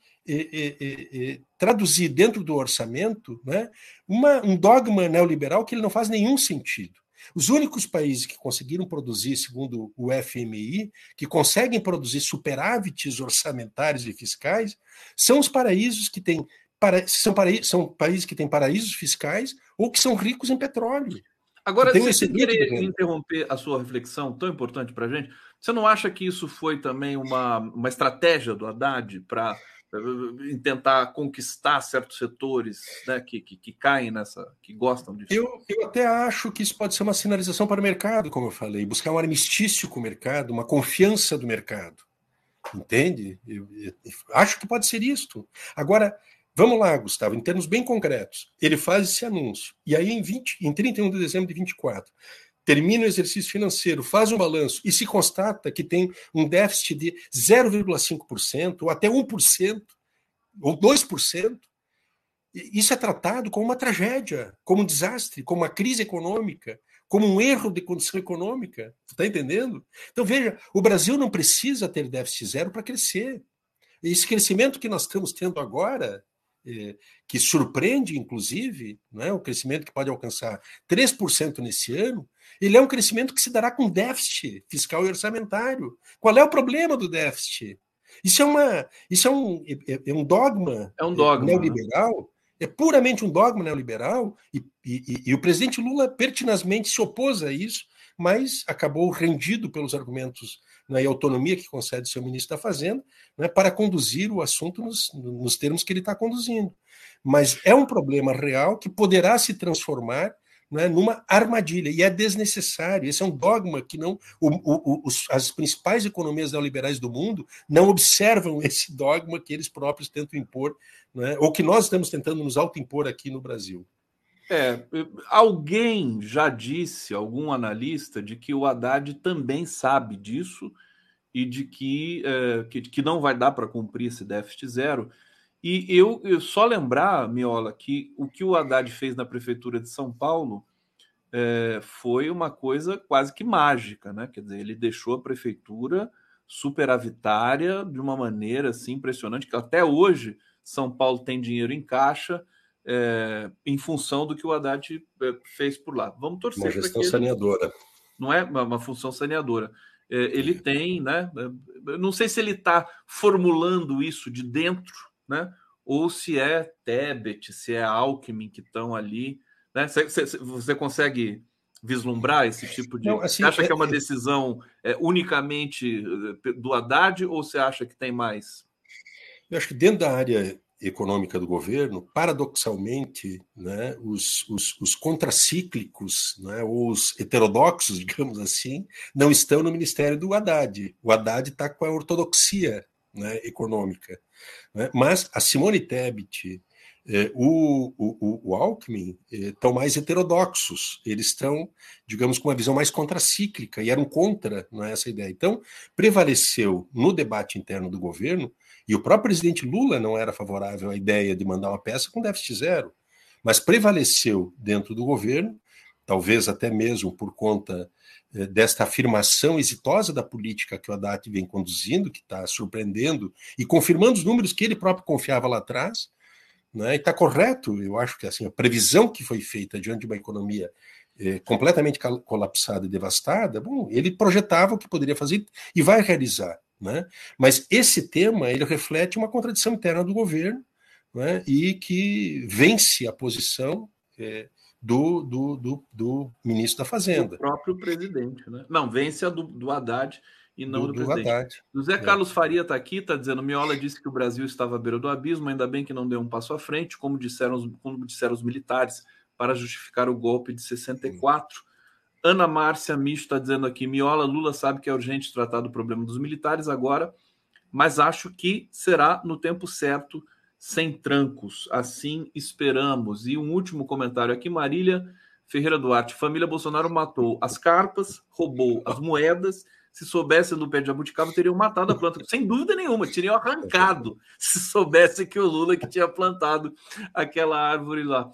traduzir dentro do orçamento né, uma, um dogma neoliberal que ele não faz nenhum sentido. Os únicos países que conseguiram produzir, segundo o FMI, que conseguem produzir superávites orçamentários e fiscais, são os paraísos que têm para, são, paraí são países que têm paraísos fiscais ou que são ricos em petróleo. Agora, se você querer interromper a sua reflexão tão importante para a gente, você não acha que isso foi também uma, uma estratégia do Haddad para em tentar conquistar certos setores né, que, que, que, caem nessa, que gostam disso? Eu, eu até acho que isso pode ser uma sinalização para o mercado, como eu falei, buscar um armistício com o mercado, uma confiança do mercado. Entende? Eu, eu, eu acho que pode ser isto. Agora, vamos lá, Gustavo, em termos bem concretos. Ele faz esse anúncio. E aí, em, 20, em 31 de dezembro de 24, termina o exercício financeiro, faz um balanço e se constata que tem um déficit de 0,5% ou até 1% ou 2%, isso é tratado como uma tragédia, como um desastre, como uma crise econômica, como um erro de condição econômica. Está entendendo? Então, veja, o Brasil não precisa ter déficit zero para crescer. Esse crescimento que nós estamos tendo agora, é, que surpreende, inclusive, né, o crescimento que pode alcançar 3% nesse ano, ele é um crescimento que se dará com déficit fiscal e orçamentário. Qual é o problema do déficit? Isso é, uma, isso é, um, é, é um dogma, é um dogma né? neoliberal, é puramente um dogma neoliberal, e, e, e o presidente Lula pertinazmente se opôs a isso, mas acabou rendido pelos argumentos né, e autonomia que concede seu ministro da Fazenda né, para conduzir o assunto nos, nos termos que ele está conduzindo. Mas é um problema real que poderá se transformar né, numa armadilha, e é desnecessário. Esse é um dogma que não o, o, as principais economias neoliberais do mundo não observam [LAUGHS] esse dogma que eles próprios tentam impor, né, ou que nós estamos tentando nos autoimpor aqui no Brasil. É, alguém já disse, algum analista, de que o Haddad também sabe disso e de que, é, que, que não vai dar para cumprir esse déficit zero. E eu, eu, só lembrar, Miola, que o que o Haddad fez na prefeitura de São Paulo é, foi uma coisa quase que mágica, né? Quer dizer, ele deixou a prefeitura superavitária de uma maneira assim impressionante, que até hoje São Paulo tem dinheiro em caixa é, em função do que o Haddad é, fez por lá. Vamos torcer. Uma gestão saneadora. Não é uma, uma função saneadora. É, ele tem, né? Não sei se ele está formulando isso de dentro né? Ou se é Tebet, se é Alckmin que estão ali, né? Você, consegue vislumbrar esse tipo de. Não, assim, você acha é, que é uma é decisão é, unicamente eh, do Haddad ou você acha que tem mais? Eu acho que dentro da área econômica do governo, paradoxalmente, né, os, os, os contracíclicos, né, os heterodoxos, [LAUGHS] digamos assim, não estão no ministério do Haddad. O Haddad está com a ortodoxia né, econômica. Né? Mas a Simone Tebet, eh, o, o, o Alckmin estão eh, mais heterodoxos, eles estão, digamos, com uma visão mais contracíclica e eram contra não é, essa ideia. Então, prevaleceu no debate interno do governo, e o próprio presidente Lula não era favorável à ideia de mandar uma peça com déficit zero, mas prevaleceu dentro do governo, talvez até mesmo por conta desta afirmação exitosa da política que o Haddad vem conduzindo, que está surpreendendo e confirmando os números que ele próprio confiava lá atrás, né? e está correto, eu acho que assim, a previsão que foi feita diante de uma economia eh, completamente colapsada e devastada, bom, ele projetava o que poderia fazer e vai realizar. Né? Mas esse tema ele reflete uma contradição interna do governo né? e que vence a posição eh, do, do, do, do, ministro da Fazenda. O próprio presidente, né? Não, vence a do, do Haddad e não do, do presidente. Haddad. José é. Carlos Faria está aqui, está dizendo: Miola disse que o Brasil estava à beira do abismo, ainda bem que não deu um passo à frente, como disseram, como disseram os militares, para justificar o golpe de 64. Ana Márcia Micho está dizendo aqui: Miola, Lula sabe que é urgente tratar do problema dos militares agora, mas acho que será no tempo certo sem trancos. Assim esperamos. E um último comentário aqui, Marília Ferreira Duarte. Família Bolsonaro matou as carpas, roubou as moedas. Se soubesse do pé de jabuticaba, teriam matado a planta. Sem dúvida nenhuma, teriam arrancado. Se soubesse que o Lula que tinha plantado aquela árvore lá.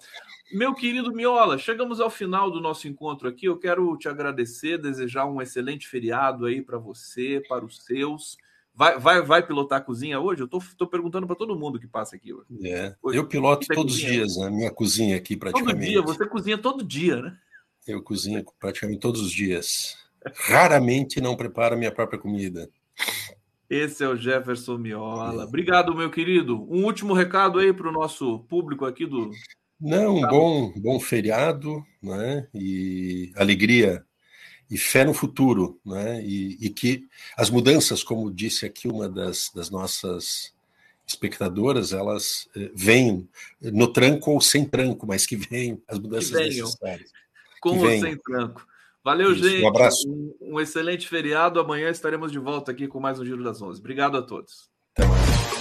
Meu querido Miola, chegamos ao final do nosso encontro aqui. Eu quero te agradecer, desejar um excelente feriado aí para você, para os seus. Vai, vai, vai pilotar a cozinha hoje? Eu estou perguntando para todo mundo que passa aqui hoje. É, hoje eu piloto todos os dias, né? Minha cozinha aqui praticamente. Todo dia, você cozinha todo dia, né? Eu cozinho praticamente todos os dias. Raramente não preparo minha própria comida. Esse é o Jefferson Miola. É. Obrigado, meu querido. Um último recado aí para o nosso público aqui do não, um bom, bom feriado, né? E alegria e fé no futuro, né? E, e, que as mudanças, como disse aqui uma das, das nossas espectadoras, elas eh, vêm no tranco ou sem tranco, mas que vêm as mudanças que necessárias. Com ou sem tranco. Valeu, Isso, gente. Um abraço. Um, um excelente feriado. Amanhã estaremos de volta aqui com mais um Giro das Onze. Obrigado a todos. Até mais.